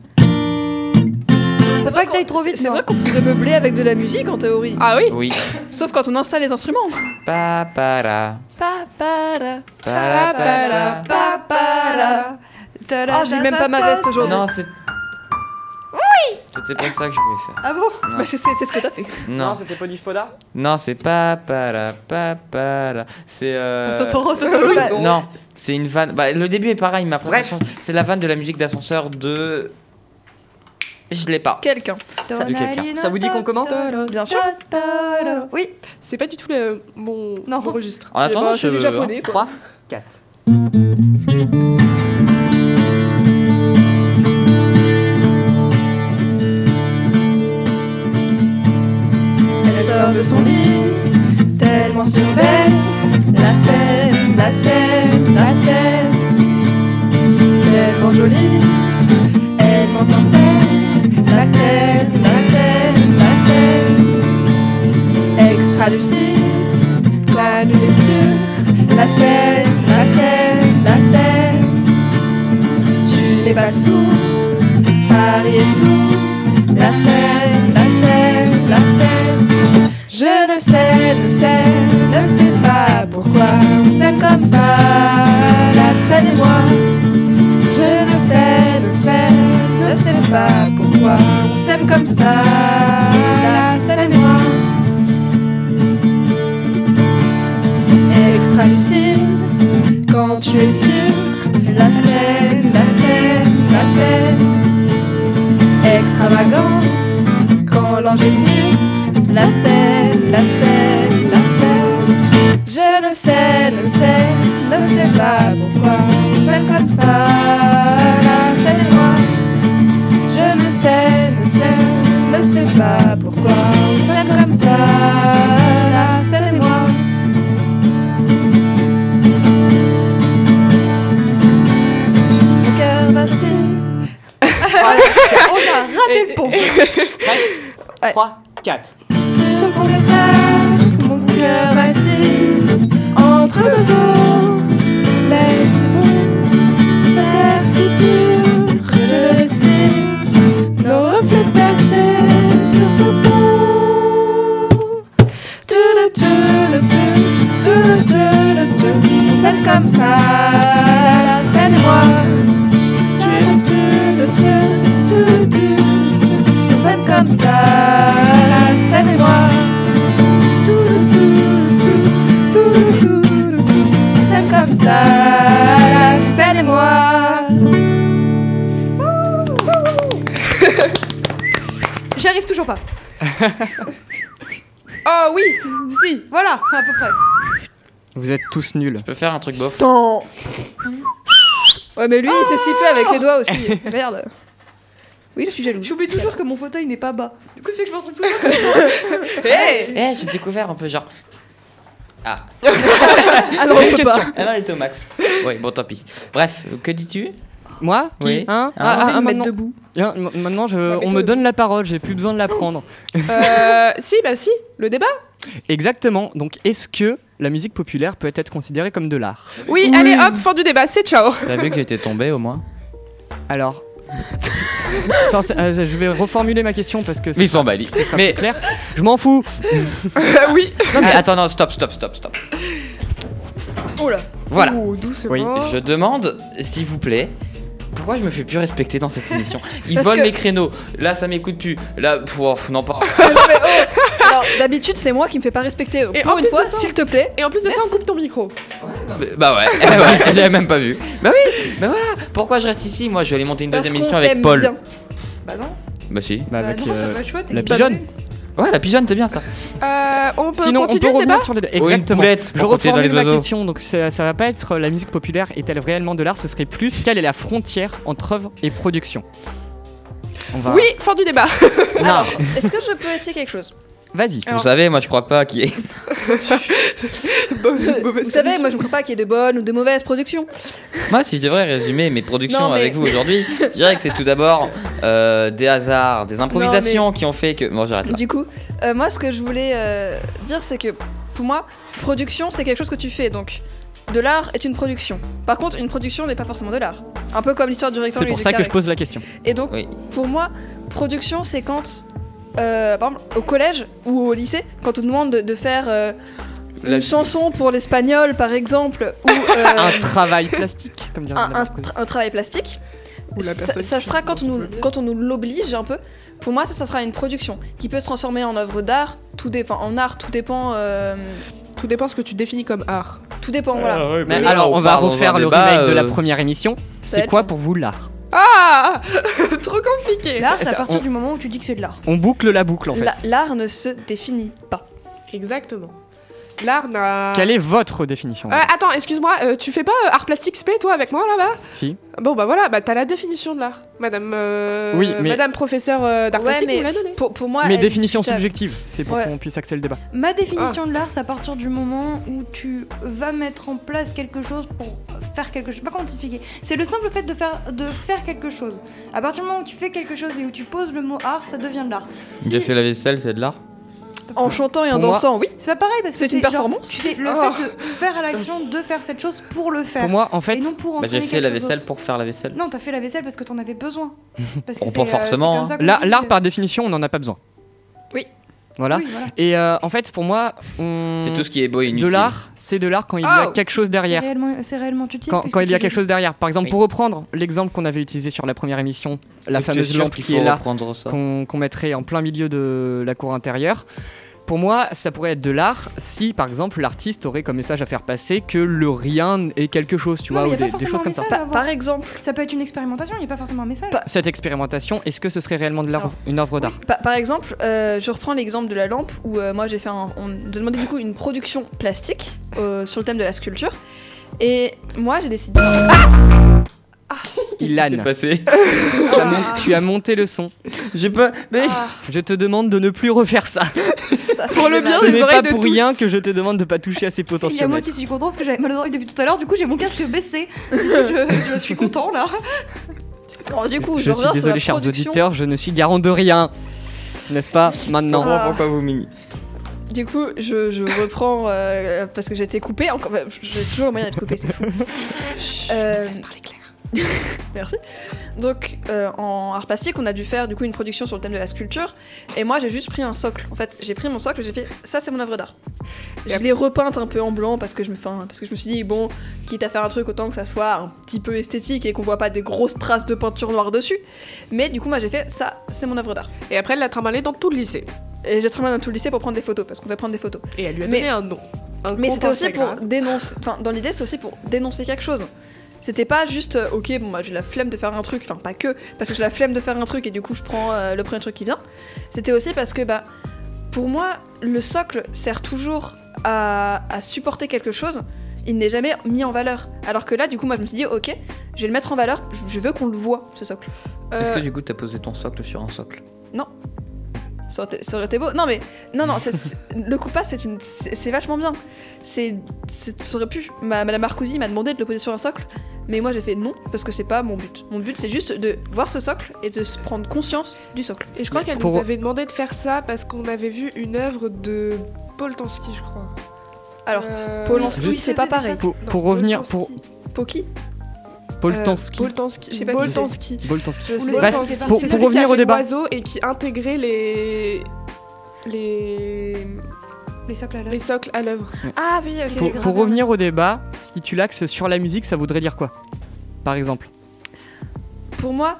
C'est pas que t'ailles trop vite, c'est vrai qu'on pourrait meubler avec de la musique en théorie. Ah oui Oui. Sauf quand on installe les instruments. Pa, para, Pa, para, para, para. pa, para. Ah, j'ai même pas ma veste aujourd'hui. Non, c'est. C'était pas ça que je voulais faire. Ah bon? Bah, c'est ce que t'as fait. Non, c'était pas Dispoda non c'est pas para, pa, para. C'est. Euh... Totoro, Totoro, Non, c'est une vanne. Bah, le début est pareil, mais après, Bref. ça change. c'est la vanne de la musique d'ascenseur de. Je l'ai pas. Quelqu'un. Quelqu'un. Ça vous dit qu'on commence? Bien sûr. Oui. C'est pas du tout le bon, Non. registre. En attendant, bah, je- du japonais. quoi. 3, 4. De son lit, tellement surveille la scène, la scène, la scène. Tellement jolie, elle m'en scène, la scène, la scène, la scène. Extra lucide, la lune est sûre, la scène, la scène, la scène. Tu n'es pas sourd, Paris est sourd, la scène. Je ne sais, ne sais, ne sais pas pourquoi on s'aime comme ça, la scène et moi. Je ne sais, ne sais, ne sais pas pourquoi on s'aime comme ça, la scène et moi. Extra lucide, quand tu es sûr, la scène, la scène, la scène. Extravagante, quand l'ange est sûr, la scène, la scène, la scène. Je ne sais, ne sais, ne sais pas pourquoi s'aime comme ça, la scène et moi. Je ne sais, ne sais, ne sais pas pourquoi s'aime comme ça, la scène et moi. Mon cœur vacille. [laughs] On a raté le pont. 3, 4. [laughs] Mon cœur vacille entre deux eaux. Mais c'est bon, air si pur, je respire. Nos reflets perchés sur ce pont. Tu le tu le tu, comme ça, moi. Tu tu tu, tu tu, comme ça, la J'y arrive toujours pas. [laughs] Oh oui, si. Voilà, à peu près. Vous êtes tous nuls. Je peux faire un truc bof Attends. Ouais, mais lui, il s'est sifflé avec les doigts aussi. [laughs] Merde. Oui, je suis jaloux. J'oublie toujours que mon fauteuil n'est pas bas. Du coup, c'est que je me retrouve toujours comme ça. [laughs] Hey Eh, j'ai découvert un peu genre. Ah. Alors, on peut pas. Ah non, il était au max. Oui, bon, tant pis. Bref, que dis-tu? Moi Oui. Hein Ah, Ah, ah, maintenant, debout. Hein, maintenant je- on me donne la parole, j'ai plus besoin de la prendre. Euh, [laughs] si, bah si, le débat. Exactement. Donc, est-ce que la musique populaire peut être considérée comme de l'art? Oui, allez hop, fin du débat, c'est ciao. T'as vu que j'étais tombé au moins? Alors. [laughs] Euh, je vais reformuler ma question parce que Mais ils sont balis. Mais clair. Je m'en fous. [laughs] oui. Ah, attends, non, stop, stop, stop, stop. Oh là. Voilà. Oh, doucement. Oui, Je demande, s'il vous plaît, pourquoi je me fais plus respecter dans cette émission [laughs] Ils Parce volent que- mes créneaux. Là, ça m'écoute plus. Là, pff, non pas. [laughs] Alors, d'habitude, c'est moi qui me fais pas respecter. Et Pour en une fois, s'il te plaît. Et en plus de ça, on coupe ton micro. Bah ouais, [laughs] eh ouais, j'avais même pas vu. Bah oui, bah voilà. Pourquoi je reste ici Moi, je vais aller monter une Parce deuxième émission avec Paul. bien. Bah non. Bah si. Bah, avec non, euh, pas le choix, t'es la pigeonne. Ouais, la pigeonne, c'est bien ça. Euh, on peut Sinon, on continuer peut le revenir sur les. Une Exactement. Je pour continuer dans reformule les ma oiseaux. question. Donc, ça, ça va pas être la musique populaire est-elle réellement de l'art? Ce serait plus quelle est la frontière entre œuvre et production? On va. Oui, fin du débat. Non. Alors, est-ce que je peux essayer quelque chose? Vas-y. Vous savez, moi, je crois pas qu'il y ait. [laughs] Vous savez, moi je ne crois pas qu'il y ait de bonnes ou de mauvaises productions. Moi, si je devrais résumer mes productions Non, mais- avec vous aujourd'hui, [laughs] je dirais que c'est tout d'abord euh, des hasards, des improvisations qui ont fait que. Bon, j'arrête là. Du coup, euh, moi ce que je voulais euh, dire, c'est que pour moi, production c'est quelque chose que tu fais. Donc, de l'art est une production. Par contre, une production n'est pas forcément de l'art. Un peu comme l'histoire du rectangle. C'est et pour du ça que carré. je pose la question. Et donc, Oui. pour moi, production, c'est quand, euh, par exemple, au collège ou au lycée, quand on nous demande de, de faire euh, une La- chanson pour l'espagnol, par exemple, ou [laughs] euh, Un travail plastique, comme un, un Sarkozy. tra- un travail plastique, Ou la ça, sera quand on, nous, quand on nous l'oblige un peu. Pour moi, ça, ça sera une production qui peut se transformer en œuvre d'art. Tout dépend en art, tout dépend. euh, Tout dépend ce que tu définis comme art. tout dépend, voilà. Mais Mais alors, on va refaire le débat, remake de la première émission. C'est quoi pour vous l'art? Ah [laughs] Trop compliqué. L'art, c'est à ça- partir on- du moment où tu dis que c'est de l'art. On boucle la boucle en fait. La- L'art ne se définit pas. Exactement. L'art n'a. Quelle est votre définition Euh, attends, excuse-moi, euh, tu fais pas euh, art plastique spé toi avec moi là-bas Si. Bon bah voilà, bah t'as la définition de l'art, Madame. euh, Oui, mais- Madame professeure euh, d'art Ouais, plastique mais l'a pour, pour moi. Mais définition subjective, c'est pour Ouais. qu'on puisse axer le débat. Ma définition de l'art, c'est à partir du moment où tu vas mettre en place quelque chose pour faire quelque chose. Je sais pas comment t'expliquer. C'est le simple fait de faire, de faire quelque chose. À partir du moment où tu fais quelque chose et où tu poses le mot art, ça devient de l'art. Si- J'ai fait la vaisselle, c'est de l'art En chantant et en Pour moi- dansant, oui. C'est pas pareil parce que C'est une genre, performance. tu sais, le Oh. fait de faire à l'action, de faire cette chose pour le faire. Pour moi, en fait, Bah, j'ai fait la vaisselle pour faire la vaisselle. Non, t'as fait la vaisselle parce que t'en avais besoin. [laughs] Parce que pas euh, forcément, hein. l'art, euh, par définition, on n'en a pas besoin. Oui. Voilà. Oui, voilà. Et euh, en fait, pour moi, on... C'est tout ce qui est beau et de l'art, c'est de l'art quand il y a Oh. quelque chose derrière. C'est réellement, c'est réellement utile. Quand, quand il y a quelque chose derrière. Par exemple, Oui. pour reprendre l'exemple qu'on avait utilisé sur la première émission, la fameuse lampe qu'il qui est là, qu'on mettrait en plein milieu de la cour intérieure. Pour moi, ça pourrait être de l'art si, par exemple, l'artiste aurait comme message à faire passer que le rien est quelque chose, tu Non, vois, ou des, des choses comme ça. Pa- par exemple, Ça peut être une expérimentation, il n'y a pas forcément un message. Cette expérimentation, est-ce que ce serait réellement de une œuvre d'art? Pa- par exemple, euh, je reprends l'exemple de la lampe où euh, moi j'ai fait un, on demandé du coup une production plastique euh, sur le thème de la sculpture et moi j'ai décidé. [laughs] Ilan, C'est passé? tu, as mon- tu as monté le son. J'ai pas. Mais. Je te demande de ne plus refaire ça. [laughs] Ça, [laughs] Pour le bien Ce des n'est oreilles pas de pour tous. rien que je te demande de pas toucher à ces Il y a moi qui suis content parce que j'avais mal aux oreilles depuis tout à l'heure, du coup j'ai mon casque baissé. je, je [laughs] suis content là. Alors, du coup, je, Je reviens suis sur désolé, la chers production. auditeurs, je ne suis garant de rien. N'est-ce pas Maintenant. Ah. Pourquoi vous mini Du coup, je, je reprends euh, parce que j'ai été coupée. Encore, j'ai toujours le moyen d'être coupée, c'est fou. Euh, Laisse parler Claire. [laughs] Merci. Donc, euh, en art plastique, on a dû faire du coup une production sur le thème de la sculpture. Et moi, j'ai juste pris un socle. En fait, j'ai pris mon socle et j'ai fait ça, c'est mon œuvre d'art. Je l'ai repeinte un peu en blanc parce que je me, enfin, parce que je me suis dit bon, quitte à faire un truc, autant que ça soit un petit peu esthétique et qu'on voit pas des grosses traces de peinture noire dessus. Mais du coup, moi, j'ai fait ça, c'est mon œuvre d'art. Et après, elle l'a trimballé dans tout le lycée. Et j'ai travaillé dans tout le lycée pour prendre des photos parce qu'on doit prendre des photos. Et elle lui a Mais- donné un nom. Un Mais c'était aussi pour dénoncer. Enfin, dans l'idée, c'est aussi pour dénoncer quelque chose. C'était pas juste, euh, ok, bon, bah j'ai la flemme de faire un truc, enfin, pas que, parce que j'ai la flemme de faire un truc et du coup je prends euh, le premier truc qui vient. C'était aussi parce que, bah, pour moi, le socle sert toujours à, à supporter quelque chose. Il n'est jamais mis en valeur. Alors que là, du coup, moi je me suis dit, ok, je vais le mettre en valeur, je- je veux qu'on le voit, ce socle. Est-ce Euh, que du coup t'as posé ton socle sur un socle? Été, ça aurait été beau. Non, mais non, non, c'est- c'est- le coupa, c'est une, c'est c'est vachement bien. C'est, c'est- ça aurait pu. Ma, Madame Marcousi m'a demandé de le poser sur un socle, mais moi j'ai fait non parce que c'est pas mon but. Mon but, c'est juste de voir ce socle et de se prendre conscience du socle. Et je crois qu'elle Pour- nous avait demandé de faire ça parce qu'on avait vu une œuvre de Paul Tansky, je crois. Alors, Euh, Polanski, oui, c'est pas pareil. Pour- Non, pour revenir- Boltanski. Poki Paul Euh. Boltanski. Le Bref, Tansky. pour- pour revenir a au débat. et qui intégrait les les Les socles à l'œuvre. les socles à l'œuvre. Ah oui, ok. Pour, pour revenir au débat, si tu l'axes sur la musique, ça voudrait dire quoi Par exemple? Pour moi,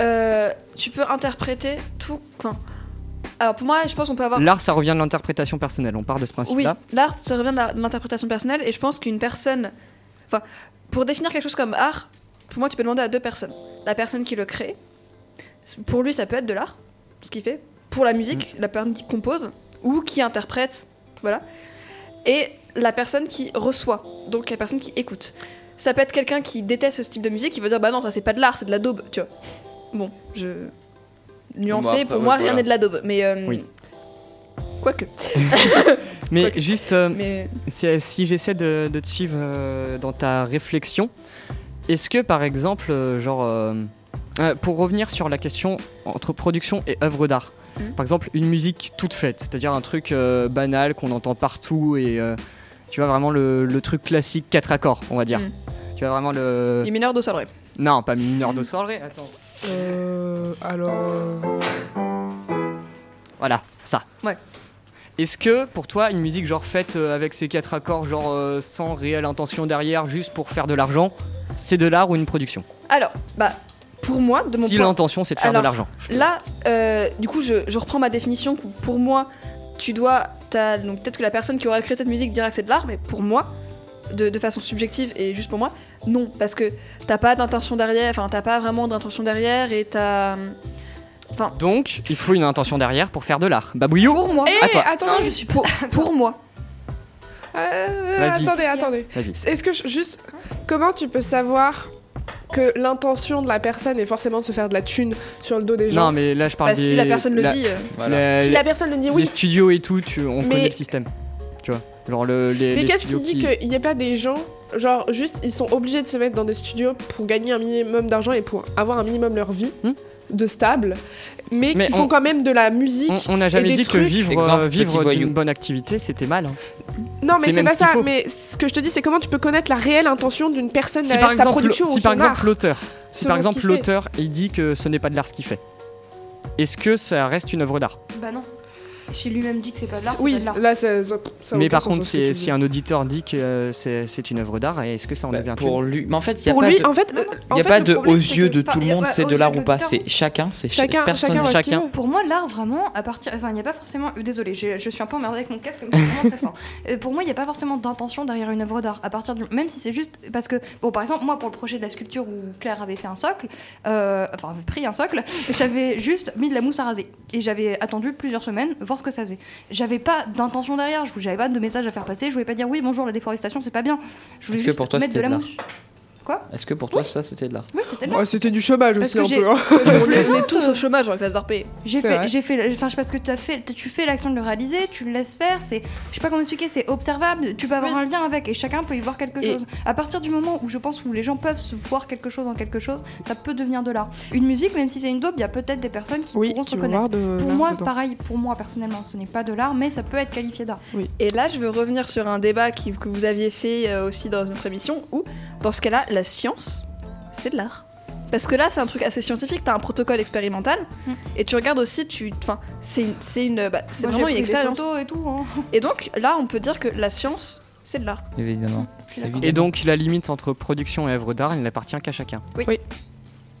euh, tu peux interpréter tout. Enfin, Alors pour moi, je pense qu'on peut avoir. L'art, ça revient de l'interprétation personnelle. On part de ce Oui, principe-là. l'art, ça revient de l'interprétation personnelle, et je pense qu'une personne. Enfin, pour définir quelque chose comme art, pour moi, tu peux demander à deux personnes. La personne qui le crée, pour lui, ça peut être de l'art, ce qu'il fait. Pour la musique, la personne qui compose, ou qui interprète, voilà. Et la personne qui reçoit, donc la personne qui écoute. Ça peut être quelqu'un qui déteste ce type de musique, qui veut dire, bah non, ça c'est pas de l'art, c'est de la daube, tu vois. Bon, je. Nuancé, Bon, bah, pour ouais, moi, voilà. rien n'est de la daube, mais. euh, Oui. Quoique. [laughs] Mais juste, euh, Mais- si, si j'essaie de, de te suivre euh, dans ta réflexion, est-ce que par exemple, euh, genre, pour revenir sur la question entre production et œuvre d'art, Mhm. par exemple une musique toute faite, c'est-à-dire un truc euh, banal qu'on entend partout et euh, tu vois vraiment le, le truc classique quatre accords, on va dire. Mhm. Tu vois vraiment le. Mi mineur, do sol, ré. Non, pas mi mineur do sol ré. Attends. Euh, alors. Voilà, ça. Ouais. Est-ce que pour toi, une musique genre faite euh, avec ces quatre accords, genre euh, sans réelle intention derrière, juste pour faire de l'argent, c'est de l'art ou une production? Alors, bah, pour moi, de mon Si point- l'intention c'est de faire Alors, de l'argent. Là, euh, du coup, je, je reprends ma définition. Pour moi, tu dois. t'as- Donc, peut-être que la personne qui aurait créé cette musique dira que c'est de l'art, mais pour moi, de, de façon subjective et juste pour moi, non. Parce que t'as pas d'intention derrière, enfin, t'as pas vraiment d'intention derrière et t'as. Enfin, Donc, il faut une intention derrière pour faire de l'art. Babouillou pour moi. Eh, À toi. attendez, Non, je suis pour, pour moi. Euh, Vas-y. attendez, attendez. Vas-y. Est-ce que je- juste comment tu peux savoir que l'intention de la personne est forcément de se faire de la thune sur le dos des gens Non, mais là je parle Bah, des. si la personne le la- dit. euh, Voilà. les- Si la personne le dit, oui. Les studios et tout, tu, on Mais- connaît le système. Tu vois Genre le, les. Mais les qu'est-ce qui studios dit qu'il n'y ait pas des gens, genre juste ils sont obligés de se mettre dans des studios pour gagner un minimum d'argent et pour avoir un minimum leur vie Hmm de stable, mais, Mais qui on- font quand même de la musique. On n'a jamais des dit que trucs. vivre, Exemple, euh, vivre d'une bonne activité c'était mal. hein. Non, mais c'est pas ça. faut. Mais ce que je te dis, c'est comment tu peux connaître la réelle intention d'une personne Si derrière par sa production si ou par son exemple art. si par exemple l'auteur il dit que ce n'est pas de l'art ce qu'il fait, est-ce que ça reste une œuvre d'art? Bah non. Si lui-même dit que c'est pas de l'art, c'est Oui, pas de l'art. là, ça, ça, Mais par contre, que si, un auditeur dit que euh, c'est une œuvre d'art, est-ce que ça en Bah, devient pour lui, mais en fait, il y a Pour pas lui, de, en fait, y a fait, pas de aux yeux de tout le monde, c'est de l'art ou pas. C'est chacun, c'est ch- Chacun, personne, chacun. Pour moi, l'art, vraiment, à partir. Enfin, il n'y a pas forcément. euh, Désolée, je, je suis un peu emmerdée avec mon casque, mais c'est vraiment très fort. [laughs] Euh, pour moi, il n'y a pas forcément d'intention derrière une œuvre d'art. À partir du. Même si c'est juste. Parce que, bon, par exemple, moi, pour le projet de la sculpture où Claire avait fait un socle, enfin, avait pris un socle, [laughs] j'avais juste mis de la mousse à raser. Et j'avais attendu plusieurs semaines, voir ce que ça faisait. J'avais pas d'intention derrière, je j'avais pas de message à faire passer, je voulais pas dire oui, bonjour, la déforestation, c'est pas bien. Je voulais que juste pour toi, mettre de la mousse. Quoi Est-ce que pour toi, ça, c'était de l'art Oui, c'était de Ouais, l'art. C'était du chômage Parce aussi un j'ai- peu. hein. [laughs] on est, on est tous au chômage avec la DARP. J'ai fait, vrai. j'ai fait, enfin, je sais pas ce que tu as fait, tu fais l'action de le réaliser, tu le laisses faire, c'est, je sais pas comment expliquer, c'est observable, tu peux avoir un lien avec et chacun peut y voir quelque Et- chose. À partir du moment où je pense où les gens peuvent se voir quelque chose en quelque chose, ça peut devenir de l'art. Une musique, même si c'est une daube, il y a peut-être des personnes qui Oui, pourront se qui reconnaître. Pour moi, c'est pareil, pour moi personnellement, ce n'est pas de l'art, mais ça peut être qualifié d'art. Et là, je veux revenir sur un débat qui- que vous aviez fait euh, aussi dans notre émission, où, dans ce cas-là, la science, c'est de l'art. Parce que là, c'est un truc assez scientifique, t'as un protocole expérimental, Mm. et tu regardes aussi, tu, enfin, c'est une, c'est une, bah, c'est vraiment une expérience. photos et tout. hein. Et donc, là, on peut dire que la science, c'est de l'art. Évidemment. Et donc la limite entre production et œuvre d'art, elle n'appartient qu'à chacun. Oui. Oui.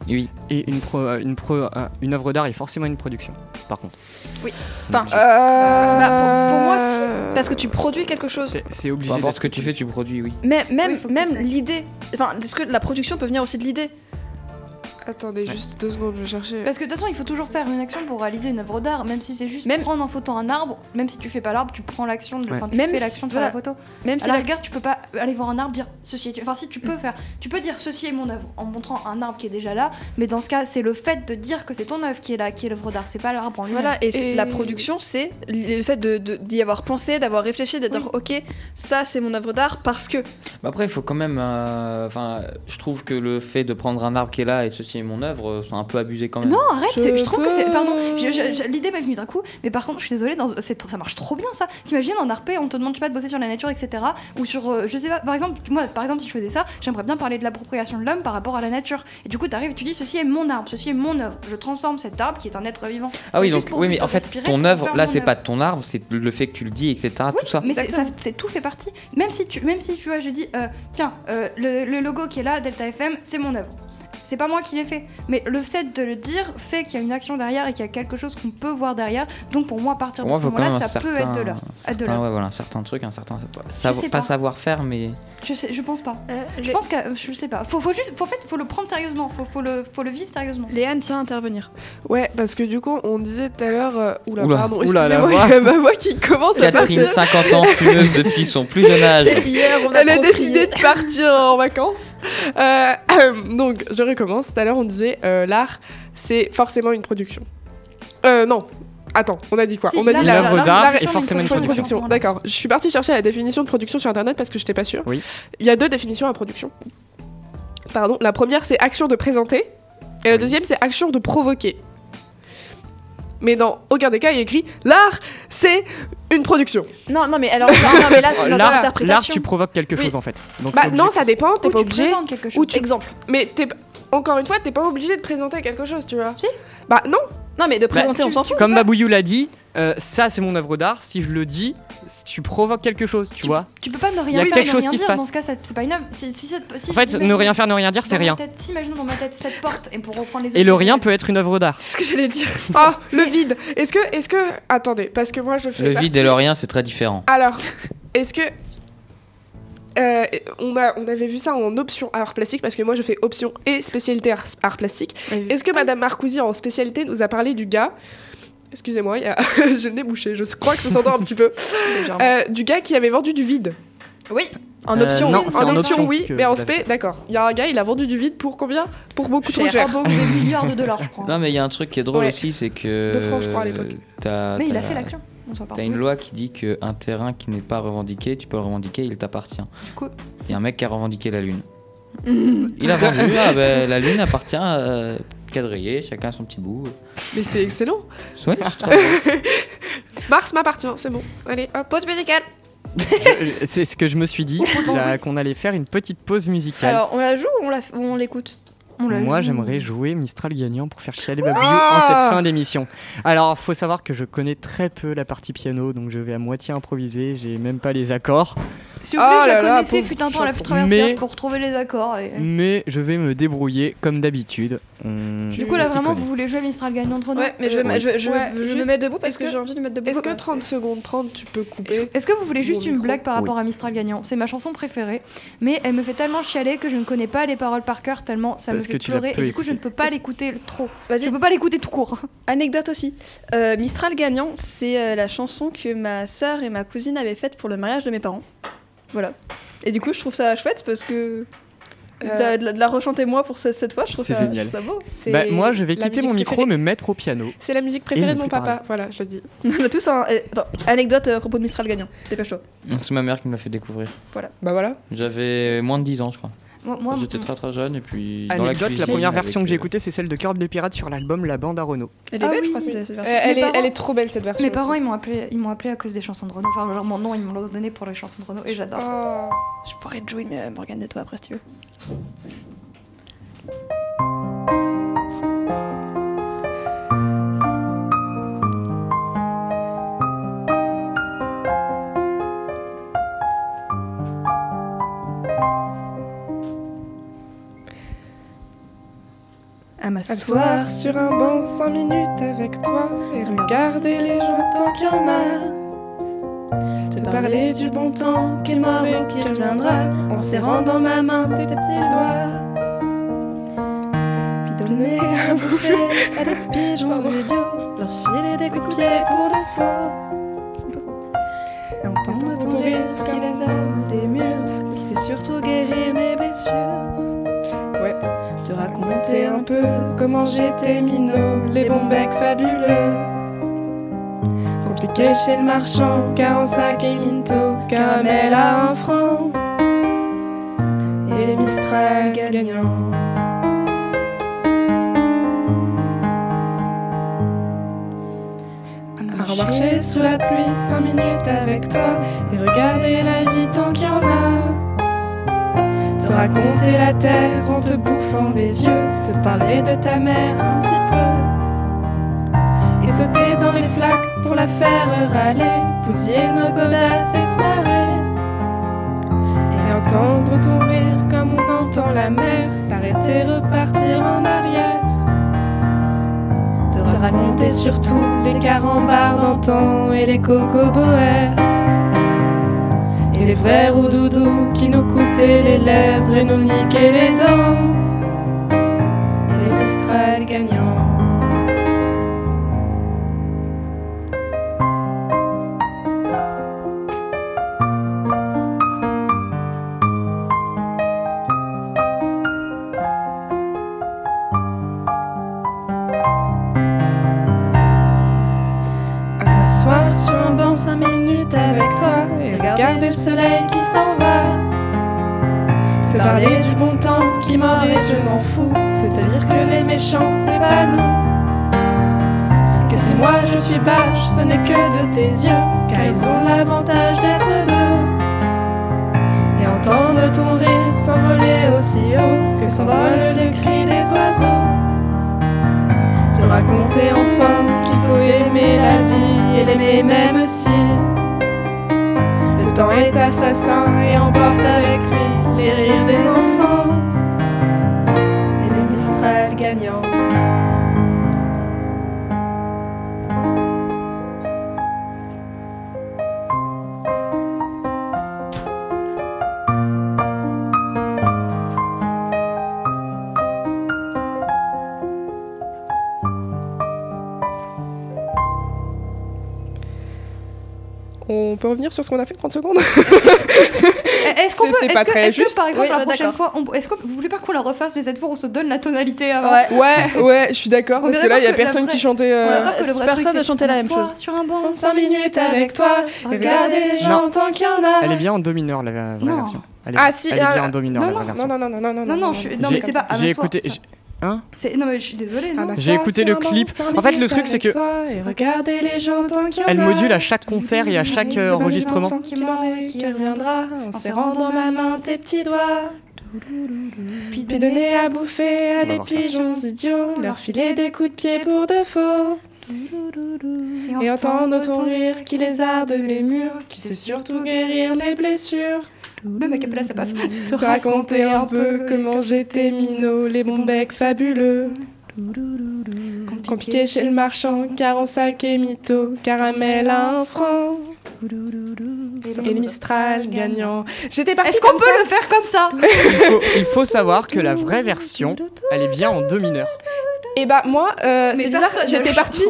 Oui. Et une, pro- euh, une, pro- euh, une œuvre d'art est forcément une production, par contre. Enfin, Obligé. Euh... bah, pour, pour moi, si, parce que tu produis quelque chose. C'est- C'est Peu obligé. importe ce que tu fais, tu produis, oui. Mais même, Oui, même l'idée, enfin, est-ce que la production peut venir aussi de l'idée? Attendez, juste deux secondes, je vais chercher. Parce que de toute façon, il faut toujours faire une action pour réaliser une œuvre d'art, même si c'est juste Même- prendre en photo un arbre, même si tu fais pas l'arbre, tu prends l'action, de... Ouais. enfin, tu Même fais si- l'action de faire la photo. Même À si la la- rigueur, tu peux pas aller voir un arbre dire ceci est. Enfin, si tu Mm. peux faire, tu peux dire ceci est mon œuvre en montrant un arbre qui est déjà là, mais dans ce cas, c'est le fait de dire que c'est ton œuvre qui est là, qui est l'œuvre d'art, c'est pas l'arbre en lui-même. Voilà, et, la production, c'est le fait de- de- d'y avoir pensé, d'avoir réfléchi, de dire ok, ça c'est mon œuvre d'art parce que. Mais après, il faut quand même. euh, Enfin, je trouve que le fait de prendre un arbre qui est là et ceci est mon œuvre, euh, c'est un peu abusé quand même. Non, arrête, Je trouve que c'est. Pardon, l'idée m'est venue d'un coup, mais par contre, je suis désolée, dans- c'est trop- ça marche trop bien ça. T'imagines en RP, on te demande, je sais pas, de bosser sur la nature, etc. Ou sur. euh, je sais pas, par exemple, moi, par exemple, si je faisais ça, j'aimerais bien parler de l'appropriation de l'homme par rapport à la nature. Et du coup, t'arrives et tu dis, ceci est mon arbre, ceci est mon œuvre. Je transforme cet arbre qui est un être vivant. Ah oui, donc oui, mais en fait, ton œuvre, là, c'est pas ton arbre, c'est le fait que tu le dis, etc. tout ça. Mais c'est, ça- c'est tout fait partie. Même si tu, même si tu vois, je dis, euh, tiens, euh, le, le logo qui est là, Delta FM, c'est mon œuvre. C'est pas moi qui l'ai fait. Mais le fait de le dire fait qu'il y a une action derrière et qu'il y a quelque chose qu'on peut voir derrière. Donc pour moi, à partir moi, de ce moment-là, ça certain, peut être de certain- l'art. ouais, voilà, un certain truc, un certain pas pas. savoir-faire, mais Je, sais, je pense pas. Euh, je pense que je sais pas. Faut, faut juste, faut, en fait, faut le prendre sérieusement. Faut, faut le, faut le vivre sérieusement. Léane tient à intervenir. Ouais, parce que du coup, on disait tout à l'heure. euh, oula, Oula, pardon, oula, la voix. a [laughs] ma voix qui commence à Catherine, passer. 50 ans, fumeuse depuis son plus jeune âge. Elle a décidé de partir en vacances. Euh, donc, je recommence. Tout à l'heure, on disait euh, l'art, c'est forcément une production. Euh, non. Attends, on a dit quoi Si, On a dit l'œuvre d'art la- est forcément une production. D'accord. Je suis partie chercher la définition de production sur internet parce que je n'étais pas sûre. Oui. Il y a deux définitions à production. Pardon. La première, c'est action de présenter. Et la deuxième, c'est action de provoquer. Mais dans aucun des cas, il y a écrit l'art, c'est une production. Non, non, mais alors, non, non, mais là, c'est notre [laughs] L'art, tu provoques quelque Oui. chose en fait. Donc bah non, ça dépend, t'es Ou pas tu obligé. présentes quelque Ou chose. tu... Exemple. Mais t'es encore une fois, t'es pas obligé de présenter quelque chose, tu vois. Si. Bah non. Non, mais de Bah, présenter, on s'en fout. Comme Babouillou l'a dit, euh, ça c'est mon œuvre d'art. Si je le dis, tu provoques quelque chose, tu vois. Tu peux pas ne rien Il y a faire, quelque ne chose rien qui se dire. passe. Dans ce cas, c'est pas une œuvre. Si, si cette- si En fait, ne rien faire, ne rien dire, c'est rien. Si, imaginons dans ma tête cette porte, et pour reprendre les Et le rien peut être une œuvre d'art. [laughs] ce que j'allais dire. Oh, le vide. Est-ce que, est-ce que, attendez, parce que moi je fais. Le vide et le rien, c'est très différent. Alors, est-ce que euh, on, a, on avait vu ça en option art plastique parce que moi je fais option et spécialité art, art plastique. Est-ce que Madame Marcousi en spécialité nous a parlé du gars Excusez-moi, a... [laughs] j'ai le nez bouché, je crois que ça s'entend un petit peu. Euh, du gars qui avait vendu du vide. Oui, en Euh, option. non, oui. En en option, option oui, que mais en spé, d'accord. Il y a un gars, il a vendu du vide pour combien? Pour beaucoup trop cher. Ah, bon, des milliards de dollars, je crois. Non, mais il y a un truc qui est drôle Ouais. aussi, c'est que. Deux francs, je crois, à l'époque. Mais il a fait l'action. On s'en parle. T'as une loi qui dit qu'un terrain qui n'est pas revendiqué, tu peux le revendiquer, il t'appartient. coup- Il y a un mec qui a revendiqué la Lune. [laughs] Il a vendu, ah ben, la Lune appartient euh, quadrillé, chacun son petit bout. Mais c'est excellent. Ouais. [laughs] Mars m'appartient, c'est bon. Allez, hop. Pause musicale. C'est ce que je me suis dit, [laughs] qu'on allait faire une petite pause musicale. Alors, on la joue ou on l'écoute? Moi, j'aimerais jouer Mistral gagnant pour faire chialer Babouillou Ah en cette fin d'émission. Alors, faut savoir que je connais très peu la partie piano, donc je vais à moitié improviser. J'ai même pas les accords, Si vous voulez, Oh je la connaissais, pauvre fut un temps à la Mais- pour retrouver les accords. et- mais je vais me débrouiller comme d'habitude. Du coup, là, vraiment, vous voulez jouer Mistral gagnant entre nous Ouais, mais je, vais Euh, me- je, je, ouais, je me mets debout parce que, que- j'ai envie de me mettre debout. Est-ce que Ouais, 30 secondes 30, tu peux couper Est-ce que vous voulez juste une micro. blague par rapport à Mistral gagnant? C'est ma chanson préférée, mais elle me fait tellement chialer que je ne connais pas les paroles par cœur tellement ça Parce me fait pleurer et du coup je ne peux pas l'écouter trop. Vas-y. Je peux pas l'écouter tout court. [laughs] Anecdote aussi. Euh, Mistral gagnant, c'est euh, la chanson que ma sœur et ma cousine avaient faite pour le mariage de mes parents. Voilà. Et du coup, je trouve ça chouette parce que Euh, de, la- de la rechanter moi pour cette, cette fois, je trouve C'est ça, génial. je trouve ça beau. Bah, moi, je vais quitter mon micro, préférée- me mettre au piano. C'est la musique préférée de mon papa. parler. Voilà, je le dis. [laughs] On a tous un. eh, Attends, anecdote euh, à propos de Mistral gagnant. Dépêche-toi. C'est ma mère qui me l'a fait découvrir. Bah voilà. J'avais moins de 10 ans, je crois. Moi, moi, J'étais très très jeune et puis. dans Anecdote, la cuisine première version que j'ai euh, écoutée, c'est celle de Curb des Pirates sur l'album La Bande à Renault. Elle est Ah belle, oui. je crois, cette, cette Euh, version. elle, Mes est, parents- elle est trop belle cette version. mes parents aussi. ils m'ont appelé, ils m'ont appelé à cause des chansons de Renault. Enfin, genre, mon nom ils me l'ont donné pour les chansons de Renault et j'adore. Oh. Je pourrais te jouer, mais Morgane de toi après si tu veux. À Asseoir sur un banc 5 minutes avec toi et regarder les gens tant qu'il y en a. Te parler du bon temps qu'il m'aura et qui reviendra en serrant dans ma main tes petits doigts. Puis donner à bouffer à des [laughs] pigeons idiots, leur filer des coups de pied pour de faux. Et entendre ton rire qui désarme les murs, qui sait surtout guérir mes blessures. Raconter un peu comment j'étais minot, les bons becs fabuleux. Compliqué chez le marchand, car en sac et minto, caramel à un franc. Et les Mistral gagnants. À marcher sous la pluie cinq minutes avec toi et regarder la vie tant qu'il y en a. Te raconter la terre en te bouffant des yeux, te parler de ta mère un petit peu. Et sauter dans les flaques pour la faire râler, bousiller nos godasses et se marrer. Et entendre ton rire comme on entend la mer s'arrêter, repartir en arrière. De raconter surtout les carambars d'antan et les cocoboères. Et les vrais roudoudous qui nous coupaient les lèvres et nous niquaient les dents. Revenir sur ce qu'on a fait 30 secondes [laughs] Est-ce qu'on peut. Pas que, très est-ce que, juste. par exemple, Oui, la prochaine fois, on- est-ce que vous voulez pas qu'on la refasse, mais cette fois on se donne la tonalité avant Ouais, ouais, je suis d'accord, parce que là, il y a personne vraie- qui chantait. euh, Personne ne chantait la même chose. Sur un banc. 5 minutes avec toi, regarder les gens Non. tant qu'il y en a. Elle est bien en do mineur, la vraie Non. version. Elle est, Ah si, elle est ah, bien en do mineur, non, la non, non, non, non, non, non, Non, non, non, écouté. ça. j'ai- Hein C'est- Non, mais je suis désolée. non. J'ai écouté le clip. En fait, le truc, c'est que les gens tant qu'il y en elle module à chaque concert et à chaque euh, enregistrement. Qui reviendra en serrant dans ma main tes petits doigts. Puis donner à bouffer à des ça. pigeons idiots, leur filer des coups de pied pour de faux. Et entendre ton rire qui lézarde les murs, qui sait surtout guérir les blessures. Même à Capella, ça passe. Te raconter un peu comment j'étais minot, les bons becs fabuleux. Piquait chez le marchand, car en sac et mytho, caramel à un franc. Et Mistral gagnant. J'étais partie Est-ce qu'on peut le faire comme ça Il faut, il faut savoir que la vraie version, elle est bien en do mineur. Et bah moi, euh, c'est bizarre, j'étais partie,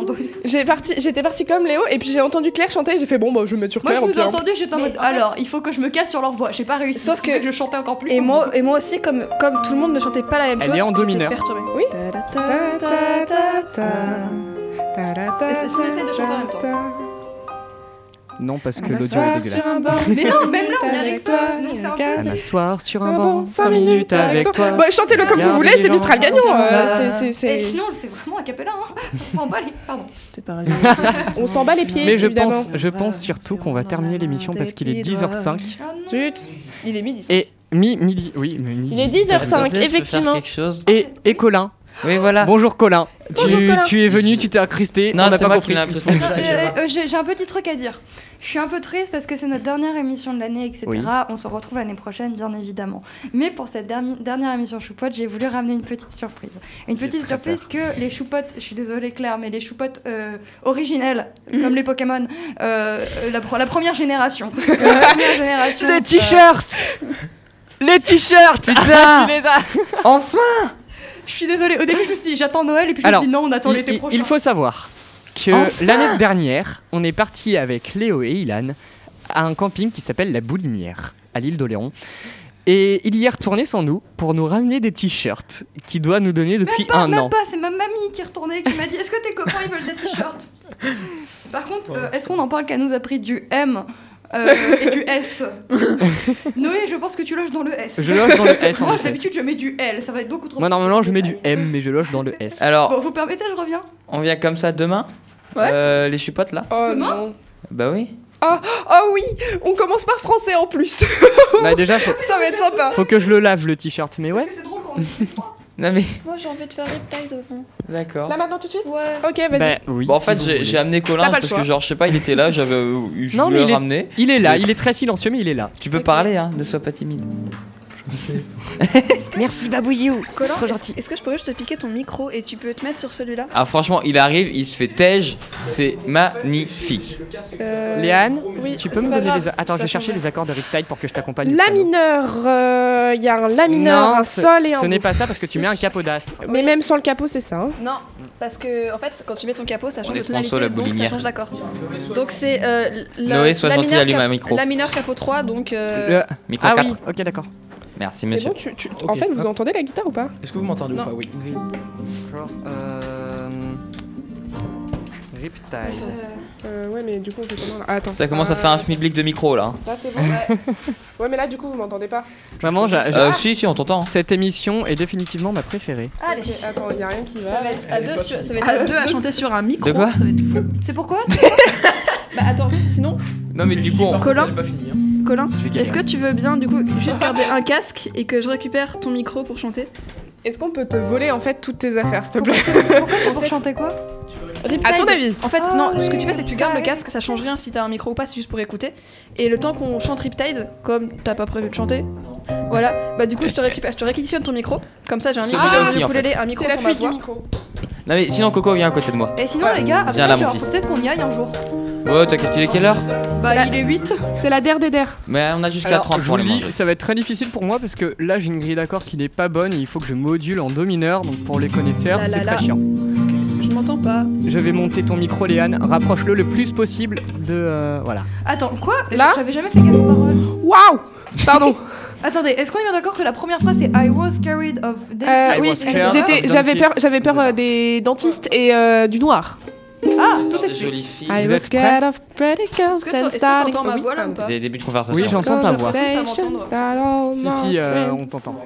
j'ai parti, j'étais partie comme Léo, et puis j'ai entendu Claire chanter, et j'ai fait bon bah je vais me mettre sur Moi, je Claire. vous ai entendu, j'étais en mode. Alors, il faut que je me cale sur leur voix. J'ai pas réussi. Sauf que- je chantais encore plus. Et moi, et moi aussi, comme, comme tout le monde ne chantait pas la même Elle chose, est en do mineur. perturbée. Oui. Ta, ta, ta, ta. Ta, ta, ta, Est-ce qu'on essaie de chanter en même temps ta. Non, parce que l'audio est m'asseoir dégueulasse. sur un banc, Mais non, [laughs] même là, on est avec toi. Un m'asseoir sur un banc, 5 minutes avec toi. Bah, chantez-le comme vous voulez, c'est Mistral gagnant. c'est- Et c'est- sinon, on le fait vraiment à Capella. Hein. On s'en bat les. Pardon. [laughs] On s'en bat les pieds, Mais je évidemment. pense, je pense surtout qu'on va terminer l'émission parce qu'il est 10h05. Zut. Il est midi. Et mi midi, oui, mais midi. Il est 10h05, Je peux faire effectivement. et Colin. Oui, voilà. Bonjour Colin. Bonjour, tu, Colin. tu es venu, tu t'es incrusté. Non, on n'a pas moi compris. Euh, euh, J'ai j'ai un petit truc à dire. Je suis un peu triste parce que c'est notre dernière émission de l'année, etc. Oui. On se retrouve l'année prochaine, bien évidemment. Mais pour cette dermi- dernière émission Choupote, j'ai voulu ramener une petite surprise. Une petite surprise que les choupotes, je suis désolée Claire, mais les choupotes euh, originelles, comme les Pokémon, euh, la, pro- la première génération. [laughs] La première génération. Les euh, t-shirts Les t-shirts Putain, tu les as Enfin je suis désolée. Au début, je me suis dit, j'attends Noël, et puis je me suis dit, non, on attend l'été il- prochain. il faut savoir que Enfin l'année dernière, on est parti avec Léo et Ilan à un camping qui s'appelle la Boulinière, à l'île d'Oléron. Et il y est retourné sans nous pour nous ramener des t-shirts qu'il doit nous donner depuis pas, un même an. pas, c'est ma mamie qui est retournée qui m'a dit Est-ce que tes copains ils veulent des t-shirts? Par contre, euh, est-ce qu'on en parle qu'elle nous a pris du M? Euh, et du S [laughs] Noé, je pense que tu loges dans le S. Je loge dans le S, en Moi, d'habitude, je mets du L, ça va être beaucoup trop. Moi, normalement, je mets du M, mais je loge dans le S. Alors, Bon, vous permettez, je reviens on vient comme ça demain Ouais. Euh, Les chupotes là Oh Demain non. Bah oui. Oh, oh oui, on commence par français en plus. Bah, déjà, faut, Ça va être sympa. faut que je le lave le t-shirt, mais ouais. C'est drôle quand on Non mais, Moi j'ai envie de faire Riptide devant. d'accord. Là maintenant tout de suite Ouais. Ok, vas-y. Bah, oui. Bon, en si fait, j'ai amené Colin parce choix. que, genre, je sais pas, il était là, j'avais. euh, Je Non, mais voulais il le est- ramener. Il est là, il est très silencieux, mais il est là. Tu peux parler, hein, ne sois pas timide. Je sais. [laughs] Merci Babouillou. Colin, trop est-ce- gentil. Est-ce que je pourrais juste te piquer ton micro et tu peux te mettre sur celui-là? Ah franchement, il arrive, il se fait tège, c'est magnifique. Euh, Léane, oui, tu peux c'est me donner grave, les. Attends, je vais chercher les accords de Riptide pour que je t'accompagne. La mineur, euh, il y a un la mineur, Non, un sol et un Ce n'est pas ça parce que tu mets un capot d'astre. Mais même sans le capot, c'est ça. hein. Non, parce que en fait, quand tu mets ton capot, ça change de tonalité, la donc ça change d'accord. Donc c'est euh, la, Noé, sois la gentil, mineur allume un micro. La mineur capot 3, donc. euh, Le- Micro Ah 4. oui, ok, d'accord. Merci monsieur. bon, tu, tu- en fait, vous entendez la guitare ou pas Est-ce que vous m'entendez ou pas Oui. Genre, euh... Riptide. euh, Ouais, mais du coup, on fait comment là Ah, Attends. Ça commence à faire un schmilblick de micro là. Là, c'est bon ouais. [laughs] ouais, mais là, du coup, vous m'entendez pas. Vraiment, j'a- j'a- Euh, si, si, on t'entend. cette émission est définitivement ma préférée. Allez, Ok, Attends, il y a rien qui ça va. va être à deux, sur- ça va être à deux à chanter sur un micro. De quoi Ça va être fou. C'est pourquoi [laughs] Bah attends, sinon, Non mais du coup, on... Colin, pas fini. hein. Colin, est-ce que tu veux bien du coup juste garder un casque et que je récupère ton micro pour chanter? Est-ce qu'on peut te voler en fait toutes tes affaires, s'il te plaît? Pourquoi c'est pour chanter quoi? Riptide. À ton avis En fait, non, ce que tu fais, c'est que tu gardes le casque, ça change rien si t'as un micro ou pas, c'est juste pour écouter. Et le temps qu'on chante Riptide, comme t'as pas prévu de chanter, voilà, bah du coup, je te récupère, je te réquisitionne ton micro. Comme ça, j'ai un micro Celui-là pour aussi, mon en fait. ukulélé, un micro C'est la pour ma fuite du voix. micro. Non mais sinon Coco viens à côté de moi. Et sinon, les gars, Viens là, après, mon genre, fils. peut-être qu'on y aille un jour. Ouais, t'as calculé quelle heure Bah, il est 8. C'est la der des der. Mais on a jusqu'à Alors, 30 je pour vous les le dis, manger. ça va être très difficile pour moi parce que là j'ai une grille d'accords qui n'est pas bonne et il faut que je module en do mineur. Donc pour les connaisseurs, c'est très chiant. Que, que je m'entends pas Je vais monter ton micro, Léane. Rapproche-le le plus possible de. euh, voilà. Attends, quoi? Là? J'avais jamais fait gaffe aux paroles. Waouh Pardon. [laughs] Attendez, est-ce qu'on est bien d'accord que la première phrase c'est I was carried of Euh, I oui, was scared j'étais, of j'avais peur, j'avais peur euh, des dentistes et euh, du noir. Ah, tout Des s'explique. I was scared of pretty girls Est-ce que toi- and starting- ma voix là ou pas Des débuts de conversation. Oui, j'entends ta voix. Si, si, euh, on t'entend.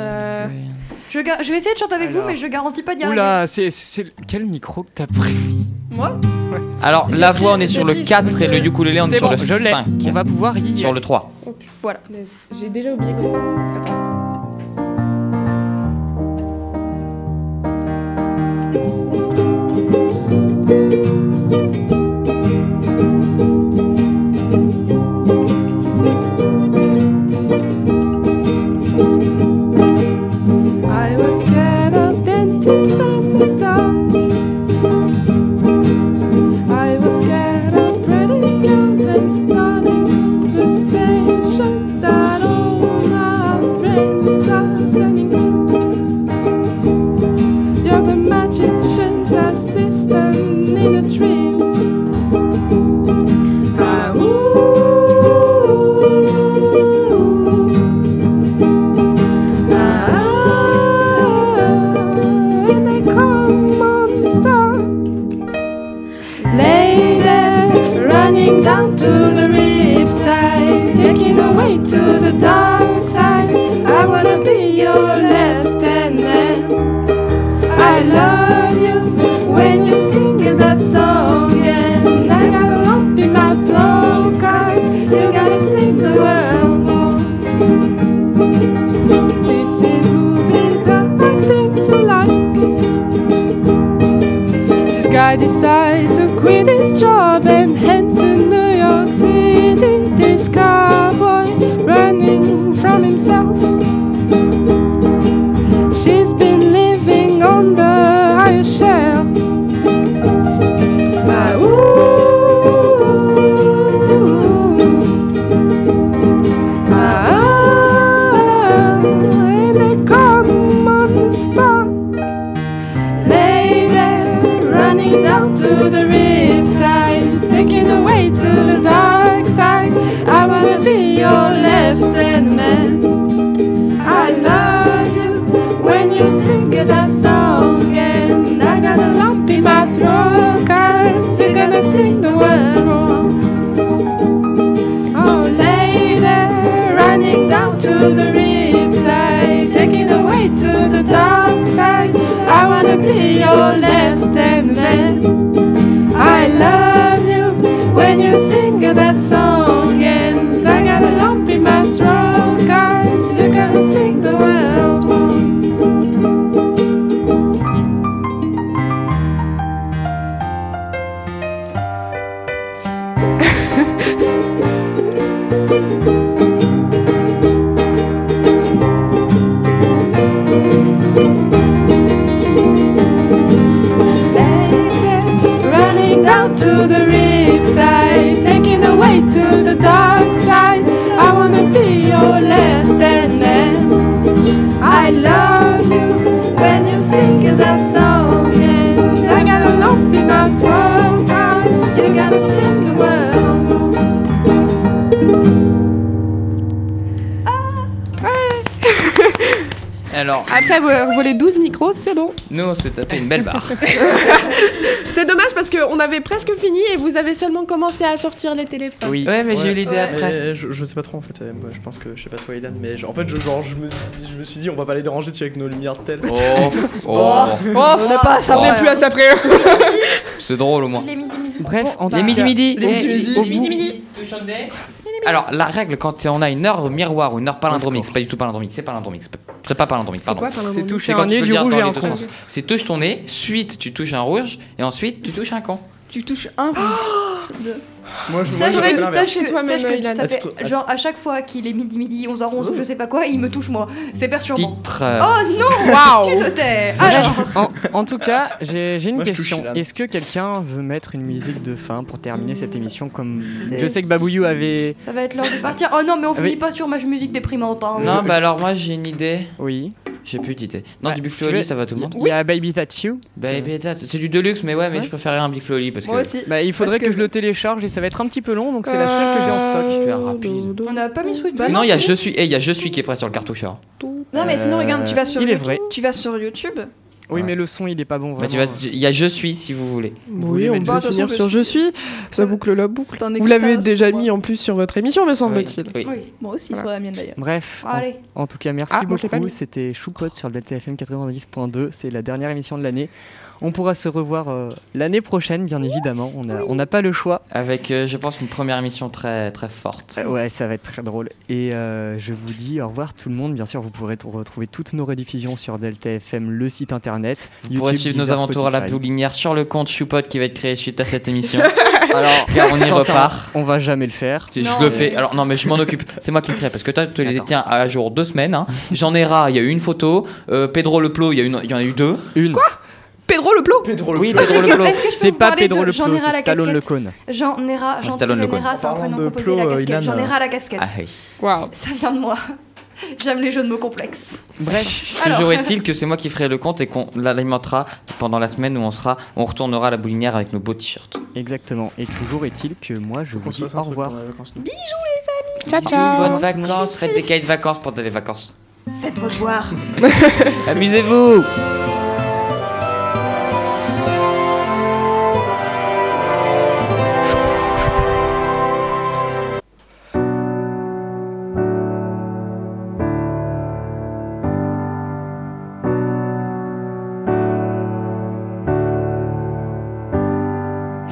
Euh, Je, je vais essayer de chanter avec Alors. vous, mais je garantis pas d'y arriver. Oula, c'est quel micro que t'as pris [laughs] Moi Alors la pris- voix on est sur le pris 4 ce- et le ukulélé on est sur bon, le je l'ai. 5. On va pouvoir y Sur le 3. Voilà. J'ai déjà oublié comment. Attends. Alors, Après avoir volé 12 micros, c'est bon. nous, on s'est tapé une belle barre. [laughs] C'est dommage parce qu'on avait presque fini et vous avez seulement commencé à sortir les téléphones. Oui. Ouais, mais j'ai eu l'idée Ouais. après. Mais je, je sais pas trop en fait, euh, moi je pense que je sais pas toi Ilan, mais je- en fait je, genre, je, me, je me suis dit on va pas les déranger dessus avec nos lumières de tel. [laughs] Oh, oh. Oh, On n'est pas à ça on près. plus à ça près. C'est drôle au moins. Les midi midi. Bref, en Les tout midi cas- midi. Les midi midi. Au bout- Alors, la règle, quand on a une heure miroir ou une heure palindromique, c'est pas du tout palindromique, c'est palindromique. c'est pas- palindromique, C'est pardon. C'est toucher C'est un quand tu nez, du rouge dans et les un deux con. sens. C'est touche ton nez, suite tu touches un rouge, et ensuite tu touches un con. Tu touches un [gasps] Moi je Ça, moi, je ça, je- toi-même, Ilan. ça fait, genre à chaque fois qu'il est midi midi 11h11 ou je sais pas quoi, il me touche moi. C'est perturbant. Titre. Oh non Waouh Tu te tais Alors, En, en tout cas, j'ai j'ai une Moi, je touche question. Est-ce que quelqu'un veut mettre une musique de fin pour terminer cette émission comme C'est- je sais que Babouyou avait ça va être l'heure de partir. Oh non, mais on Ah finit pas sur ma musique déprimante. Hein. Non, bah alors moi j'ai une idée. oui. J'ai plus d'idée. Non, Ah, du Big si Oli, ça va tout le monde Il y a Baby That's You. Baby, that's- c'est du deluxe, mais ouais, mais je préférais un Big Flo Oli parce que. Moi aussi. Bah, il faudrait que- je le télécharge et ça va être un petit peu long donc c'est la seule que j'ai en stock. Rapide. On n'a pas mis Sweet Sinon, il y a Je suis, et il y a Je suis qui est prêt sur le cartoucheur. Non, mais sinon, regarde, tu vas sur il est YouTube. vrai. Tu vas sur YouTube. Oui, Ouais. mais le son il est pas bon Bah, vraiment. tu vas, il y a Je suis si vous voulez. Oui, on peut finir sur je suis. Ça boucle la boucle. C'est un Vous l'avez extase déjà mis en plus sur votre émission, me semble-t-il. Oui. Oui. Moi aussi, Voilà. sur la mienne d'ailleurs. Bref, en- Allez. En, tout cas, merci Ah, moi, je l'ai pas beaucoup. mis. C'était Choupot sur le Delta FM 90.2. C'est la dernière émission de l'année. On pourra se revoir euh, l'année prochaine, bien évidemment. On n'a on n'a pas le choix. Avec, euh, je pense, une première émission très très forte. Euh, ouais, ça va être très drôle. Et euh, je vous dis au revoir tout le monde. Bien sûr, vous pourrez retrouver toutes nos rediffusions sur Delta FM, le site internet. Vous pourrez suivre nos aventures à la Spotify. Boulinière sur le compte Choupot qui va être créé suite à cette émission. [laughs] Alors, [laughs] Car on y repart. On va jamais le faire. Je Non, le fais. Alors non, mais je m'en occupe. C'est moi qui le crée parce que toi, tu les D'accord. tiens à jour deux semaines. hein. J'en ai ras. Il y a eu une photo. Euh, Pedro Le Plo, il y, a une- il y en a eu deux. Une. Pedro le plot Pedro le Oui. Pedro Le Plo. C'est pas Pedro Le Nera c'est Stallone Le Cône. Jean Nera, Jean Stallone Le Cône. c'est un prénom de composé Plot, la euh, casquette. Jean euh, Nera la casquette. Ah oui. Waouh. Ça vient de moi. J'aime les jeux de mots complexes. Bref, Alors. Toujours est-il que c'est moi qui ferai le compte et qu'on l'alimentera pendant la semaine où on sera, on retournera à la boulinière avec nos beaux t-shirts. exactement. Et toujours est-il que moi, je vous dis au revoir. pendant les vacances, nous. Ciao, ciao. Bonnes vacances, faites des cahiers de vacances pendant les vacances. Faites votre devoir. [laughs] Amusez-vous.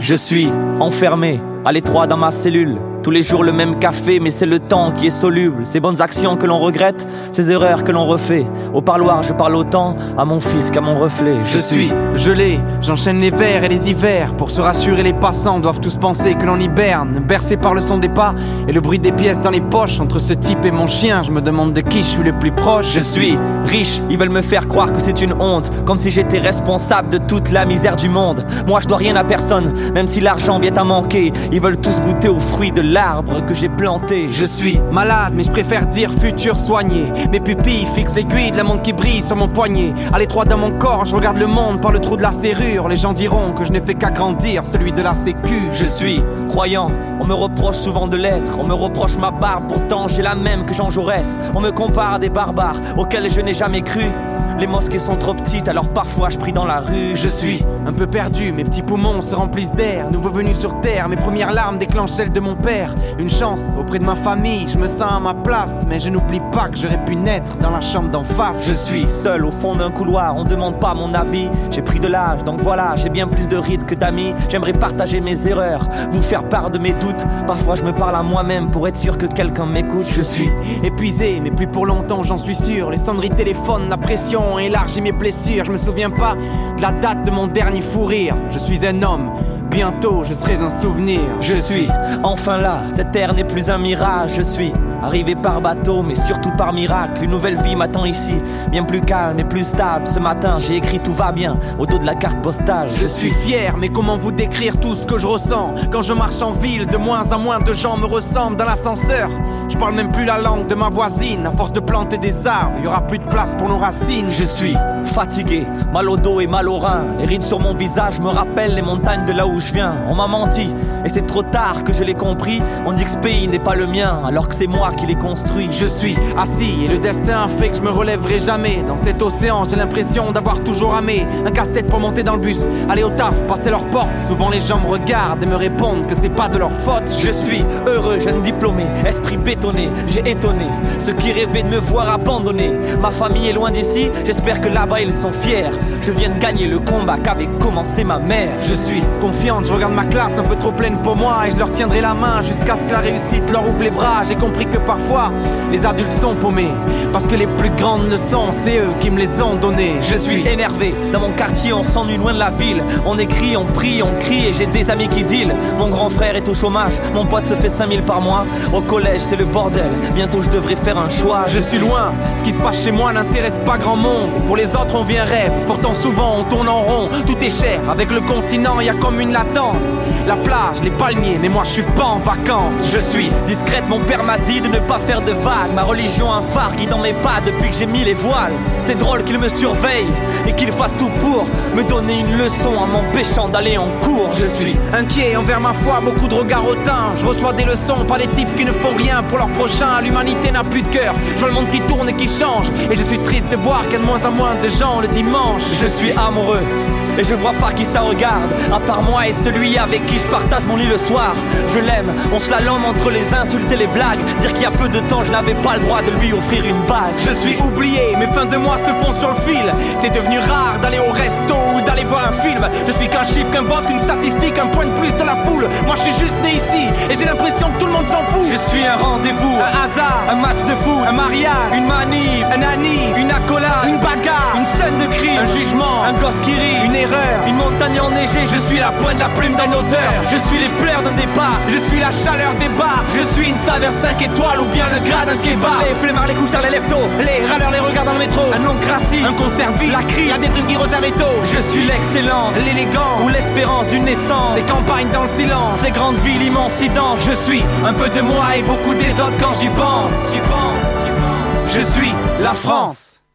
Je suis enfermé, à l'étroit dans ma cellule. Tous les jours le même café, mais c'est le temps qui est soluble. Ces bonnes actions que l'on regrette, ces erreurs que l'on refait. Au parloir, je parle autant à mon fils qu'à mon reflet. Je suis gelé, j'enchaîne les vers et les hivers. Pour se rassurer, les passants doivent tous penser que l'on hiberne. Bercé par le son des pas et le bruit des pièces dans les poches. Entre ce type et mon chien, je me demande de qui je suis le plus proche. Je suis riche, ils veulent me faire croire que c'est une honte, comme si j'étais responsable de toute la misère du monde. Moi je dois rien à personne, même si l'argent vient à manquer. Ils veulent tous goûter aux fruits de l'arbre que j'ai planté. Je suis malade, mais je préfère dire futur soigné. Mes pupilles fixent l'aiguille de la montre qui brille sur mon poignet. À l'étroit dans mon corps, je regarde le monde par le trou de la serrure. Les gens diront que je n'ai fait qu'agrandir celui de la sécu. Je suis croyant, on me reproche souvent de l'être, on me reproche ma barbe, pourtant j'ai la même que Jean Jaurès. On me compare à des barbares auxquels je n'ai jamais cru. Les mosquées sont trop petites, alors parfois je prie dans la rue. Je suis un peu perdu, mes petits poumons se remplissent d'air. Nouveau venu sur terre, mes premières larmes déclenchent celles de mon père. Une chance auprès de ma famille, je me sens à ma place. Mais je n'oublie pas que j'aurais pu naître dans la chambre d'en face. Je suis seul au fond d'un couloir, on demande pas mon avis. J'ai pris de l'âge, donc voilà, j'ai bien plus de rides que d'amis. J'aimerais partager mes erreurs, vous faire part de mes doutes. Parfois je me parle à moi-même pour être sûr que quelqu'un m'écoute. Je suis épuisé, mais plus pour longtemps, j'en suis sûr. Les sonneries téléphone, la pression ont élargi mes blessures. Je me souviens pas de la date de mon dernier fou rire. Je suis un homme, bientôt je serai un souvenir. Je suis enfin là, cette terre n'est plus un mirage. Je suis Arrivé par bateau, mais surtout par miracle, une nouvelle vie m'attend ici, bien plus calme et plus stable. Ce matin, j'ai écrit tout va bien au dos de la carte postale. Je suis fier, mais comment vous décrire tout ce que je ressens? Quand je marche en ville, de moins en moins de gens me ressemblent dans l'ascenseur. Je parle même plus la langue de ma voisine. À force de planter des arbres, il y aura plus de place pour nos racines. Je suis fatigué, mal au dos et mal au rein. Les rides sur mon visage me rappellent les montagnes de là où je viens. On m'a menti, et c'est trop tard que je l'ai compris. On dit que ce pays n'est pas le mien, alors que c'est moi qui l'ai construit. Je suis assis et le destin a fait que je me relèverai jamais. Dans cet océan, j'ai l'impression d'avoir toujours amé. Un casse-tête pour monter dans le bus, aller au taf, passer leur porte. Souvent les gens me regardent et me répondent que c'est pas de leur faute. Je suis heureux, jeune diplômé, esprit bétonné. J'ai étonné ceux qui rêvaient de me voir abandonné. Ma famille est loin d'ici, j'espère que là-bas ils sont fiers. Je viens de gagner le combat qu'avait commencé ma mère. Je suis confiante, je regarde ma classe un peu trop pleine pour moi et je leur tiendrai la main jusqu'à ce que la réussite leur ouvre les bras. J'ai compris que parfois les adultes sont paumés parce que les plus grandes leçons, c'est eux qui me les ont données. Je suis énervé, dans mon quartier on s'ennuie loin de la ville. On écrit, on prie, on crie et j'ai des amis qui deal. Mon grand frère est au chômage, mon pote se fait 5000 par mois. Au collège c'est le bordel, bientôt je devrais faire un choix. Je suis loin, ce qui se passe chez moi n'intéresse pas grand monde. Pour les autres on un rêve, pourtant souvent on tourne en rond. Tout est cher, avec le continent y a comme une latence. La plage, les palmiers, mais moi je suis pas en vacances. Je suis discrète, mon père m'a dit de ne pas faire de vagues. Ma religion un phare qui dans mes pas depuis que j'ai mis les voiles. C'est drôle qu'il me surveille et qu'il fasse tout pour me donner une leçon en m'empêchant d'aller en cours. Je suis inquiet envers ma foi, beaucoup de regards hautains. Je reçois des leçons par des types qui ne font rien pour leur prochain. L'humanité n'a plus de cœur. Je vois le monde qui tourne et qui change. Et je suis triste de voir qu'il y a de moins en moins de gens le dimanche. Je suis amoureux. Et je vois pas qui ça regarde, à part moi et celui avec qui je partage mon lit le soir. Je l'aime, on se la lame entre les insultes et les blagues. Dire qu'il y a peu de temps, je n'avais pas le droit de lui offrir une bague. Je suis oublié, mes fins de mois se font sur le fil. C'est devenu rare d'aller au resto ou d'aller voir un film. Je suis qu'un chiffre, qu'un vote, une statistique, un point de plus de la foule. Moi je suis juste né ici et j'ai l'impression que tout le monde s'en fout. Je suis un rendez-vous, un hasard, un match de foot, un mariage, une manif, un anniv, une accolade, une bagarre, une scène de crime, un jugement, un gosse qui rit, une erreur, une montagne enneigée. Je suis la pointe de la plume d'un auteur, je suis les pleurs d'un départ, je suis la chaleur des bars, je suis une saveur 5 étoiles ou bien le gras d'un kebab. Les flemmards, les couches dans les leftos, les râleurs, les regards dans le métro, un nom crassiste, un concert vide, la crie, la déprime qui resserre les taux. Je suis l'excellence, l'élégance ou l'espérance d'une naissance. Ces campagnes dans le silence, ces grandes villes immensidence. Je suis un peu de moi et beaucoup des autres quand j'y pense. J'y pense, j'y pense. Je suis la France.